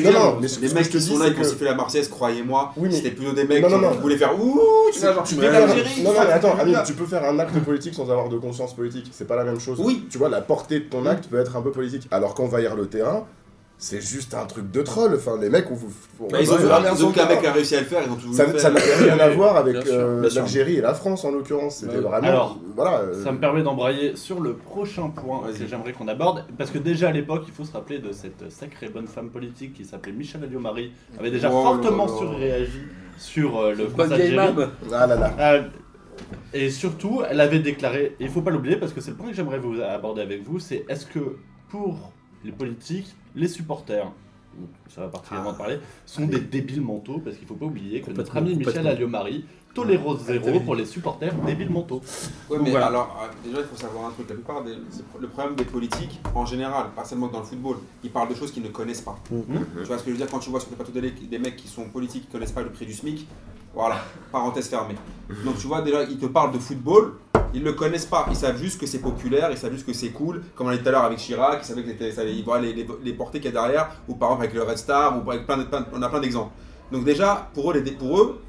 les mecs qui sont là, c'est qui ont sifflé la Marseillaise, croyez-moi, c'était plutôt des mecs qui voulaient faire ouh, tu vois, genre tu. Non, non, mais attends, Amine, tu peux faire un acte politique sans avoir de conscience politique. C'est pas la même chose. Oui. Tu vois, la portée de ton acte peut être un peu politique. Alors qu'envahir le terrain, c'est juste un truc de troll. Enfin, les mecs, on vous. on Bah, Ils ont qu'un mec a réussi à le faire, ils ont toujours Ça fait. ça n'avait rien à voir avec euh, l'Algérie et la France en l'occurrence. C'était Ouais. vraiment. Alors, voilà. euh, Ça me permet d'embrayer sur le prochain point que j'aimerais qu'on aborde, parce que déjà à l'époque, il faut se rappeler de cette sacrée bonne femme politique qui s'appelait Michel Alliot-Marie, avait déjà Oh fortement surréagi sur euh, le Bonne France vieille. Ah là là. Euh, et surtout, elle avait déclaré, et il faut pas l'oublier parce que c'est le point que j'aimerais vous aborder avec vous, c'est est-ce que pour les politiques, les supporters, donc ça va particulièrement parler, sont des débiles mentaux parce qu'il faut pas oublier que notre ami Michel. Alliot-Marie tolérose zéro pour les supporters débiles mentaux. Ouais, Donc mais voilà. alors, euh, déjà, il faut savoir un truc. La plupart des. c'est- Le problème des politiques, en général, pas seulement dans le football, ils parlent de choses qu'ils ne connaissent pas. Mhm. Tu vois ce que je veux dire Quand tu vois sur les plateaux télé des mecs qui sont politiques, qui connaissent pas le prix du SMIC, voilà, parenthèse fermée. Donc tu vois, déjà, ils te parlent de football, ils le connaissent pas. Ils savent juste que c'est populaire, ils savent juste que c'est cool. Comme on l'a dit tout à l'heure avec Chirac, ils savaient que ça allait- les, les, les portées qu'il y a derrière, ou par exemple avec le Red Star, ou avec plein de, plein- on a plein d'exemples. Donc déjà, pour eux, pour eux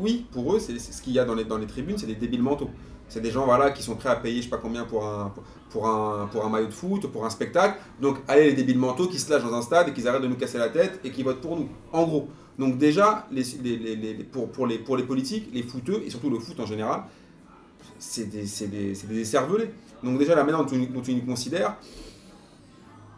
oui, pour eux, c'est ce qu'il y a dans les, dans les tribunes, c'est des débiles mentaux. C'est des gens voilà, qui sont prêts à payer je sais pas combien pour un, pour, un, pour un maillot de foot, pour un spectacle. Donc allez les débiles mentaux qui se lâchent dans un stade et qui arrêtent de nous casser la tête et qui votent pour nous. En gros. Donc déjà, pour, pour, les, pour les politiques, les footeux, et surtout le foot en général, c'est des, c'est des, c'est des cervelés. Donc déjà la manière dont tu, dont tu nous considères,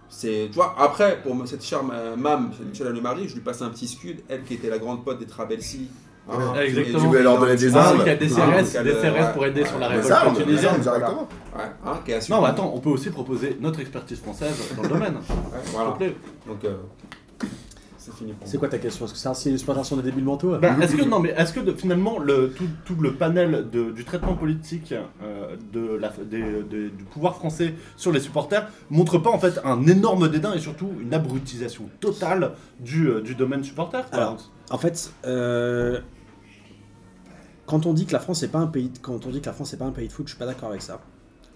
c'est, tu vois, après, pour cette chère euh, Mam, Michel Alliot-Marie, je lui passe un petit scud, elle qui était la grande pote des Trabelsi. hein, Ouais, exactement. Tu voulais leur donner des Ah, armes. qui a des Ah, CRS, donc des CRS ouais. pour aider sur la Des révolte armes, des tunisienne. armes directement. Ouais, hein, qui a su- Non, mais attends, on peut aussi proposer notre expertise française dans le domaine. Ouais, voilà. Plaît. Donc, euh, c'est fini pour C'est moi. quoi ta question? Est-ce que c'est sont des débiles mentaux Bah, est-ce que non mais est-ce que de- finalement le, tout, tout le panel de- du traitement politique euh, de la, des- des- du pouvoir français sur les supporters montre pas en fait un énorme dédain et surtout une abrutisation totale du, euh, du domaine supporter quoi? Alors, En fait, euh, quand on dit que la France n'est pas un pays, de- quand on dit que la France n'est pas un pays de foot, je suis pas d'accord avec ça.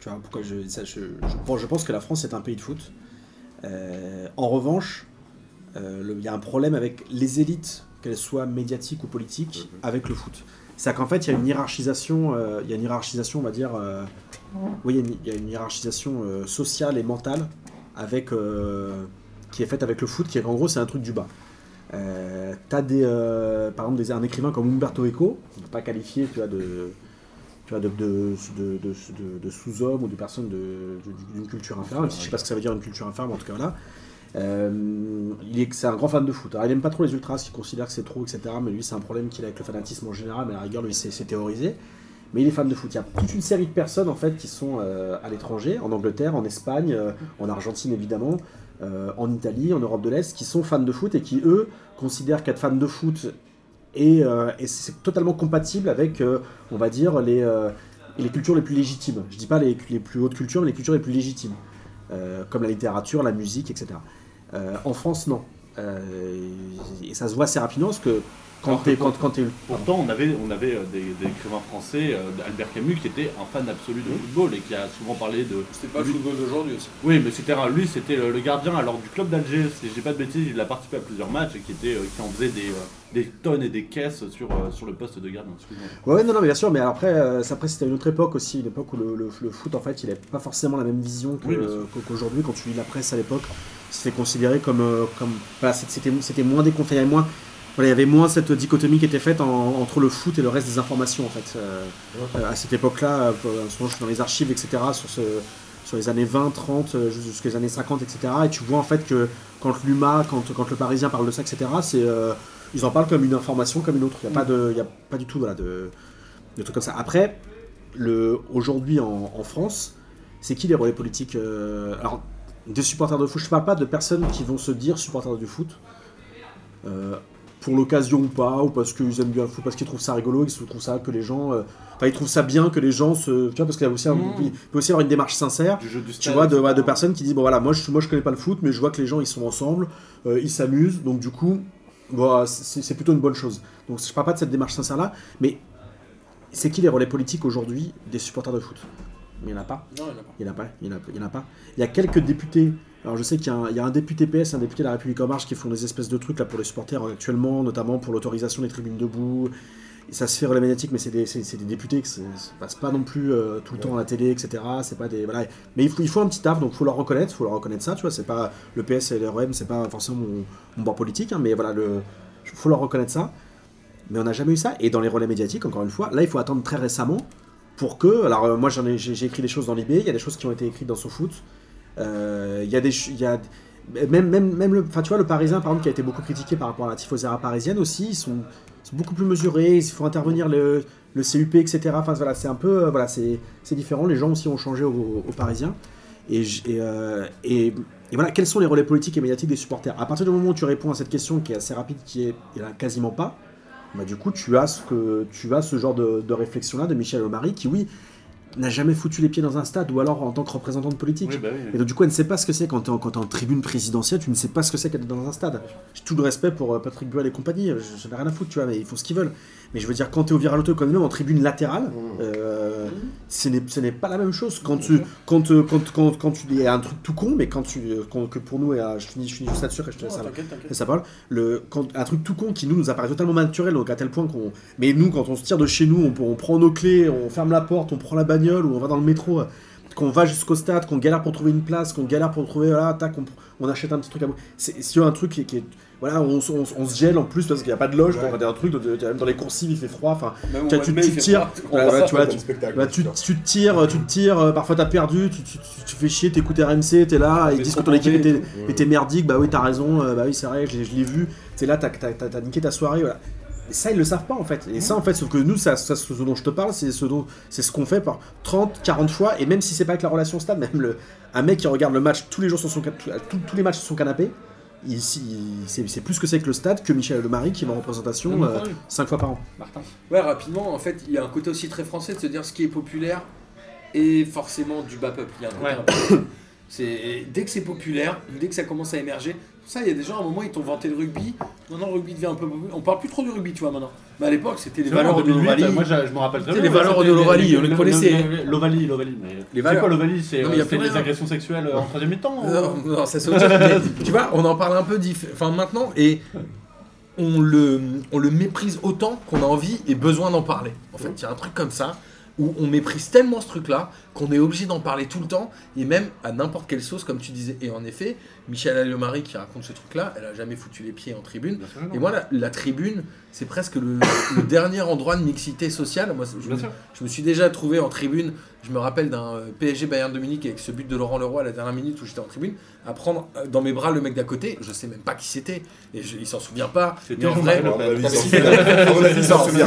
Tu vois pourquoi je, ça, je, je, pense- je pense que la France est un pays de foot. Euh, en revanche, euh, il y a un problème avec les élites, qu'elles soient médiatiques ou politiques, avec le foot. C'est qu'en fait, il y a une hiérarchisation, euh, il y a une hiérarchisation, on va dire, euh, oui, il y a une- il y a une hiérarchisation euh, sociale et mentale avec, euh, qui est faite avec le foot, qui est en gros, c'est un truc du bas. Euh, t'as des, euh, par exemple, des, un écrivain comme Umberto Eco, ne pas qualifier, tu vois, de, tu vois, de, de, de, de- de- de sous-homme ou de personne d'une culture si je sais pas ce que ça veut dire une culture inférieure, mais en tout cas voilà. Euh, c'est un grand fan de foot. Il aime pas trop les ultras, il considère que c'est trop, etc. Mais lui, c'est un problème qu'il a avec le fanatisme en général. Mais à la rigueur, lui, c'est, théorisé. Mais il est fan de foot. Il y a toute une série de personnes en fait qui sont euh, à l'étranger, en Angleterre, en Espagne, euh, en Argentine évidemment, euh, en Italie, en Europe de l'Est, qui sont fans de foot et qui eux considèrent qu'être fan de foot est, totalement compatible avec, on va dire, les, les cultures les plus légitimes. Je dis pas les, les plus hautes cultures, mais les cultures les plus légitimes, comme la littérature, la musique, etc. Euh, en France, non. Euh, et ça se voit assez rapidement parce que quand t'es quand, quand t'es- Pourtant, on avait, on avait euh, des, des écrivains français, euh, Albert Camus, qui était un fan absolu de football et qui a souvent parlé de. C'était pas le football d'aujourd'hui aussi. Oui, mais c'était lui, c'était le, le gardien alors du club d'Alger. Si j'ai pas de bêtises, il a participé à plusieurs matchs et qui était, euh, qui en faisait des, euh, des tonnes et des caisses sur, euh, sur le poste de gardien. Excuse-moi. Ouais, ouais, non, non, bien sûr, mais après, euh, après c'était une autre époque aussi, une époque où le, le- le foot, en fait, il n'avait pas forcément la même vision que- Oui, qu'aujourd'hui. Quand tu lis la presse à l'époque, c'était considéré comme. euh, comme voilà, c'était c'était moins déconseillé, il y avait moins. Voilà, il y avait moins cette dichotomie qui était faite en- entre le foot et le reste des informations en fait. Euh, euh, à cette époque-là, euh, souvent je suis dans les archives, etc., sur, ce, sur les années 20, 30, euh, jusqu'aux années 50, etc. Et tu vois en fait que quand l'UMA, quand, quand le Parisien parle de ça, etc., c'est, euh, ils en parlent comme une information, comme une autre. Il n'y a, pas de- il y a pas du tout voilà, de, de trucs comme ça. Après, le, aujourd'hui en, en France, c'est qui les relais politiques euh, Alors, des supporters de foot, je ne parle pas de personnes qui vont se dire supporters du foot. euh, pour l'occasion ou pas, ou parce qu'ils aiment bien le foot, parce qu'ils trouvent ça rigolo, ils trouvent ça que les gens. euh, Enfin, ils trouvent ça bien que les gens se. Tu vois, parce qu'il aussi, un- Mmh. il peut aussi y avoir une démarche sincère Du jeu du tu vois, de, ouais, de personnes qui disent bon voilà, moi je, moi je connais pas le foot, mais je vois que les gens ils sont ensemble, euh, ils s'amusent, donc du coup, c'est plutôt une bonne chose. Donc je parle pas de cette démarche sincère là, mais c'est qui les relais politiques aujourd'hui des supporters de foot? Il y en a pas. Non, il y en a pas. Il y en a pas. Il y en a, il y en a pas. Il y a quelques députés. Alors je sais qu'il y, a un- il y a un député PS, un député de la République en marche qui font des espèces de trucs là pour les supporters euh, actuellement, notamment pour l'autorisation des tribunes debout. Et ça se fait relais médiatique, mais c'est des, des députés qui ne passent pas non plus euh, tout le temps à la télé, etc. C'est pas des voilà. Mais il faut, il faut un petit taf, donc il faut leur reconnaître, faut leur reconnaître ça, tu vois. C'est pas le PS et l'REM, c'est pas forcément mon, mon bord politique, hein, mais voilà, le, faut leur reconnaître ça. Mais on n'a jamais eu ça. Et dans les relais médiatiques, encore une fois, là il faut attendre très récemment pour que. Alors euh, moi j'ai écrit des choses dans l'IB, il y a des choses qui ont été écrites dans SoFoot. Euh, Il y a des. il Y a, même, même, même le, tu vois, le Parisien, par exemple, qui a été beaucoup critiqué par rapport à la Tifosera parisienne aussi, ils sont, beaucoup plus mesurés, il faut intervenir le, le CUP, etc. Enfin, voilà, c'est un peu, euh, voilà, c'est différent. Les gens aussi ont changé aux, aux Parisiens. Et, et, et, voilà, quels sont les relais politiques et médiatiques des supporters? À partir du moment où tu réponds à cette question qui est assez rapide, qui est, il y en a quasiment pas, bah, du coup, tu as ce, que, tu as ce genre de, de réflexion-là de Michel Omari qui, oui, n'a jamais foutu les pieds dans un stade, ou alors en tant que représentant de politique. Oui, bah oui. Et donc, du coup, elle ne sait pas ce que c'est quand tu es, en- en tribune présidentielle, tu ne sais pas ce que c'est qu'être dans un stade. J'ai tout le respect pour euh, Patrick Buell et compagnie, je- j'en ai rien à foutre, tu vois, mais ils font ce qu'ils veulent. Mais je veux dire, quand tu es au Viraloto, quand même en tribune latérale, euh, ce n'est ce n'est pas la même chose. Quand tu, quand, euh, quand, quand, quand tu il y a un truc tout con, mais quand tu, euh, quand- que pour nous, et, je finis, je finis juste là-dessus, et je te laisse ça parle. Le, quand, un truc tout con qui nous nous apparaît totalement naturel, donc à tel point qu'on. Mais nous, quand on se tire de chez nous, on, on prend nos clés, on ferme la porte, on prend la bagnole ou on va dans le métro, qu'on va jusqu'au stade, qu'on galère pour trouver une place, qu'on galère pour trouver. Voilà, tac, on, on achète un petit truc à bout. C'est un truc qui, qui est. Voilà, on, se gèle en plus parce qu'il n'y a pas de loge, Ouais. y a un truc, même dans les coursives il fait froid. Enfin, tu, tu, tu tires, tu tires, tu te tires, euh, parfois t'as perdu, tu, tu, tu, tu fais chier, t'écoutes RMC, t'es là, ils disent que ton équipe était, merdique, bah oui t'as raison, euh, bah oui c'est vrai, je, l'ai- vu, t'es là, t'as niqué ta soirée, voilà. Et ça ils le savent pas en fait, et ça en fait, sauf que nous, ça, ça, ce dont je te parle, c'est ce, dont- c'est ce qu'on fait par 30, 40 fois, et même si c'est pas avec la relation stade, même le, un mec qui regarde le match tous les jours sur son, tous, tous les matchs sur son canapé, il, il- c'est plus que c'est que le stade que Michel Lemary qui va en représentation Non, mais 5 fois par an. Martin. Ouais, rapidement, en fait, il y a un côté aussi très français de se dire ce qui est populaire est forcément du bas peuple. Il y a un côté Ouais. un peu- C'est dès que c'est populaire, dès que ça commence à émerger. Ça, il y a des gens à un moment ils t'ont vanté le rugby. Maintenant, le rugby devient un peu. On parle plus trop du rugby, tu vois maintenant. Mais à l'époque, c'était les valeurs de 2008, l'Ovalie. Moi, je, me rappelle très bien. les valeurs de l'Ovalie, on les le- connaissait. L'Ovalie, l'Ovalie. C'est valeurs. quoi l'Ovalie? C'est euh, des rien. agressions sexuelles euh, en troisième mi-temps ou- Non, non, ça c'est chose. mais tu vois, on en parle un peu enfin, maintenant et on le, on le méprise autant qu'on a envie et besoin d'en parler. En fait, il y a un truc comme ça où on méprise tellement ce truc-là qu'on est obligé d'en parler tout le temps et même à n'importe quelle sauce, comme tu disais. Et en effet, Michel Alliomari qui raconte ce truc-là, elle a jamais foutu les pieds en tribune. Sûr non. Et moi, la, la tribune, c'est presque le, le dernier endroit de mixité sociale. Moi, je, me, sûr. je me suis déjà trouvé en tribune. Je me rappelle d'un euh, PSG Bayern de Munich avec ce but de Laurent Leroy à la dernière minute où j'étais en tribune, à prendre euh, dans mes bras le mec d'à côté. Je sais même pas qui c'était et je- il s'en souvient pas. C'était Mais en vrai,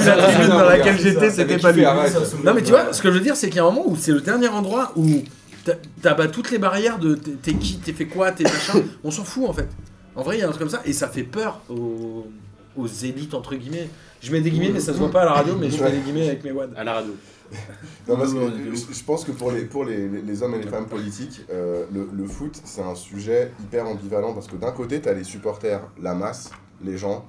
la tribune dans laquelle j'étais, c'était pas lui. Non mais tu vois, ce que je veux dire, c'est qu'il y a un moment où c'est le dernier endroit où t'as- t'as bah, toutes les barrières de t'es qui, t'es fait quoi, t'es machin. On s'en fout en fait. En vrai, il y a un truc comme ça et ça fait peur aux, aux élites entre guillemets. Je mets des guillemets, mais ça se voit pas à la radio, mais je mets des guillemets avec mes wads. À la radio. Non, parce que je, pense que pour les, pour les, les- hommes et les femmes politiques, euh, le, le foot, c'est un sujet hyper ambivalent parce que d'un côté, tu as les supporters, la masse, les gens.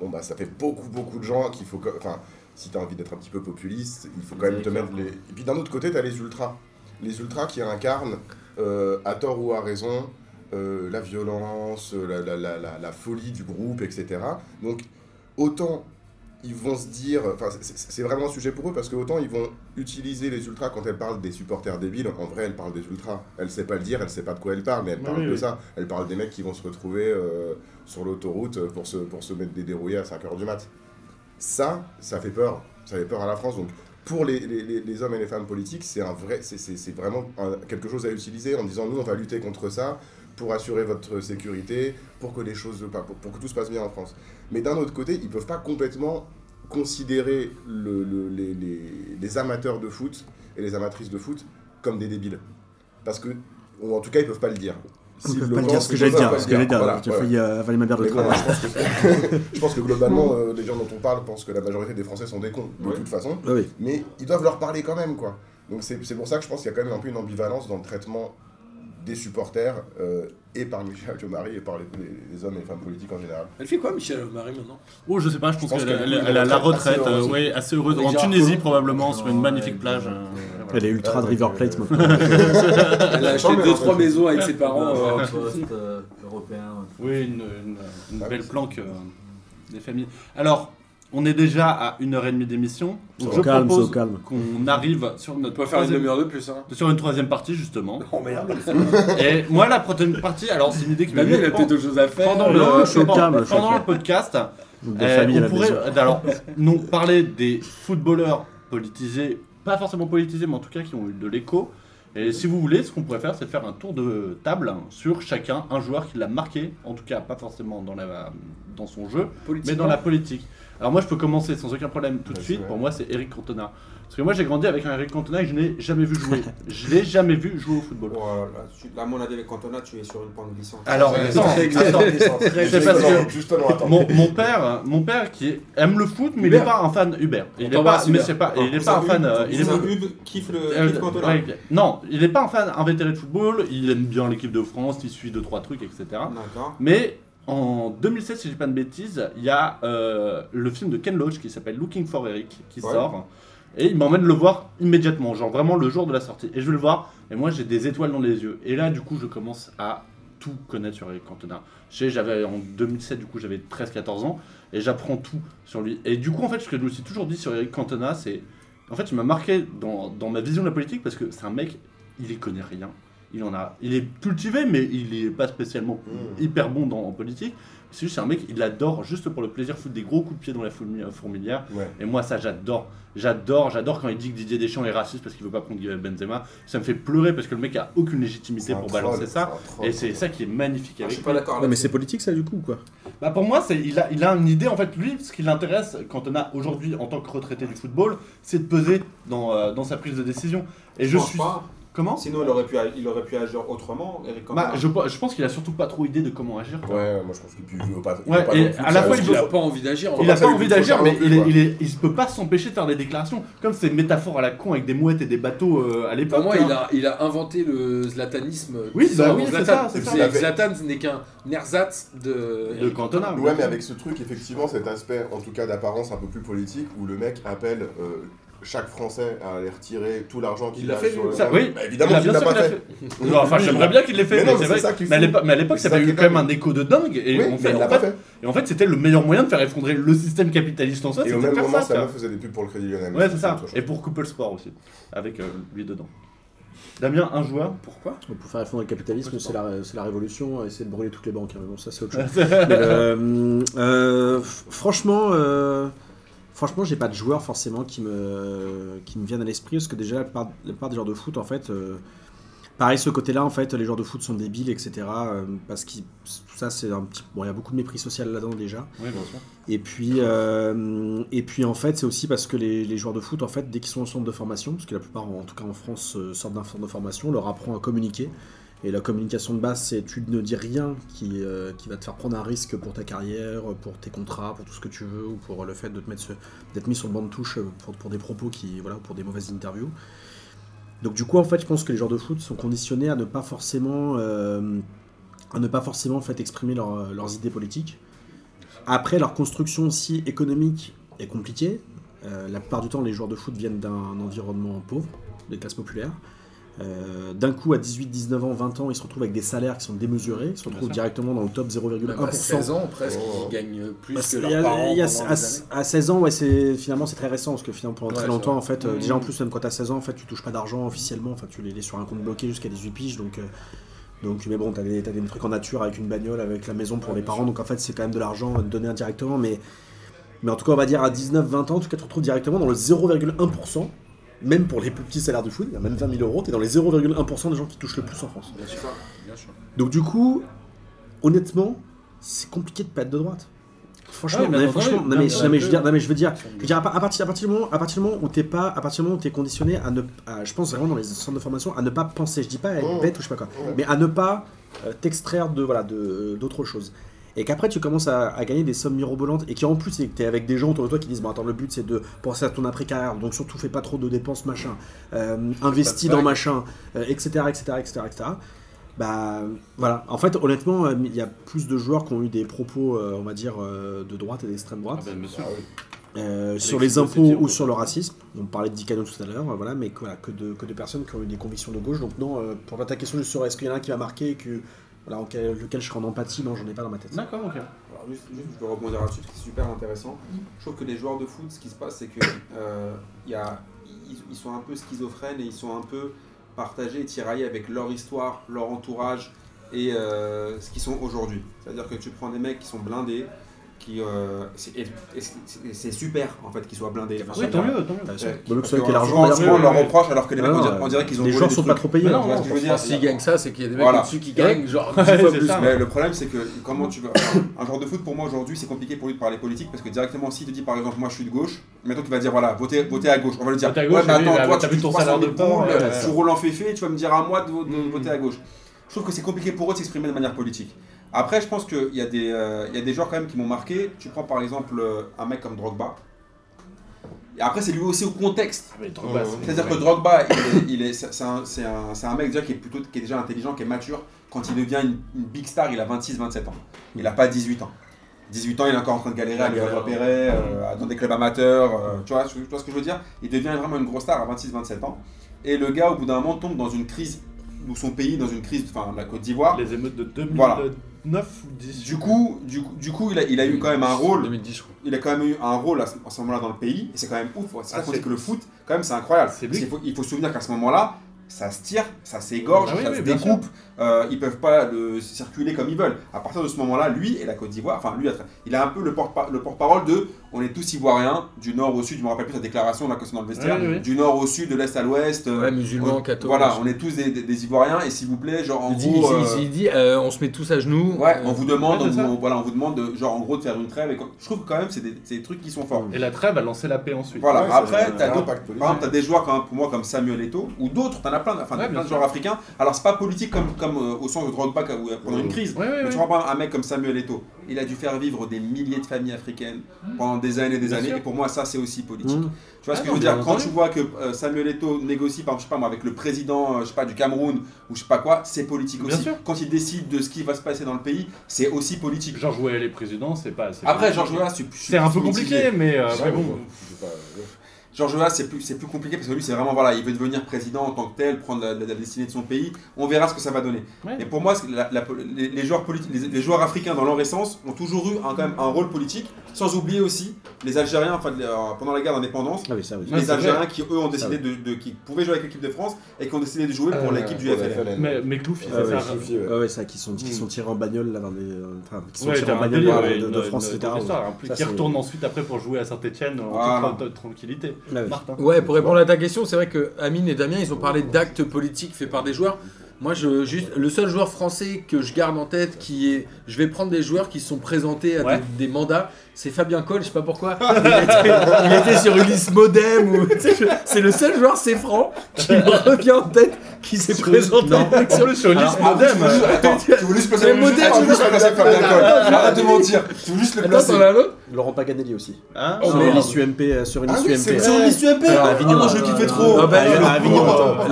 Bon, bah, ça fait beaucoup, beaucoup de gens qu'il faut. Enfin, si tu as envie d'être un petit peu populiste, il faut quand même te mettre les. Et puis d'un autre côté, tu as les ultras. Les ultras qui incarnent, euh, à tort ou à raison, euh, la violence, la, la, la, la, folie du groupe, etc. Donc, autant ils vont se dire, enfin c'est- vraiment un sujet pour eux parce que autant ils vont utiliser les ultras quand elle parle des supporters débiles, en vrai elle parle des ultras, elle sait pas le dire, elle sait pas de quoi elle parle, mais elle parle oui, de oui. ça, elle parle des mecs qui vont se retrouver euh, sur l'autoroute pour se, pour se mettre des dérouillés à 5h du mat. Ça, ça fait peur, ça fait peur à la France, donc pour les, les, les- hommes et les femmes politiques, c'est vrai, vraiment quelque chose à utiliser en disant nous on va lutter contre ça pour assurer votre sécurité, pour que les choses, pour, pour que tout se passe bien en France. Mais d'un autre côté, ils peuvent pas complètement considérer le- le- les, les- amateurs de foot et les amatrices de foot comme des débiles. Parce que, ou en tout cas, ils peuvent pas le dire. S'ils peuvent le pas dire ce que j'allais dire. pas Ce le que j'allais dire. Voilà, J'ai voilà. failli avaler ma bière de je, pense que, globalement, euh, les gens dont on parle pensent que la majorité des Français sont des cons, de Ouais. toute façon. Ah oui. Mais ils doivent leur parler quand même, quoi. Donc c'est pour ça que je pense qu'il y a quand même un peu une ambivalence dans le traitement des supporters, euh, et par Michel Diomari, et par les, les- les hommes et les femmes politiques en général. Elle fait quoi, Michel Marie maintenant? Oh, je sais pas, je pense, qu'elle elle a la assez retraite, heureuse. euh, ouais, assez heureuse. En Tunisie, probablement, sur une magnifique plage. euh, euh, Elle est ultra de Ouais, River Plate euh, maintenant. Elle a acheté Chambé, deux en trois fait. maisons avec ses parents. euh, euh, européen. Oui, une, une- une Ah, belle planque euh, des familles. Alors, on est déjà à une heure et demie d'émission. Donc, je calme, propose au calme. qu'on arrive sur On notre peut faire une troisième, demi-heure de plus. Hein. sur une troisième partie, justement. Oh merde. Et moi, la troisième partie, alors c'est une idée qui m'est Damien, il a venue peut-être d'autres choses à faire. pendant, Non, le, je suis au pendant- calme, je suis au pendant le calme. podcast. De Euh, famille à on la pourrait maison. alors nous parler des footballeurs politisés, pas forcément politisés, mais en tout cas qui ont eu de l'écho. Et si vous voulez, ce qu'on pourrait faire, c'est faire un tour de table sur chacun, un joueur qui l'a marqué, en tout cas pas forcément dans, la, dans son jeu, mais dans la politique. Alors moi, je peux commencer sans aucun problème tout de suite. Pour moi, c'est Eric Cantona. Parce que moi, j'ai grandi avec un Eric Cantona et je n'ai jamais vu jouer. je l'ai jamais vu jouer au football. Voilà, tu- là, à mon avis, avec Cantona, tu es sur une pente glissante. Alors, Ouais, attends, c'est attends. très C'est parce que- justement, attends. Mon, mon père, mon père qui aime le foot, mais il n'est pas un fan Hubert. Il n'est pas, t'embrasse, mais Hubert. c'est pas, il est pas un fan. Euh, il est pas- Hub kiffe le Euh, Cantona. non, il n'est pas un fan invétéré de football. Il aime bien l'équipe de France, il suit deux trois trucs, etc. D'accord. Mais en 2007, si je dis pas de bêtises, il y a euh, le film de Ken Loach qui s'appelle Looking for Eric qui Ouais. sort. Et il m'emmène le voir immédiatement, genre vraiment le jour de la sortie. Et je vais le voir, et moi j'ai des étoiles dans les yeux. Et là, du coup, je commence à tout connaître sur Eric Cantona. Je sais, j'avais en 2007, du coup, j'avais 13-14 ans, et j'apprends tout sur lui. Et du coup, en fait, ce que je me suis toujours dit sur Eric Cantona, c'est. En fait, il m'a marqué dans, dans ma vision de la politique parce que c'est un mec, il y connaît rien. Il en a, il est cultivé, mais il est pas spécialement Mmh. hyper bon dans, en politique. C'est juste un mec, il adore juste pour le plaisir foutre des gros coups de pied dans la fourmi- fourmilière. Ouais. Et moi, ça, j'adore. J'adore, j'adore quand il dit que Didier Deschamps est raciste parce qu'il veut pas prendre Benzema. Ça me fait pleurer parce que le mec a aucune légitimité pour troll, balancer ça. troll. Et c'est ça qui est magnifique Ah, avec je suis pas d'accord mais c'est politique ça du coup ou quoi? Bah pour moi, c'est, il, a, il a une idée, en fait, lui, ce qui l'intéresse quand on a aujourd'hui en tant que retraité du football, c'est de peser dans, euh, dans sa prise de décision. Et je, pense suis. pas. Comment Sinon, il aurait, pu, il aurait pu agir autrement, Eric Cantona. bah, je, je pense qu'il a surtout pas trop idée de comment agir. quoi. Ouais, moi je pense qu'il il veut pas. il Ouais, veut pas et à que la fois, il Il a pas envie d'agir. Il a pas envie d'agir, mais il, est, quoi. il, est, il peut pas s'empêcher de faire des déclarations. Comme ces métaphores à la con avec des mouettes et des bateaux euh, à l'époque. Pour moi, hein. il a, il a inventé le zlatanisme. Oui, bah oui, c'est Zlatan. ça, Zlatan ce n'est qu'un ersatz de. de Cantona. Ouais, mais avec ce truc, effectivement, cet aspect, en tout cas d'apparence un peu plus politique, où le mec appelle euh, chaque Français à aller retirer tout l'argent qu'il a fait, sur lui. le Ça, oui, Bah, évidemment qu'il l'a pas fait. Non, enfin, j'aimerais bien qu'il l'ait fait, Mais ça à l'époque, ça avait eu quand même un écho de dingue. Et Oui, on fait, en fait, fait. et en fait, c'était le meilleur moyen de faire effondrer le système capitaliste en soi. Et au même faire moment, ça. faisait des pubs pour le Crédit Lyonnais. Ouais, c'est ça. Et pour couper le sport aussi, avec euh, lui dedans. Damien, un joueur. Pourquoi? Pour faire effondrer le capitalisme, c'est la, c'est la révolution, essayer de brûler toutes les banques. hein, mais bon, ça c'est autre chose. Euh, euh, franchement, euh, franchement, j'ai pas de joueurs forcément qui me, qui me viennent à l'esprit parce que déjà la plupart, la plupart des joueurs de foot, en fait, euh, pareil ce côté-là, en fait, les joueurs de foot sont débiles, etc. euh, parce que tout ça, c'est un petit, bon, il y a beaucoup de mépris social là-dedans déjà. bien sûr. Et puis, euh, et puis en fait, c'est aussi parce que les, les joueurs de foot, en fait, dès qu'ils sont au centre de formation, parce que la plupart, en tout cas en France, sortent d'un centre de formation, on leur apprend à communiquer. Et la communication de base, c'est tu ne dis rien qui, euh, qui va te faire prendre un risque pour ta carrière, pour tes contrats, pour tout ce que tu veux, ou pour le fait de te mettre d'être mis sur le banc de touche pour, des propos qui, voilà, pour des mauvaises interviews. Donc du coup, en fait, je pense que les joueurs de foot sont conditionnés à ne pas forcément, euh, à ne pas forcément en fait, exprimer leur- leurs idées politiques. Après, leur construction aussi économique est compliquée. Euh, la plupart du temps, les joueurs de foot viennent d'un environnement pauvre, des classes populaires. Euh, D'un coup, à 18, 19 ans, 20 ans, ils se retrouvent avec des salaires qui sont démesurés. Ils se retrouvent directement dans le top Même à 16 0,1%. ans presque, Oh. ils gagnent plus Bah, que leurs a- parents a- à, des années. à 16 ans, ouais, c'est finalement c'est très récent parce que finalement pendant très longtemps en fait, euh, Mhm. déjà en plus même quand t'as 16 ans en fait, tu touches pas d'argent officiellement, enfin tu les laisses sur un compte bloqué jusqu'à 18 piges donc euh, donc mais bon t'as des, t'as des trucs en nature avec une bagnole, avec la maison pour Ouais, les parents sûr. donc en fait c'est quand même de l'argent donné indirectement mais mais en tout cas on va dire à 19-20 ans en tout cas tu te retrouves directement dans le 0,1% même pour les plus petits salaires du foot, il y a même 20 000 euros, t'es dans les 0,1% des gens qui touchent le plus en France. Bien sûr, bien sûr. Donc du coup, honnêtement, c'est compliqué de pas être de droite. Franchement, Ouais, mais non, mais attends, franchement, non, mais, non, je veux dire, non, mais je veux dire, je veux dire, à, par- à partir, à partir du moment, à partir du moment où t'es pas, à partir du moment où t'es conditionné à ne, à- je pense vraiment dans les centres de formation, à ne pas penser, je dis pas à être Oh. bête ou je sais pas quoi, Ouais. mais à ne pas euh, t'extraire de voilà de d'autres choses. Et qu'après tu commences à, à gagner des sommes mirobolantes et qui en plus t'es avec des gens autour de toi qui disent bon attends le but c'est de penser à ton après carrière donc surtout fais pas trop de dépenses machin, euh, investis dans machin, euh, etc etc etc etc. Bah voilà, en fait honnêtement euh, il y a plus de joueurs qui ont eu des propos euh, on va dire euh, de droite et d'extrême droite. Ah ben, monsieur. Ah oui. Sur les impôts ou sur le racisme. On parlait de Dicano tout à l'heure, euh, voilà, mais que, voilà, que, de, que de personnes qui ont eu des convictions de gauche. Donc non, euh, pour ta question sur est-ce qu'il y en a un qui m'a marqué, que, voilà, auquel, lequel je serai en empathie, non, j'en ai pas dans ma tête. D'accord, ok. Alors juste, juste, je peux rebondir là-dessus, parce que c'est super intéressant. Je trouve que les joueurs de foot, ce qui se passe, c'est que euh, il y a, ils, ils sont un peu schizophrènes et ils sont un peu partagés, tiraillés avec leur histoire, leur entourage et euh, ce qu'ils sont aujourd'hui. C'est-à-dire que tu prends des mecs qui sont blindés, qui euh, c'est super en fait qu'ils soient blindés. Enfin, Oui, tant mieux, tant mieux. Euh, Bah, parce que l'argent, on oui, leur reproche alors que les mecs, on non, dirait, qu'ils ont Les gens sont pas trop payés. Mais hein, non, tu non, ça. S'ils gagnent ça, c'est qu'il y a des mecs Voilà. au-dessus qui gagnent genre 10 Ouais, fois c'est plus. ça. Mais le problème, c'est que comment tu vas. enfin, un joueur de foot, pour moi, aujourd'hui, c'est compliqué pour lui de parler politique parce que directement, s'il te dit par exemple, moi je suis de gauche, mettons qu'il va dire voilà, votez, votez à gauche. On va lui dire ouais, mais attends, mais toi, tu vu ton salaire de ouais, euh, tu roules en féfé, tu vas me dire à moi de, de Mm. voter à gauche. Je trouve que c'est compliqué pour eux de s'exprimer de manière politique. Après, je pense qu'il y, a des, euh, il y a des joueurs quand même qui m'ont marqué. Tu prends par exemple euh, un mec comme Drogba. Et après, c'est lui aussi au contexte. Ah, Drogba, C'est-à-dire que Drogba, il est, c'est un, c'est un- c'est un mec déjà qui est, plutôt, qui est déjà intelligent, qui est mature. Quand il devient une, une big star, il a 26-27 ans. Il n'a pas 18 ans. 18 ans, il est encore en train de galérer à galère. repérer, euh, dans des clubs amateurs. euh, tu, vois, tu vois ce que je veux dire? Il devient vraiment une grosse star à 26-27 ans. Et le gars, au bout d'un moment, tombe dans une crise, ou son pays, dans une crise, enfin la Côte d'Ivoire. Les émeutes de 2009 Voilà. Ou 10. Du coup, du, coup- du coup il, a, il a eu quand même un rôle 2010, je crois. il a quand même eu un rôle à ce, à ce moment-là dans le pays, et c'est quand même ouf. C'est ça Ah, qu'on c'est- dit que le foot, quand même, c'est incroyable. Parce qu'il faut, il faut se souvenir qu'à ce moment-là, ça se tire, ça s'égorge, Ah oui, ça oui, se découpe, euh, ils peuvent pas le circuler comme ils veulent. À partir de ce moment-là, lui et la Côte d'Ivoire, enfin lui, il a un peu le porte- le porte-parole de on est tous ivoiriens, du nord au sud, je me rappelle plus sa déclaration là que c'est dans le vestiaire, Oui, oui, oui. du nord au sud, de l'est à l'ouest. euh, Ouais, musulmans, on- cathos. Voilà, on est tous des, des- des ivoiriens, et s'il vous plaît, genre en Il dit, gros. il- euh, il dit, euh, on se met tous à genoux. Ouais, euh, on vous demande, on voilà, on vous demande de, genre en gros de faire une trêve. Et je trouve que quand même c'est des, c'est des trucs qui sont forts. Et la trêve a lancé la paix ensuite. Voilà, Ouais, après, politique. par exemple, t'as des joueurs quand même, pour moi comme Samuel Eto'o, ou d'autres, t'en as plein, enfin Ouais, plein de joueurs africains. Alors c'est pas politique comme, comme euh, au sens de Drogba où, pendant une crise. Mais tu vois pas un mec comme Samuel Eto'o, il a dû faire vivre des milliers de familles africaines pendant des années et des Bien années. sûr. Et pour moi, ça c'est aussi politique. Mmh. Tu vois ce Ah que non, je veux dire? Quand entendu. tu vois que euh, Samuel Eto'o négocie, par exemple, je sais pas moi, avec le président, euh, je sais pas, du Cameroun ou je sais pas quoi, c'est politique Bien aussi. sûr. Quand il décide de ce qui va se passer dans le pays, c'est aussi politique. Georges Weah les présidents, c'est pas. Après, Georges Weah, c'est C'est un peu compliqué, mais. euh, mais bon. Georges Weah, c'est plus, c'est plus compliqué parce que lui, c'est vraiment, voilà, il veut devenir président en tant que tel, prendre la, la- la destinée de son pays. On verra ce que ça va donner. Ouais. Et pour moi, c'est la- la- les, les joueurs politiques, les, les joueurs africains dans leur essence ont toujours eu un, quand même un rôle politique, sans oublier aussi les Algériens, enfin, euh, pendant la guerre d'indépendance, Ah oui, oui. Les c'est Algériens qui, eux, ont décidé Ah de, de- qui pouvaient jouer avec l'équipe de France et qui ont décidé de jouer pour Euh, l'équipe du pour FLN. Mais, mais Clouf, il Ah ouais, ça. Suffit, ouais. Ça, qui sont, qui Mm. sont tirés en bagnole là dans les. euh, Enfin, qui sont Ouais, tirés en bagnole délire, de, ouais, de- une- de France, une- etc. qui c'est- retourne ensuite après pour jouer à Saint-Etienne en toute tra- tranquillité. Ouais, ouais. Martin. Ouais, pour répondre à ta question, c'est vrai que Amine et Damien, ils ont parlé d'actes politiques faits par des joueurs. Moi, je, juste, le seul joueur français que je garde en tête, qui est, je vais prendre des joueurs qui se sont présentés à Ouais. des, des mandats c'est Fabien Coll, je sais pas pourquoi. Il était, il était sur une liste modem. Ou, c'est le seul joueur, c'est franc, qui me revient en tête, qui s'est présenté en plus sur une liste Ah, modem. tu Attends, voulais juste placer Mais le Ah, tu voulais juste placer Fabien Coll. Arrête de mentir. Tu voulais juste le Attends, placer. t'en as un autre Laurent Paganelli aussi. Hein Oh, sur liste UMP. euh, Sur une Ah UMP. Sur une liste UMP Ah, Avignon. moi, je le kiffais trop. Ah, bah, Ah, le- Avignon.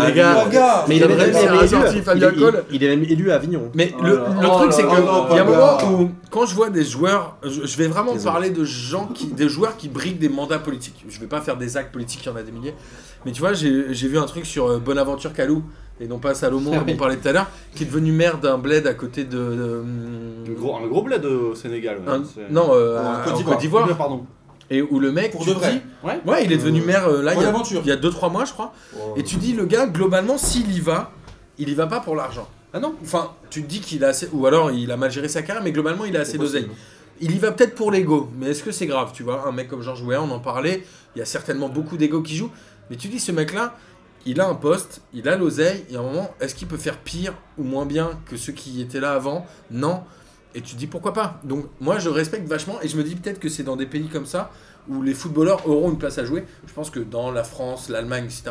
Les gars, gars. Mais il est même sorti, Fabien Coll. il- est même élu à Avignon. Mais le, le truc, c'est que il y a un moment où, quand je vois des joueurs, je, vais vraiment. Parler de gens qui, des joueurs qui briguent des mandats politiques. Je vais pas faire des actes politiques, il y en a des milliers. Mais tu vois, j'ai vu un truc sur euh, Bonaventure Calou, et non pas Salomon, comme on parlait tout à l'heure, qui est devenu maire d'un bled à côté de. gros, un gros bled au Sénégal. ouais, un- c'est- non, euh, En Côte d'Ivoire. Pardon. Et où le mec, Pour tu de vrai. dis- Ouais. Ouais, il est devenu maire euh, là, il y, a, Bonaventure. il y a 2-3 mois, je crois. Oh. Et tu dis, le gars, globalement, s'il y va, il y va pas pour l'argent. Ah non Enfin, tu te dis qu'il a assez. Ou alors il a mal géré sa carrière, mais globalement, il a assez d'oseille. Il y va peut-être pour l'ego, mais est-ce que c'est grave Tu vois, un mec comme Georges Weah, on en parlait, il y a certainement beaucoup d'ego qui joue. Mais tu dis, ce mec-là, il a un poste, il a l'oseille, et à un moment, est-ce qu'il peut faire pire ou moins bien que ceux qui étaient là avant? Non. Et tu te dis pourquoi pas? Donc moi je respecte vachement et je me dis peut-être que c'est dans des pays comme ça où les footballeurs auront une place à jouer. Je pense que dans la France, l'Allemagne, etc.,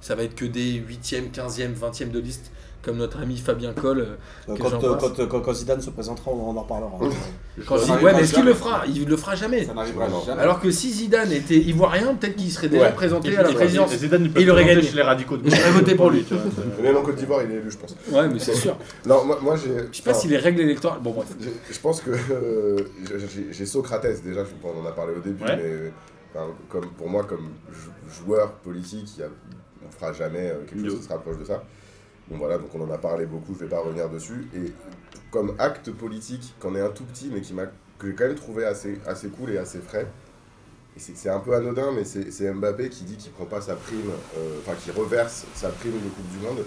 ça va être que des 8e, 15e, 20e de liste comme notre ami Fabien Coll. euh, Euh, Quand, euh, quand, quand- quand Zidane se présentera, on en reparlera. Quand Ça Ouais, mais est-ce qu'il le fera? Il le fera jamais. Ça n'arrivera Non. jamais. Alors que si Zidane était ivoirien, peut-être qu'il serait déjà Ouais. présenté à la présidence. et Zidane, il peut Il aurait présenter gagné. chez les radicaux de J'aurais voté pour lui. tu vois, c'est- Même en Côte d'Ivoire, il est élu, je pense. Ouais, mais c'est sûr. Non, moi, moi j'ai. Je sais pas si les règles électorales. Bon, bref. Je, je pense que euh, j'ai- j'ai Socrates déjà, je on en a parlé au début, Ouais. mais enfin, comme, pour moi, comme jou- joueur politique, il y a- on fera jamais euh, quelque chose qui se rapproche de ça. Bon voilà, donc on en a parlé beaucoup, je vais pas revenir dessus. Et comme acte politique, qu'en est un tout petit, mais qui m'a que j'ai quand même trouvé assez, cool et assez frais. C'est c'est un peu anodin, mais c'est Mbappé qui dit qu'il prend pas sa prime, euh, enfin qui reverse sa prime de Coupe du Monde.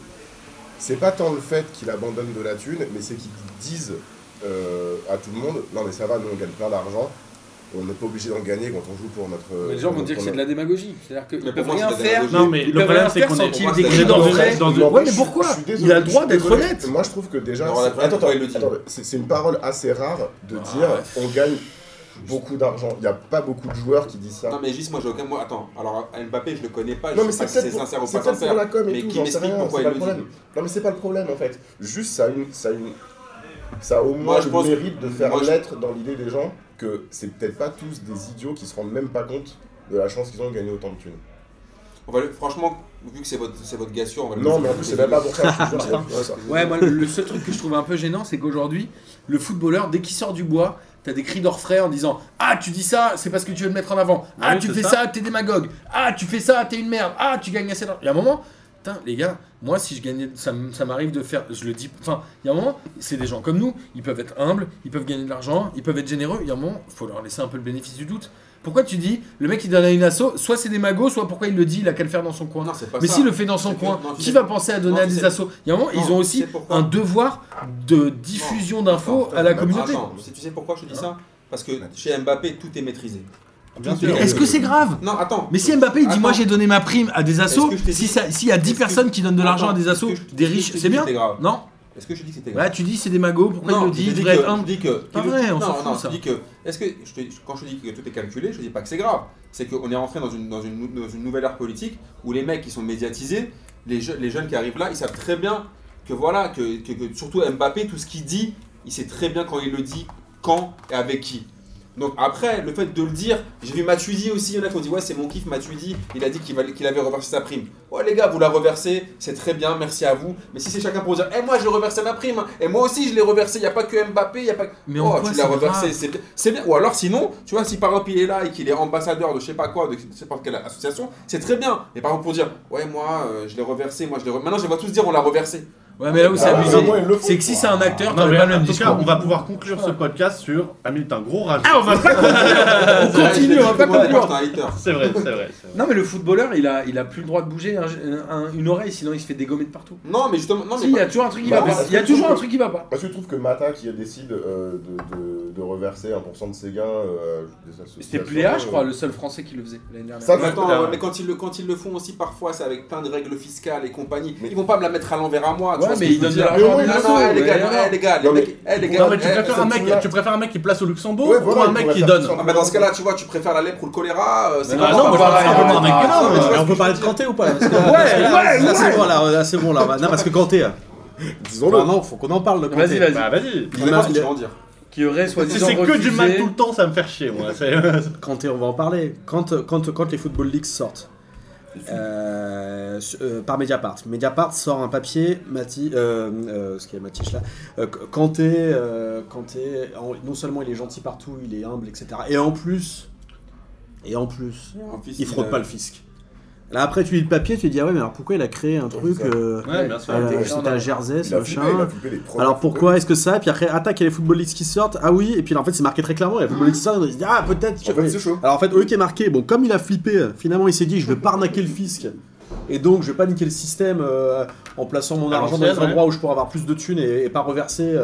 C'est pas tant le fait qu'il abandonne de la thune, mais c'est qu'ils disent euh, à tout le monde non mais ça va, nous on gagne plein d'argent, on n'est pas obligé d'en gagner quand on joue pour notre. Mais les gens vont dire que c'est de la démagogie. C'est-à-dire Mais qu'ils peuvent rien faire. Non, mais le problème, c'est qu'on est, dans cris une- d'orfraie. dans une- Non, Ouais, mais pourquoi Il a le droit d'être honnête. Moi je trouve que déjà. Attends, pourquoi il le dit attends, c'est une parole assez rare de Ah, dire ouais. on gagne beaucoup d'argent. Il n'y a pas beaucoup de joueurs qui disent ça. Non, mais juste, moi, j'ai aucun. Moi, attends, alors Mbappé, je le connais pas. Non, mais c'est si peut-être c'est pour, sincère ou c'est pas peut-être pour la com et mais tout, qui m'explique rien, pourquoi c'est il pas le le problème. dit. Non, mais c'est pas le problème en fait. Juste, ça a, une, ça a, une, ça a au moins Moi, je le mérite de faire moi, je- naître dans l'idée des gens que c'est peut-être pas tous des idiots qui se rendent même pas compte de la chance qu'ils ont de gagner autant de thunes. On va le- Franchement, vu que c'est votre, c'est votre gars sûr, on va le Non, mais en plus, c'est même pas pour ça. je te jure, c'est. Ouais, moi, le- le seul truc que je trouve un peu gênant, c'est qu'aujourd'hui, le footballeur, dès qu'il sort du bois, t'as des cris d'orfraie en disant Ah, tu dis ça, c'est parce que tu veux le mettre en avant. Ah, oui, tu c'est fais ça. ça, t'es démagogue. Ah, tu fais ça, t'es une merde. Ah, tu gagnes assez d'argent. Il y a un moment, putain, les gars, moi, si je gagnais, ça, m'arrive de faire, je le dis, enfin, il y a un moment, c'est des gens comme nous, ils peuvent être humbles, ils peuvent gagner de l'argent, ils peuvent être généreux. Il y a un moment, faut leur laisser un peu le bénéfice du doute. Pourquoi tu dis, le mec il donne à une asso, soit c'est des magos, soit pourquoi il le dit, il a qu'à le faire dans son coin? Non, c'est pas Mais s'il le fait dans son que- coin, non, qui va penser à donner non, à des assos? Il y a un moment, ils ont aussi un devoir de diffusion d'infos à la communauté. Attends, tu sais- tu sais pourquoi je te dis ça? Parce que chez Mbappé, tout est maîtrisé. Bien Mais sûr. Est-ce que c'est grave? Non, attends. Mais si Mbappé il dit Attends. moi j'ai donné ma prime à des assos, si s'il y a 10 est-ce que- personnes qui donnent de l'argent à des assos, je- des riches, c'est bien? grave? Non Est-ce que je dis que c'était grave? Bah tu dis c'est des magos, pourquoi il le dit Il être humble. Que. Pas vrai, on s'en non, fout, non, ça. je dis que. Est-ce que. je te- quand je dis que tout est calculé, je dis pas que c'est grave. C'est qu'on est rentré dans une, dans, une, dans une nouvelle ère politique où les mecs qui sont médiatisés, les, je- les jeunes qui arrivent là, ils savent très bien que voilà, que surtout Mbappé, tout ce qu'il dit, il sait très bien quand il le dit, quand et avec qui. Donc après, le fait de le dire, j'ai vu Matuidi aussi, il y en a qui ont dit ouais c'est mon kiff Matuidi, il a dit qu'il qu'il avait reversé sa prime. Ouais les gars, vous la reversez, c'est très bien, merci à vous. Mais si c'est chacun pour dire, eh moi j'ai reversé ma prime, hein, et moi aussi je l'ai reversé, il n'y a pas que Mbappé, il n'y a pas que... Mais oh, quoi tu l'as reversé, c'est bien. Ou alors sinon, tu vois, si par exemple il est là et qu'il est ambassadeur de je sais pas quoi, de n'importe quelle association, c'est très bien. Mais par exemple pour dire, ouais moi euh, je l'ai reversé, moi je l'ai reversé. Maintenant je vais tous dire on l'a reversé. Ouais mais là où c'est Ah, abusé, au moins, ils le font. c'est que si c'est un acteur, Non, t'aurais mais pas le en même tout cas, discours. on va pouvoir conclure ce podcast sur Hamilton, gros rage. Ah on va pas On continue, on va pas conclure. C'est vrai, c'est vrai. c'est vrai. Non mais le footballeur il a, il a plus le droit de bouger un- un- une oreille sinon il se fait dégommer de partout. Non mais justement, non mais Si, il y a toujours un truc qui Bah, va mais pas. est-ce Il y a que toujours un truc qui va pas. Parce que je trouve que Mata qui décide euh, de, de, de reverser 1% de ses gains euh, des associations. C'était Pléa je crois, euh, le seul français qui le faisait l'année dernière. Ça, Mais attends, mais quand ils, le, quand ils le font aussi, parfois, c'est avec plein de règles fiscales et compagnie. Mais- Ils vont pas me la mettre à l'envers à moi. Ouais, mais il donne de l'argent. Non, les gars, les gars. Tu préfères un mec qui place au Luxembourg ou un mec qui donne ah, dans ce cas-là, tu vois, tu préfères la lèpre ou le choléra euh, On peut parler de Kanté ou pas Ouais, ouais, Là, c'est bon, là, c'est bon, là. Non, parce que Kanté. Hein. Disons-le. Non, faut qu'on en parle de Kanté. Vas-y, vas-y. Bah, vas-y. dire qui aurait Si c'est que du mal tout le temps, ça va me faire chier. Moi. quand on va en parler. Quand, quand, quand les Football Leagues sortent, euh, euh, par Mediapart. Mediapart sort un papier, euh, ce qui est Matiche là, quand t'es, non seulement il est gentil partout, il est humble, etc. Et en plus, et en plus, il, il fraude pas le fisc. Là, après, tu lis le papier, tu te dis, ah ouais, mais alors pourquoi il a créé un truc euh, ouais, bien sûr, euh, C'était à Jersey, ce machin. Alors pourquoi est-ce que ça Et puis après, attaque, il y a les Football qui sortent. Ah oui, et puis là, en fait, c'est marqué très clairement. Il y a les Football qui sortent, ah peut-être. En. Alors en fait, eux qui est marqué, bon, comme il a flippé, finalement, il s'est dit, je vais pas arnaquer le fisc. Et donc, je vais pas niquer le système euh, en plaçant mon argent dans un ouais. endroits où je pourrais avoir plus de thunes et, pas reverser,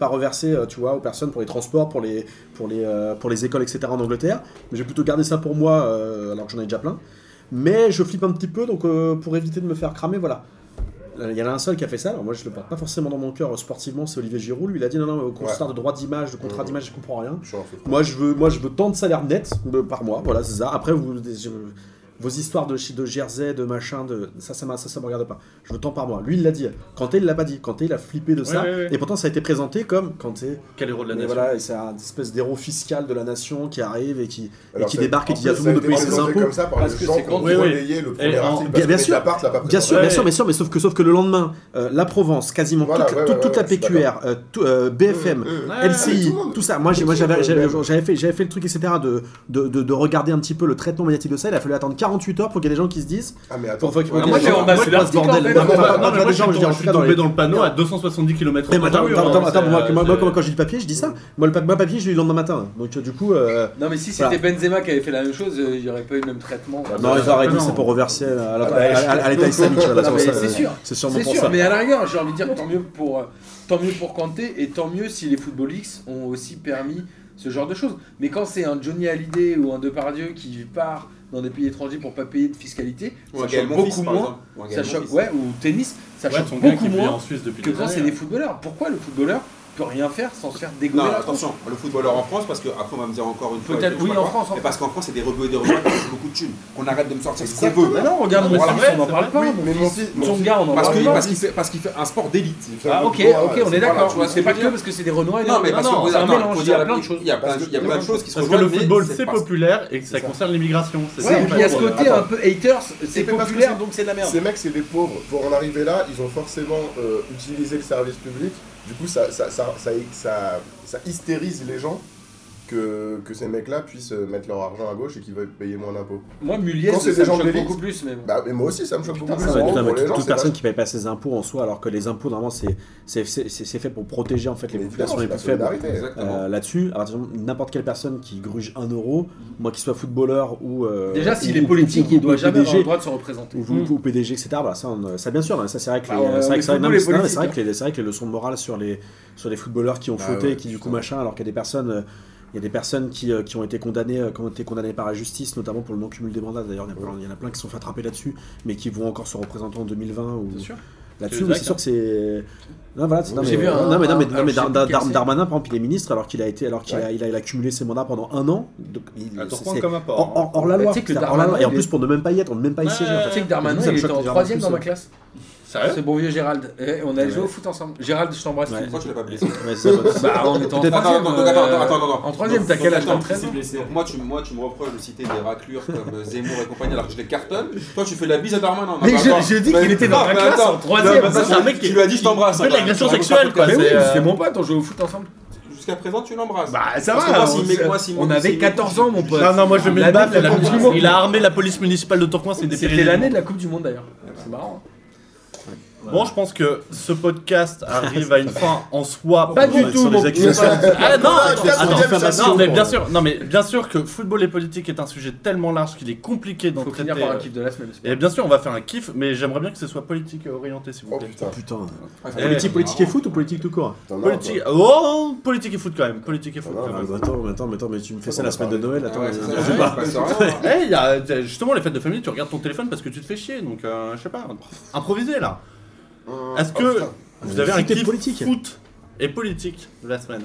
pas reverser tu vois, aux personnes pour les transports, pour les, pour les, pour les écoles, etc. en Angleterre. Mais je vais plutôt garder ça pour moi, alors que j'en ai déjà plein. Mais je flippe un petit peu, donc euh, pour éviter de me faire cramer, voilà. Il y en a un seul qui a fait ça, alors moi je le porte pas forcément dans mon cœur euh, sportivement, c'est Olivier Giroud. Lui il a dit non, non, au contrat de droit d'image, de contrat d'image, je comprends rien. Moi, je veux, moi je veux tant de salaire net par mois, voilà, c'est ça. Après, vous, vos histoires de, de jersey, de machin, de ça, ça, ça, ça me regarde pas. Je veux tant par moi. Lui, il l'a dit. Kanté, il l'a pas dit. Kanté, il a flippé de ça. Et pourtant, ça a été présenté comme Kanté. Quel héros de la nation. Voilà, c'est un espèce d'héros fiscal de la nation qui arrive et qui, et qui débarque et qui dit à ah, tout le monde de payer ses impôts. Comme ça parce que c'est quand oui, oui. le premier. Bien, sûr, bien sûr, bien sûr, mais sauf que sauf que le lendemain, euh, la Provence, quasiment toute, la PQR, BFM, LCI, tout ça. Moi, j'avais fait, le truc, etc. de regarder un petit peu le traitement médiatique de ça. Il a fallu attendre 48 heures pour qu'il y ait des gens qui se disent. Ah, mais attends, faut qu'il moi, ce bordel. Je suis tombé dans le panneau à 270 km. Mais attends, attends, moi, quand j'ai du papier, je dis ça. Moi, le papier, je l'ai le lendemain matin. Donc, du coup. Non, mais si c'était Benzema qui avait fait la même chose, il n'y aurait pas eu le même traitement. Non, ils auraient dit c'est pour reverser à l'état islamique. C'est sûr. C'est sûr, mais à la j'ai envie de dire tant mieux pour tant mieux pour Kanté et tant mieux si les Football X ont aussi permis ce genre de choses. Mais quand c'est un Johnny Hallyday ou un Depardieu qui part dans des pays étrangers pour ne pas payer de fiscalité, ou ça choque beaucoup moins. Ou ça choque, ouais, ou tennis, ça ouais, choque beaucoup moins en Suisse depuis que quand c'est des footballeurs. Pourquoi le footballeur rien faire sans se faire dégommer. Non, attention, le footballeur en France, parce qu'après on va me dire encore une fois. Peut-être oui, en France. Mais parce qu'en France, c'est des rebeux et des rebeux qui beaucoup de thunes. Qu'on arrête de me sortir ce qu'on veut. Mais non, regarde, mon on n'en parle pas. Mais mon on en parle pas. Parce qu'il fait un sport d'élite. Ah, ok, ok, on est d'accord. C'est pas que parce que c'est des Renois et des Non, mais parce que c'est un mélange. Il y a plein de choses. Il y a plein de choses qui se Parce que le football, c'est populaire et que ça concerne l'immigration. Et puis il y a ce côté un peu haters, c'est populaire donc c'est de la merde. Ces mecs, c'est des pauvres. Pour en arriver là, ils ont forcément utilisé le service public du coup, ça, ça, ça, ça, ça hystérise les gens que, ces mecs-là puissent euh, mettre leur argent à gauche et qu'ils veulent payer moins d'impôts. Moi, Muliez, ça, me choque beaucoup plus. Bah, mais, moi aussi, ça me choque beaucoup plus. Toute personne pas... qui paye pas ses impôts en soi, alors que les impôts, normalement, c'est fait pour protéger en fait, les populations les plus faibles. Euh, là-dessus, n'importe quelle personne qui gruge un euro, mhm. moi qui soit footballeur ou. Euh, Déjà, s'il est politique, il doit jamais avoir le droit de se représenter. Ou mhm. PDG, etc. Ça, bien sûr, hein, ça c'est vrai que bah, les leçons morales sur les footballeurs qui ont bah fauté, qui du coup machin, alors qu'il y a des personnes. Il y a des personnes qui, euh, qui ont été condamnées, euh, qui ont été condamnées par la justice, notamment pour le non-cumul des mandats. D'ailleurs, il y en a plein qui sont fait attraper là-dessus, mais qui vont encore se représenter en 2020. Ou... Sûr là-dessus, mais c'est sûr que c'est. Non, voilà, non, mais, non, mais, non, mais, non, mais Darmanin, par exemple, il est ministre alors qu'il a été, alors qu'il a, il a, cumulé ses mandats pendant un an. Donc, il, c'est, comme apport. Or, or, or hein. la loi. Darmanin, la loi. Et en plus, pour ne même pas y être, on ne même pas y siéger. Tu sais que Darmanin, il était en troisième dans ma classe. Sérieux Ce bon vieux Gérald. Eh, on a joué au foot ensemble. Gérald, je t'embrasse. Ouais. Pourquoi je l'ai pas blessé c'est Bah, en troisième. Euh, attends, attends, attends, t'as quel âge T'as moi tu, me reproches de citer des raclures comme euh, Zemmour et compagnie alors que je les cartonne. Toi, tu fais de la bise à Darmanin. Mais je, dis qu'il était dans la classe en troisième. C'est un mec qui lui a dit je t'embrasse. C'est de l'agression sexuelle, quoi. Mais euh, mon pote, on jouait au foot ensemble jusqu'à présent, tu l'embrasses. Bah, ça va. Moi, hein, moi, on avait 14 ans, mon pote. Non, non, moi, je mets le baffe. Il a armé la police municipale de Tourcoing. C'était l'année de la Coupe du Monde, d'ailleurs. C'est marrant. Hein. Bon, je pense que ce podcast arrive à une fin en soi. Pas du tout. Ah, non, attends, non, mais bien sûr, non mais bien sûr que football et politique est un sujet tellement large qu'il est compliqué d'en traiter. Par un kiff de la semaine. Et bien sûr, on va faire un kiff, mais j'aimerais bien que ce soit politique orienté, s'il vous plaît. Oh putain. Oh, ah, politique, eh, politique et foot ou politique tout court Politique. Oh, politique et foot quand même. Politique et foot. Bah, attends, bah, attends, attends, mais tu me fais ça la semaine de Noël, attends. Ah euh, je sais pas. Eh, justement, les fêtes de famille, tu regardes ton téléphone parce que tu te fais chier, donc euh, je sais pas. Improviser là. Est-ce Ah, que vous avez un kiff politique. foot et politique de la semaine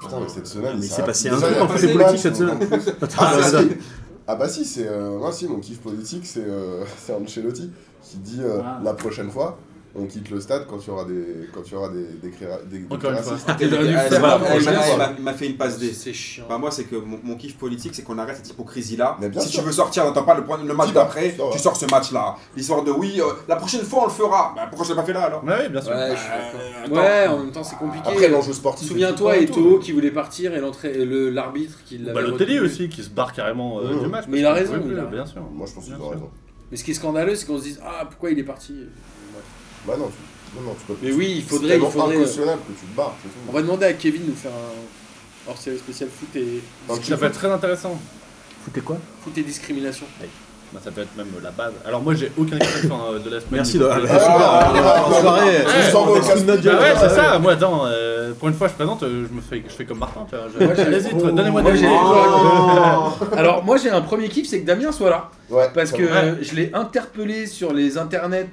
Putain, mais cette semaine. Mais il ça s'est a- passé un truc en de et politique cette semaine. Ah. Ah bah si, c'est euh, moi si mon kiff politique c'est euh, c'est Ancelotti qui dit euh, Ah. la prochaine fois on quitte le stade quand il y aura des quand il y aura des des, des, des Encore une fois. racistes. Il m'a- fait une passe D. C'est chiant. Bah moi c'est que mon, mon kiff politique c'est qu'on arrête cette hypocrisie là. Mais bien Si sûr. tu veux sortir, t'entends pas le, le match d'après, tu sors ce match là. L'histoire de oui, euh, la prochaine fois on le fera. Bah pourquoi je l'ai pas fait là alors? Ouais, oui, bien sûr. Ouais, Euh. Ouais, en même temps, c'est compliqué. Après l'enjeu sportif. Souviens-toi, Eto'o qui voulait partir et l'entrée- l'arbitre qui l'avait. Balotelli aussi qui se barre carrément euh, Mhm. du match. Mais il a qu'il raison, a- Bien sûr. Moi je pense ont sûr. raison. Mais ce qui est scandaleux, c'est qu'on se dise Ah, pourquoi il est parti? Bah non, tu, non, non, tu peux Mais oui, il faudrait- incautionnable que tu te barres, On va demander à Kevin de nous faire un hors série spécial foot et, Ça peut être très intéressant. Foutez quoi? Foot et discrimination. Bah, ça peut être même la base. Alors moi j'ai aucun kiff enfin, euh, de la semaine. Merci de. Ah. Ah, Ah, gueule. ouais, c'est ça. Moi, attends, euh, pour une fois, je présente, euh, je me fais, je fais comme Martin, Allez-y, Oh. donnez-moi Moi, des j'ai-. Alors, moi, j'ai un premier kiff, c'est que Damien soit là. Ouais, Parce que va. euh, je l'ai interpellé sur les internets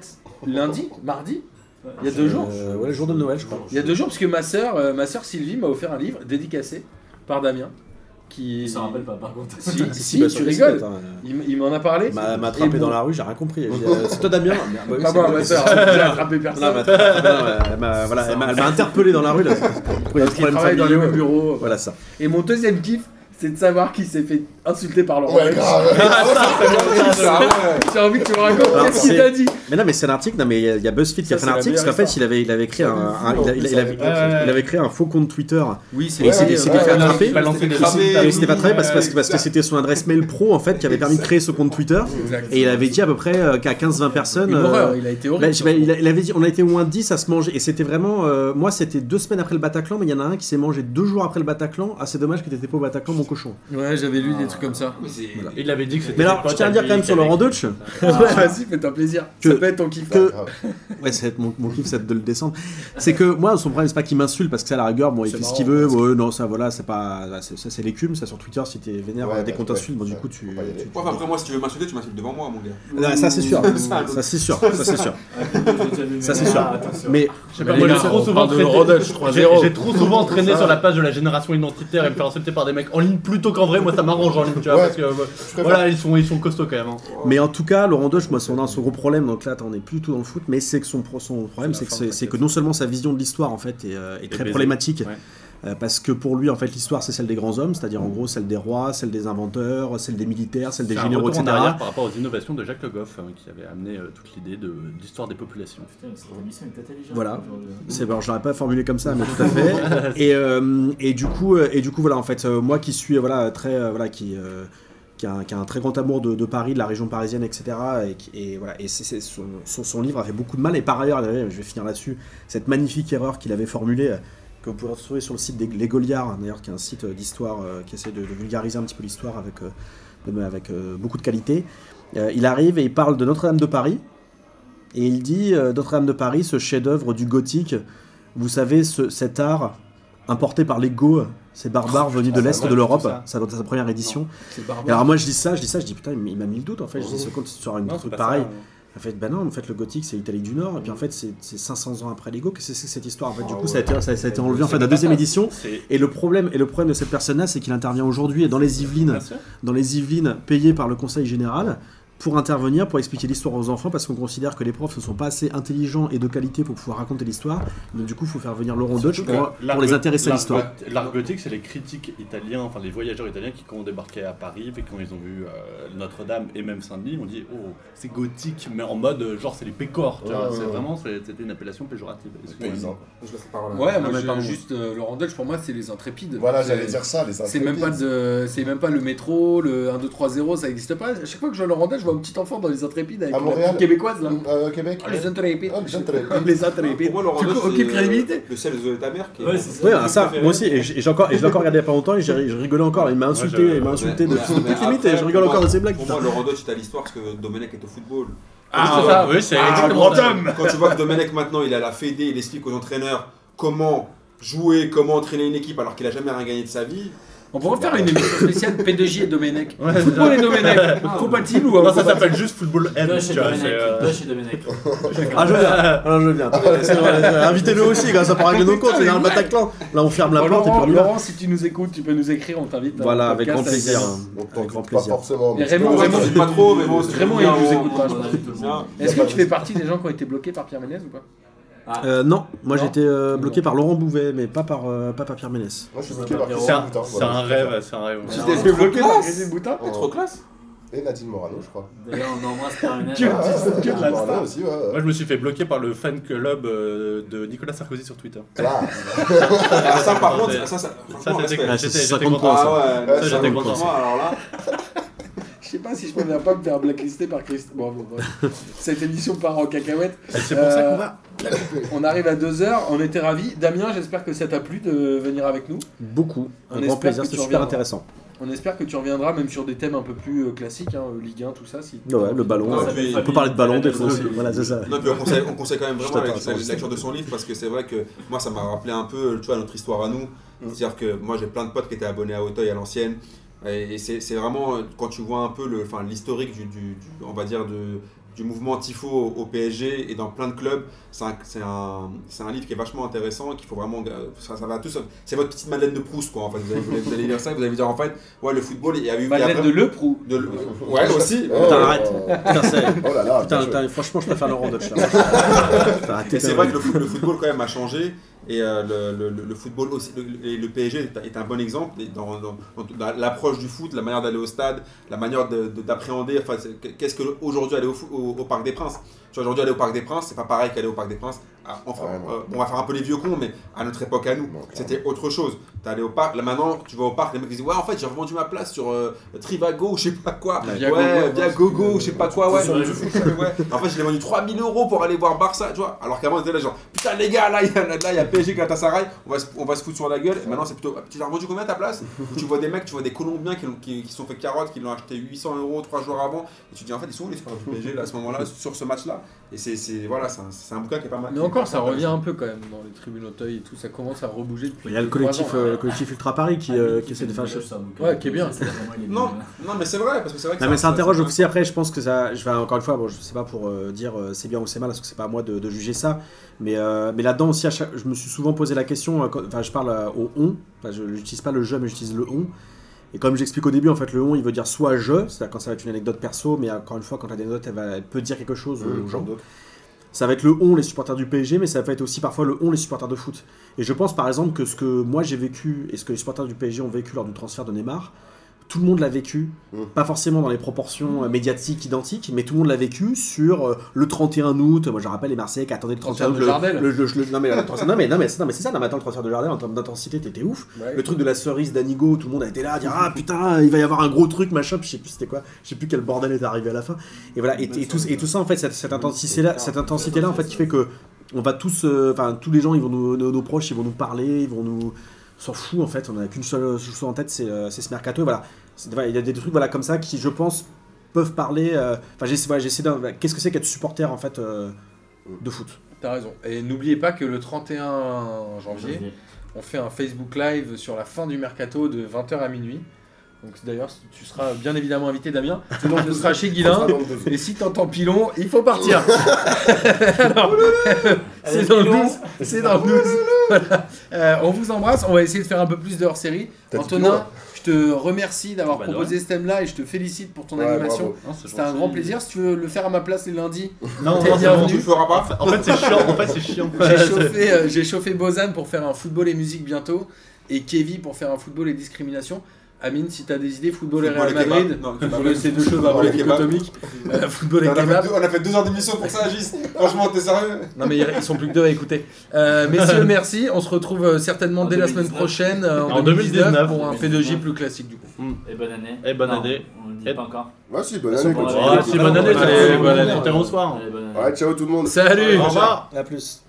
lundi, mardi, il y a deux jours. Euh, Ouais, le jour de Noël, je crois. Il y a deux jours, parce que ma sœur, euh, ma sœur Sylvie m'a offert un livre dédicacé par Damien. Qui... Il s'en rappelle pas par contre. Si, si, bah, tu rigoles. hein. Il, m'en a parlé. Il m'a m'a attrapé bon- dans la rue, j'ai rien compris. Euh, C'est toi Damien Bah oui, Pas moi, ma sœur, j'ai attrapé personne. elle m'a attrapé- non, elle m'a- voilà, elle m'a elle m'a interpellé dans la rue là. Pour des Qui problèmes travaille dans les mêmes bureaux. Voilà ça. Et mon deuxième kiff, c'est de savoir qu'il s'est fait insulter par Laurent. Ouais, grave. J'ai envie que tu me racontes qu'est-ce qu'il t'a dit. Mais non, mais c'est un article. Non, mais il y a- il y a BuzzFeed qui a fait c'est un la article parce qu'en fait, il avait, il avait écrit un, un- il, avait, il avait créé un faux compte Twitter Oui, c'est et il s'était il s'était fait attraper. Il s'était- fait attraper parce, que- parce que c'était son adresse mail pro en fait qui avait permis de créer ce compte Twitter Exact. et il avait dit à peu près euh, qu'à 15-20 personnes. Euh, horreur, il a été Bah, horrible. je- bah, il, avait dit, on a été au moins 10 à se manger, et c'était vraiment. euh, moi, c'était deux semaines après le Bataclan, mais il y en a un qui s'est mangé deux jours après le Bataclan. Ah, c'est dommage que t'étais pas au Bataclan, mon cochon. Ouais, j'avais lu des trucs comme ça. Il avait dit que c'était. Mais alors, je tiens à dire quand même sur Laurent Deutsch. Vas-y, fais-toi plaisir. Que- Ça être ton kiff. que- Grave. Ouais, c'est mon, mon kiff, c'est de le descendre. C'est que moi, son problème, c'est pas qu'il m'insulte parce que ça, à la rigueur, bon, il fait ce qu'il veut. Ouais, non, ça, voilà, c'est pas. bah, Ça, c'est l'écume, ça sur Twitter, si t'es vénère Ouais, dès bah, qu'on t'insulte, bon, du coup, tu. Tu- Ouais, après moi si tu veux m'insulter, tu m'insultes devant moi mon gars. Ah, ça, c'est sûr. Ça, Ça, c'est sûr. Ça, c'est sûr. Ça, c'est sûr. Mais j'ai trop souvent traîné. Laurent Deutsch, 3-0. J'ai j'ai trop souvent traîné sur la page de la génération identitaire et me faire insulter par des mecs en ligne plutôt qu'en vrai. Moi ça m'arrange en ligne, tu vois, parce que voilà, ils sont, ils sont costauds quand même. hein. Mais en tout cas, Laurent Deutsch, moi, son gros problème, donc là, on est plus du tout dans le foot, mais c'est que son, pro- son problème, C'est que, non seulement sa vision de l'histoire, en fait, est, euh, est très problématique, Ouais. euh, parce que pour lui, en fait, l'histoire, c'est celle des grands hommes, c'est-à-dire en gros celle des rois, celle des inventeurs, celle des militaires, celle des généraux, etc. par rapport aux innovations de Jacques Le Goff hein, qui avait amené euh, toute l'idée de- d'histoire des populations. Putain, cette émission est intelligente. Voilà. C'est bon, je l'aurais pas formulé comme ça, mais tout à fait. et, euh, et du coup, et du coup, voilà, en fait, euh, moi qui suis, voilà, très, euh, voilà, qui, euh, qui, a, un- très grand amour de, Paris, de la région parisienne, etc. Et, voilà, son, livre a fait beaucoup de mal. Et par ailleurs, je vais finir là-dessus, cette magnifique erreur qu'il avait formulée. euh, Que vous pouvez retrouver sur le site des Les Goliards, d'ailleurs, qui est un site euh, d'histoire euh, qui essaie de, vulgariser un petit peu l'histoire avec, beaucoup de qualité. Il arrive et il parle de Notre-Dame de Paris. Et il dit Notre-Dame de Paris, ce chef-d'œuvre du gothique, vous savez, ce- cet art importé par les Goths, ces barbares venus de l'Est de l'Europe, ça. ça dans sa première édition. Et alors moi je dis ça, je dis ça, je dis putain, il m'a mis le doute en fait. Je dis ce compte sur une Non, truc pareil. ça, En fait, ben non, en fait le gothique c'est l'Italie du Nord, et puis en fait c'est c'est 500 ans après les Goths que c'est cette histoire? En fait, du Ah coup ça, a été, ça, a été enlevé en fait la deuxième édition. Et le problème, et le problème de cette personne-là, c'est qu'il intervient aujourd'hui dans les Yvelines, dans les Yvelines payées par le Conseil général pour intervenir, pour expliquer l'histoire aux enfants, parce qu'on considère que les profs ne sont pas assez intelligents et de qualité pour pouvoir raconter l'histoire. Donc du coup, il faut faire venir Laurent Deutsch pour, pour les intéresser à l'histoire. L'art gothique, c'est les critiques italiens, enfin les voyageurs italiens qui, quand ont débarqué à Paris, et quand ils ont vu euh, Notre-Dame et même Saint-Denis, ont dit Oh, c'est gothique, mais en mode euh, genre c'est les pécores, tu Ouais, vois. ouais, c'est ouais. vraiment, c'était une appellation péjorative. Excusez-moi. Je laisse la parole. Ouais, Non, moi mais je- pardon. juste euh, Laurent Deutsch pour moi c'est les intrépides. Voilà, j'allais dire ça, les C'est même pas de, c'est même pas le métro, le 1 2 3 0, ça existe pas. À chaque fois que je vois Laurent Deutsch, je vois un petit enfant dans les intrépides avec À Montréal québécoise là. Euh, Québec Ah, les intrépides. Ah, les intrépides. Les intrépides. Pour moi, c'est, aucune euh, crédibilité. Le sel de ta mère qui est. Ouais, c'est ça. Préféré? moi aussi, et j'ai encore, et je l'ai encore regardé il y a pas longtemps, et j'ai j'ai rigolé encore. Il m'a insulté, je- il m'a insulté de petites limites, et je rigole encore de ces blagues. Pour moi, Laurent Deutsch, c'est à l'histoire parce que Domenech est au football. Ah, c'est ça, oui, c'est exactement ça. Quand tu vois que Domenech maintenant, il est à la Fédé, il explique aux entraîneurs comment jouer, comment entraîner une équipe alors qu'il a jamais rien gagné de sa vie. On pourrait faire une émission spéciale P2J et Domenech. Ouais, c'est Football et Domenech, compatible ou Non, ça s'appelle juste Football N, et Domenech. euh. Ah, je viens. Ah, je viens. Invitez-le aussi, gars, ça part régler nos comptes. C'est dans le Bataclan. Là, on ferme la Bon, porte et puis Laurent, on y va. Laurent, si tu nous écoutes, tu peux nous écrire, on t'invite. Voilà, avec grand plaisir. Donc grand doutes pas plaisir. forcément. Raymond, pas trop, Raymond, il nous écoute pas. Est-ce que tu fais partie des gens qui ont été bloqués par Pierre Ménez ou pas? Euh, non, moi j'étais euh, bloqué par Laurent Bouvet, mais pas par, euh, pas par Pierre Ménès. Moi je suis bloqué par C'est un, Boutin, c'est un rêve, c'est un rêve. Alors, T'es fait bloquer par. Christine Boutin T'es trop classe. Et Nadine Morano, je crois. D'ailleurs, on embrasse Pierre Ménez. Que- Ah, ouais, que de la Nadine Morano star. aussi, ouais, ouais. Moi, je me suis fait bloquer par le fan club euh, de Nicolas Sarkozy sur Twitter. Classe. Ah, ça, par Ça, contre, ça, ça, c'était respect. Ah, c'est j'étais- j'étais 50 content. points, ça. Ah ouais, j'étais on content. alors là, sais pas si je préfère pas me faire blacklister par Christine. Bon. Cette émission part en cacahuète. C'est pour ça Euh, qu'on va. On arrive à 2h, on était ravis. Damien, j'espère que ça t'a plu de venir avec nous. Beaucoup. On Un espère grand plaisir, que c'était tu super reviendras. intéressant. On espère que tu reviendras même sur des thèmes un peu plus euh, classiques, hein, Ligue 1, tout ça. Si Ouais, le ballon. Non, euh, puis- on peut parler de ballon des fois aussi. Voilà, c'est ça. Non, puis on conseille, on conseille quand même Je vraiment la, je lecture de son livre parce que c'est vrai que moi ça m'a rappelé un peu tu vois, notre histoire à nous. C'est-à-dire que moi j'ai plein de potes qui étaient abonnés à Auteuil à l'ancienne. Et, et c'est c'est vraiment euh, quand tu vois un peu le- enfin, l'historique du, du- du- on va dire de, du mouvement tifo au, au PSG et dans plein de clubs, c'est un, c'est un, un livre qui est vachement intéressant, qu'il faut vraiment, euh, ça, ça va tous, c'est votre petite Madeleine de Proust quoi. En fait, vous allez, vous allez- vous allez lire ça, et vous allez vous dire en fait, ouais le football il y a eu, il y a Madeleine de Le Prou. de le- ouais aussi. Oh, Putain, arrête. oh, Putain, Oh là là, Putain, franchement, je préfère Laurent Dutch c'est vrai que conneries. le, foot- le football quand même a changé et euh, le, le- le football aussi, le, PSG est, un bon exemple dans, dans- l'approche du foot, la manière d'aller au stade, la manière de- de- d'appréhender. Enfin, qu'est-ce que aujourd'hui aller au, au, Parc des Princes aujourd'hui aller au Parc des Princes, c'est pas pareil qu'aller au Parc des Princes. À- enfin, euh, on va faire un peu les vieux cons, mais à notre époque à nous, c'était autre chose. T'es allé au parc, là maintenant tu vas au parc, les mecs ils disent ouais en fait j'ai revendu ma place sur euh, Trivago ou je sais pas quoi, Ouais. ouais, Viagogo, via Gogo ou je sais pas quoi, ouais. Ouais. En fait, je l'ai vendu 3000 euros pour aller voir Barça, tu vois. Alors qu'avant, on était là, genre, putain, les gars, là, il y a, là, il y a PSG Galatasaray, on va, se, on va se foutre sur la gueule. Et maintenant, c'est plutôt, tu l'as revendu combien ta place? Où Tu vois des mecs, tu vois des Colombiens qui, l'ont- qui, qui sont fait carotte, qui l'ont acheté 800 euros 3 jours avant. Et tu te dis, en fait, ils sont où les supporters du PSG là, à ce moment-là, sur ce match-là Et c'est, c'est- voilà, c'est un, c'est un bouquin qui est pas mal. Encore, ça revient un peu quand même dans les tribunes Auteuil et tout. Ça commence à rebouger depuis. Il y a le collectif, ans. euh, le collectif Ultra Paris qui, euh, qui essaie de faire. Ouais, qui est bien. Non, non, mais c'est vrai, parce que c'est vrai que Non mais ça interroge ça- aussi après je pense que ça je vais encore une fois bon je sais pas pour euh, dire euh, c'est bien ou c'est mal parce que c'est pas à moi de, de juger ça mais euh, mais là-dedans aussi chaque- je me suis souvent posé la question euh, enfin je parle euh, au on enfin je n'utilise pas le je mais j'utilise le on et comme j'explique au début en fait le on il veut dire soit je c'est-à-dire quand ça va être une anecdote perso mais encore une fois quand l'anecdote elle, va- elle peut dire quelque chose Mmh, aux gens d'autres. Ça va être le on, les supporters du PSG, mais ça va être aussi parfois le on, les supporters de foot. Et je pense par exemple que ce que moi j'ai vécu et ce que les supporters du PSG ont vécu lors du transfert de Neymar, tout le monde l'a vécu, Mm. pas forcément dans les proportions euh, médiatiques identiques, mais tout le monde l'a vécu sur euh, le 31 août. Moi je rappelle les Marseillais qui attendaient le 31 août. Transfert de le- le- le- le- non, mais, le transfert- non, mais, non, mais, c'est- non, mais c'est ça, non, mais attends, le transfert de Jardel en termes d'intensité, t'étais ouf. Ouais. Le truc de la cerise d'Anigo, tout le monde a été là à dire Ah putain, il va y avoir un gros truc, machin, puis je sais plus c'était quoi, je sais plus quel bordel est arrivé à la fin. Et voilà, et, et tout, et tout ça en fait, cette, cette intensité-là, cette intensité-là en fait qui fait que on va tous, euh, enfin tous les gens, ils vont nous, nos, nos proches, ils vont nous parler, ils vont nous. on s'en fout en fait, on a qu'une seule chose en tête, c'est euh, c'est ce mercato. et Voilà, voilà, il y a des trucs voilà, comme ça qui, je pense, peuvent parler. euh, Enfin, j'essaie voilà, d'un- Qu'est-ce que c'est qu'être supporter en fait euh, de foot? T'as raison. Et n'oubliez pas que le 31 janvier, on fait un Facebook Live sur la fin du mercato de 20h à minuit. Donc d'ailleurs, tu seras bien évidemment invité, Damien. Sinon, tu seras chez Guilin. Et si t'entends pilon, il faut partir. C'est dans le 12. C'est dans le 12. Voilà. Euh, on vous embrasse. On va essayer de faire un peu plus de hors-série. T'as dit Antonin, je te remercie d'avoir Bah, proposé ce thème-là et je te félicite pour ton Ouais, animation. C'était un grand plaisir. Si tu veux le faire à ma place les lundis, Non, non. Tu le feras pas En fait, c'est chiant. En fait, c'est chiant. j'ai chauffé, euh, j'ai chauffé Bozan pour faire un football et musique bientôt et Kevin pour faire un football et discrimination. Amine, si t'as des idées, football et Real Madrid, ces deux choses un Football peu et kebab. dichotomiques. Football et on, a fait kebab. deux, on a fait deux heures d'émission pour ça, Gis. Franchement, t'es sérieux? Non mais ils sont plus que deux à écouter. Euh, messieurs, merci. On se retrouve euh, certainement En dès la semaine 2019. prochaine euh, en, En 2019, 2019, pour un 2019. P2J plus classique du coup. Et bonne année. Et bonne Non, année. On le dit Et- pas encore. Ouais, si, bonne Bonne année. bonne année, bonne année. bonne année. Bonsoir. Allez, bonne année. Ouais, ciao tout le monde. Salut Au revoir. À plus.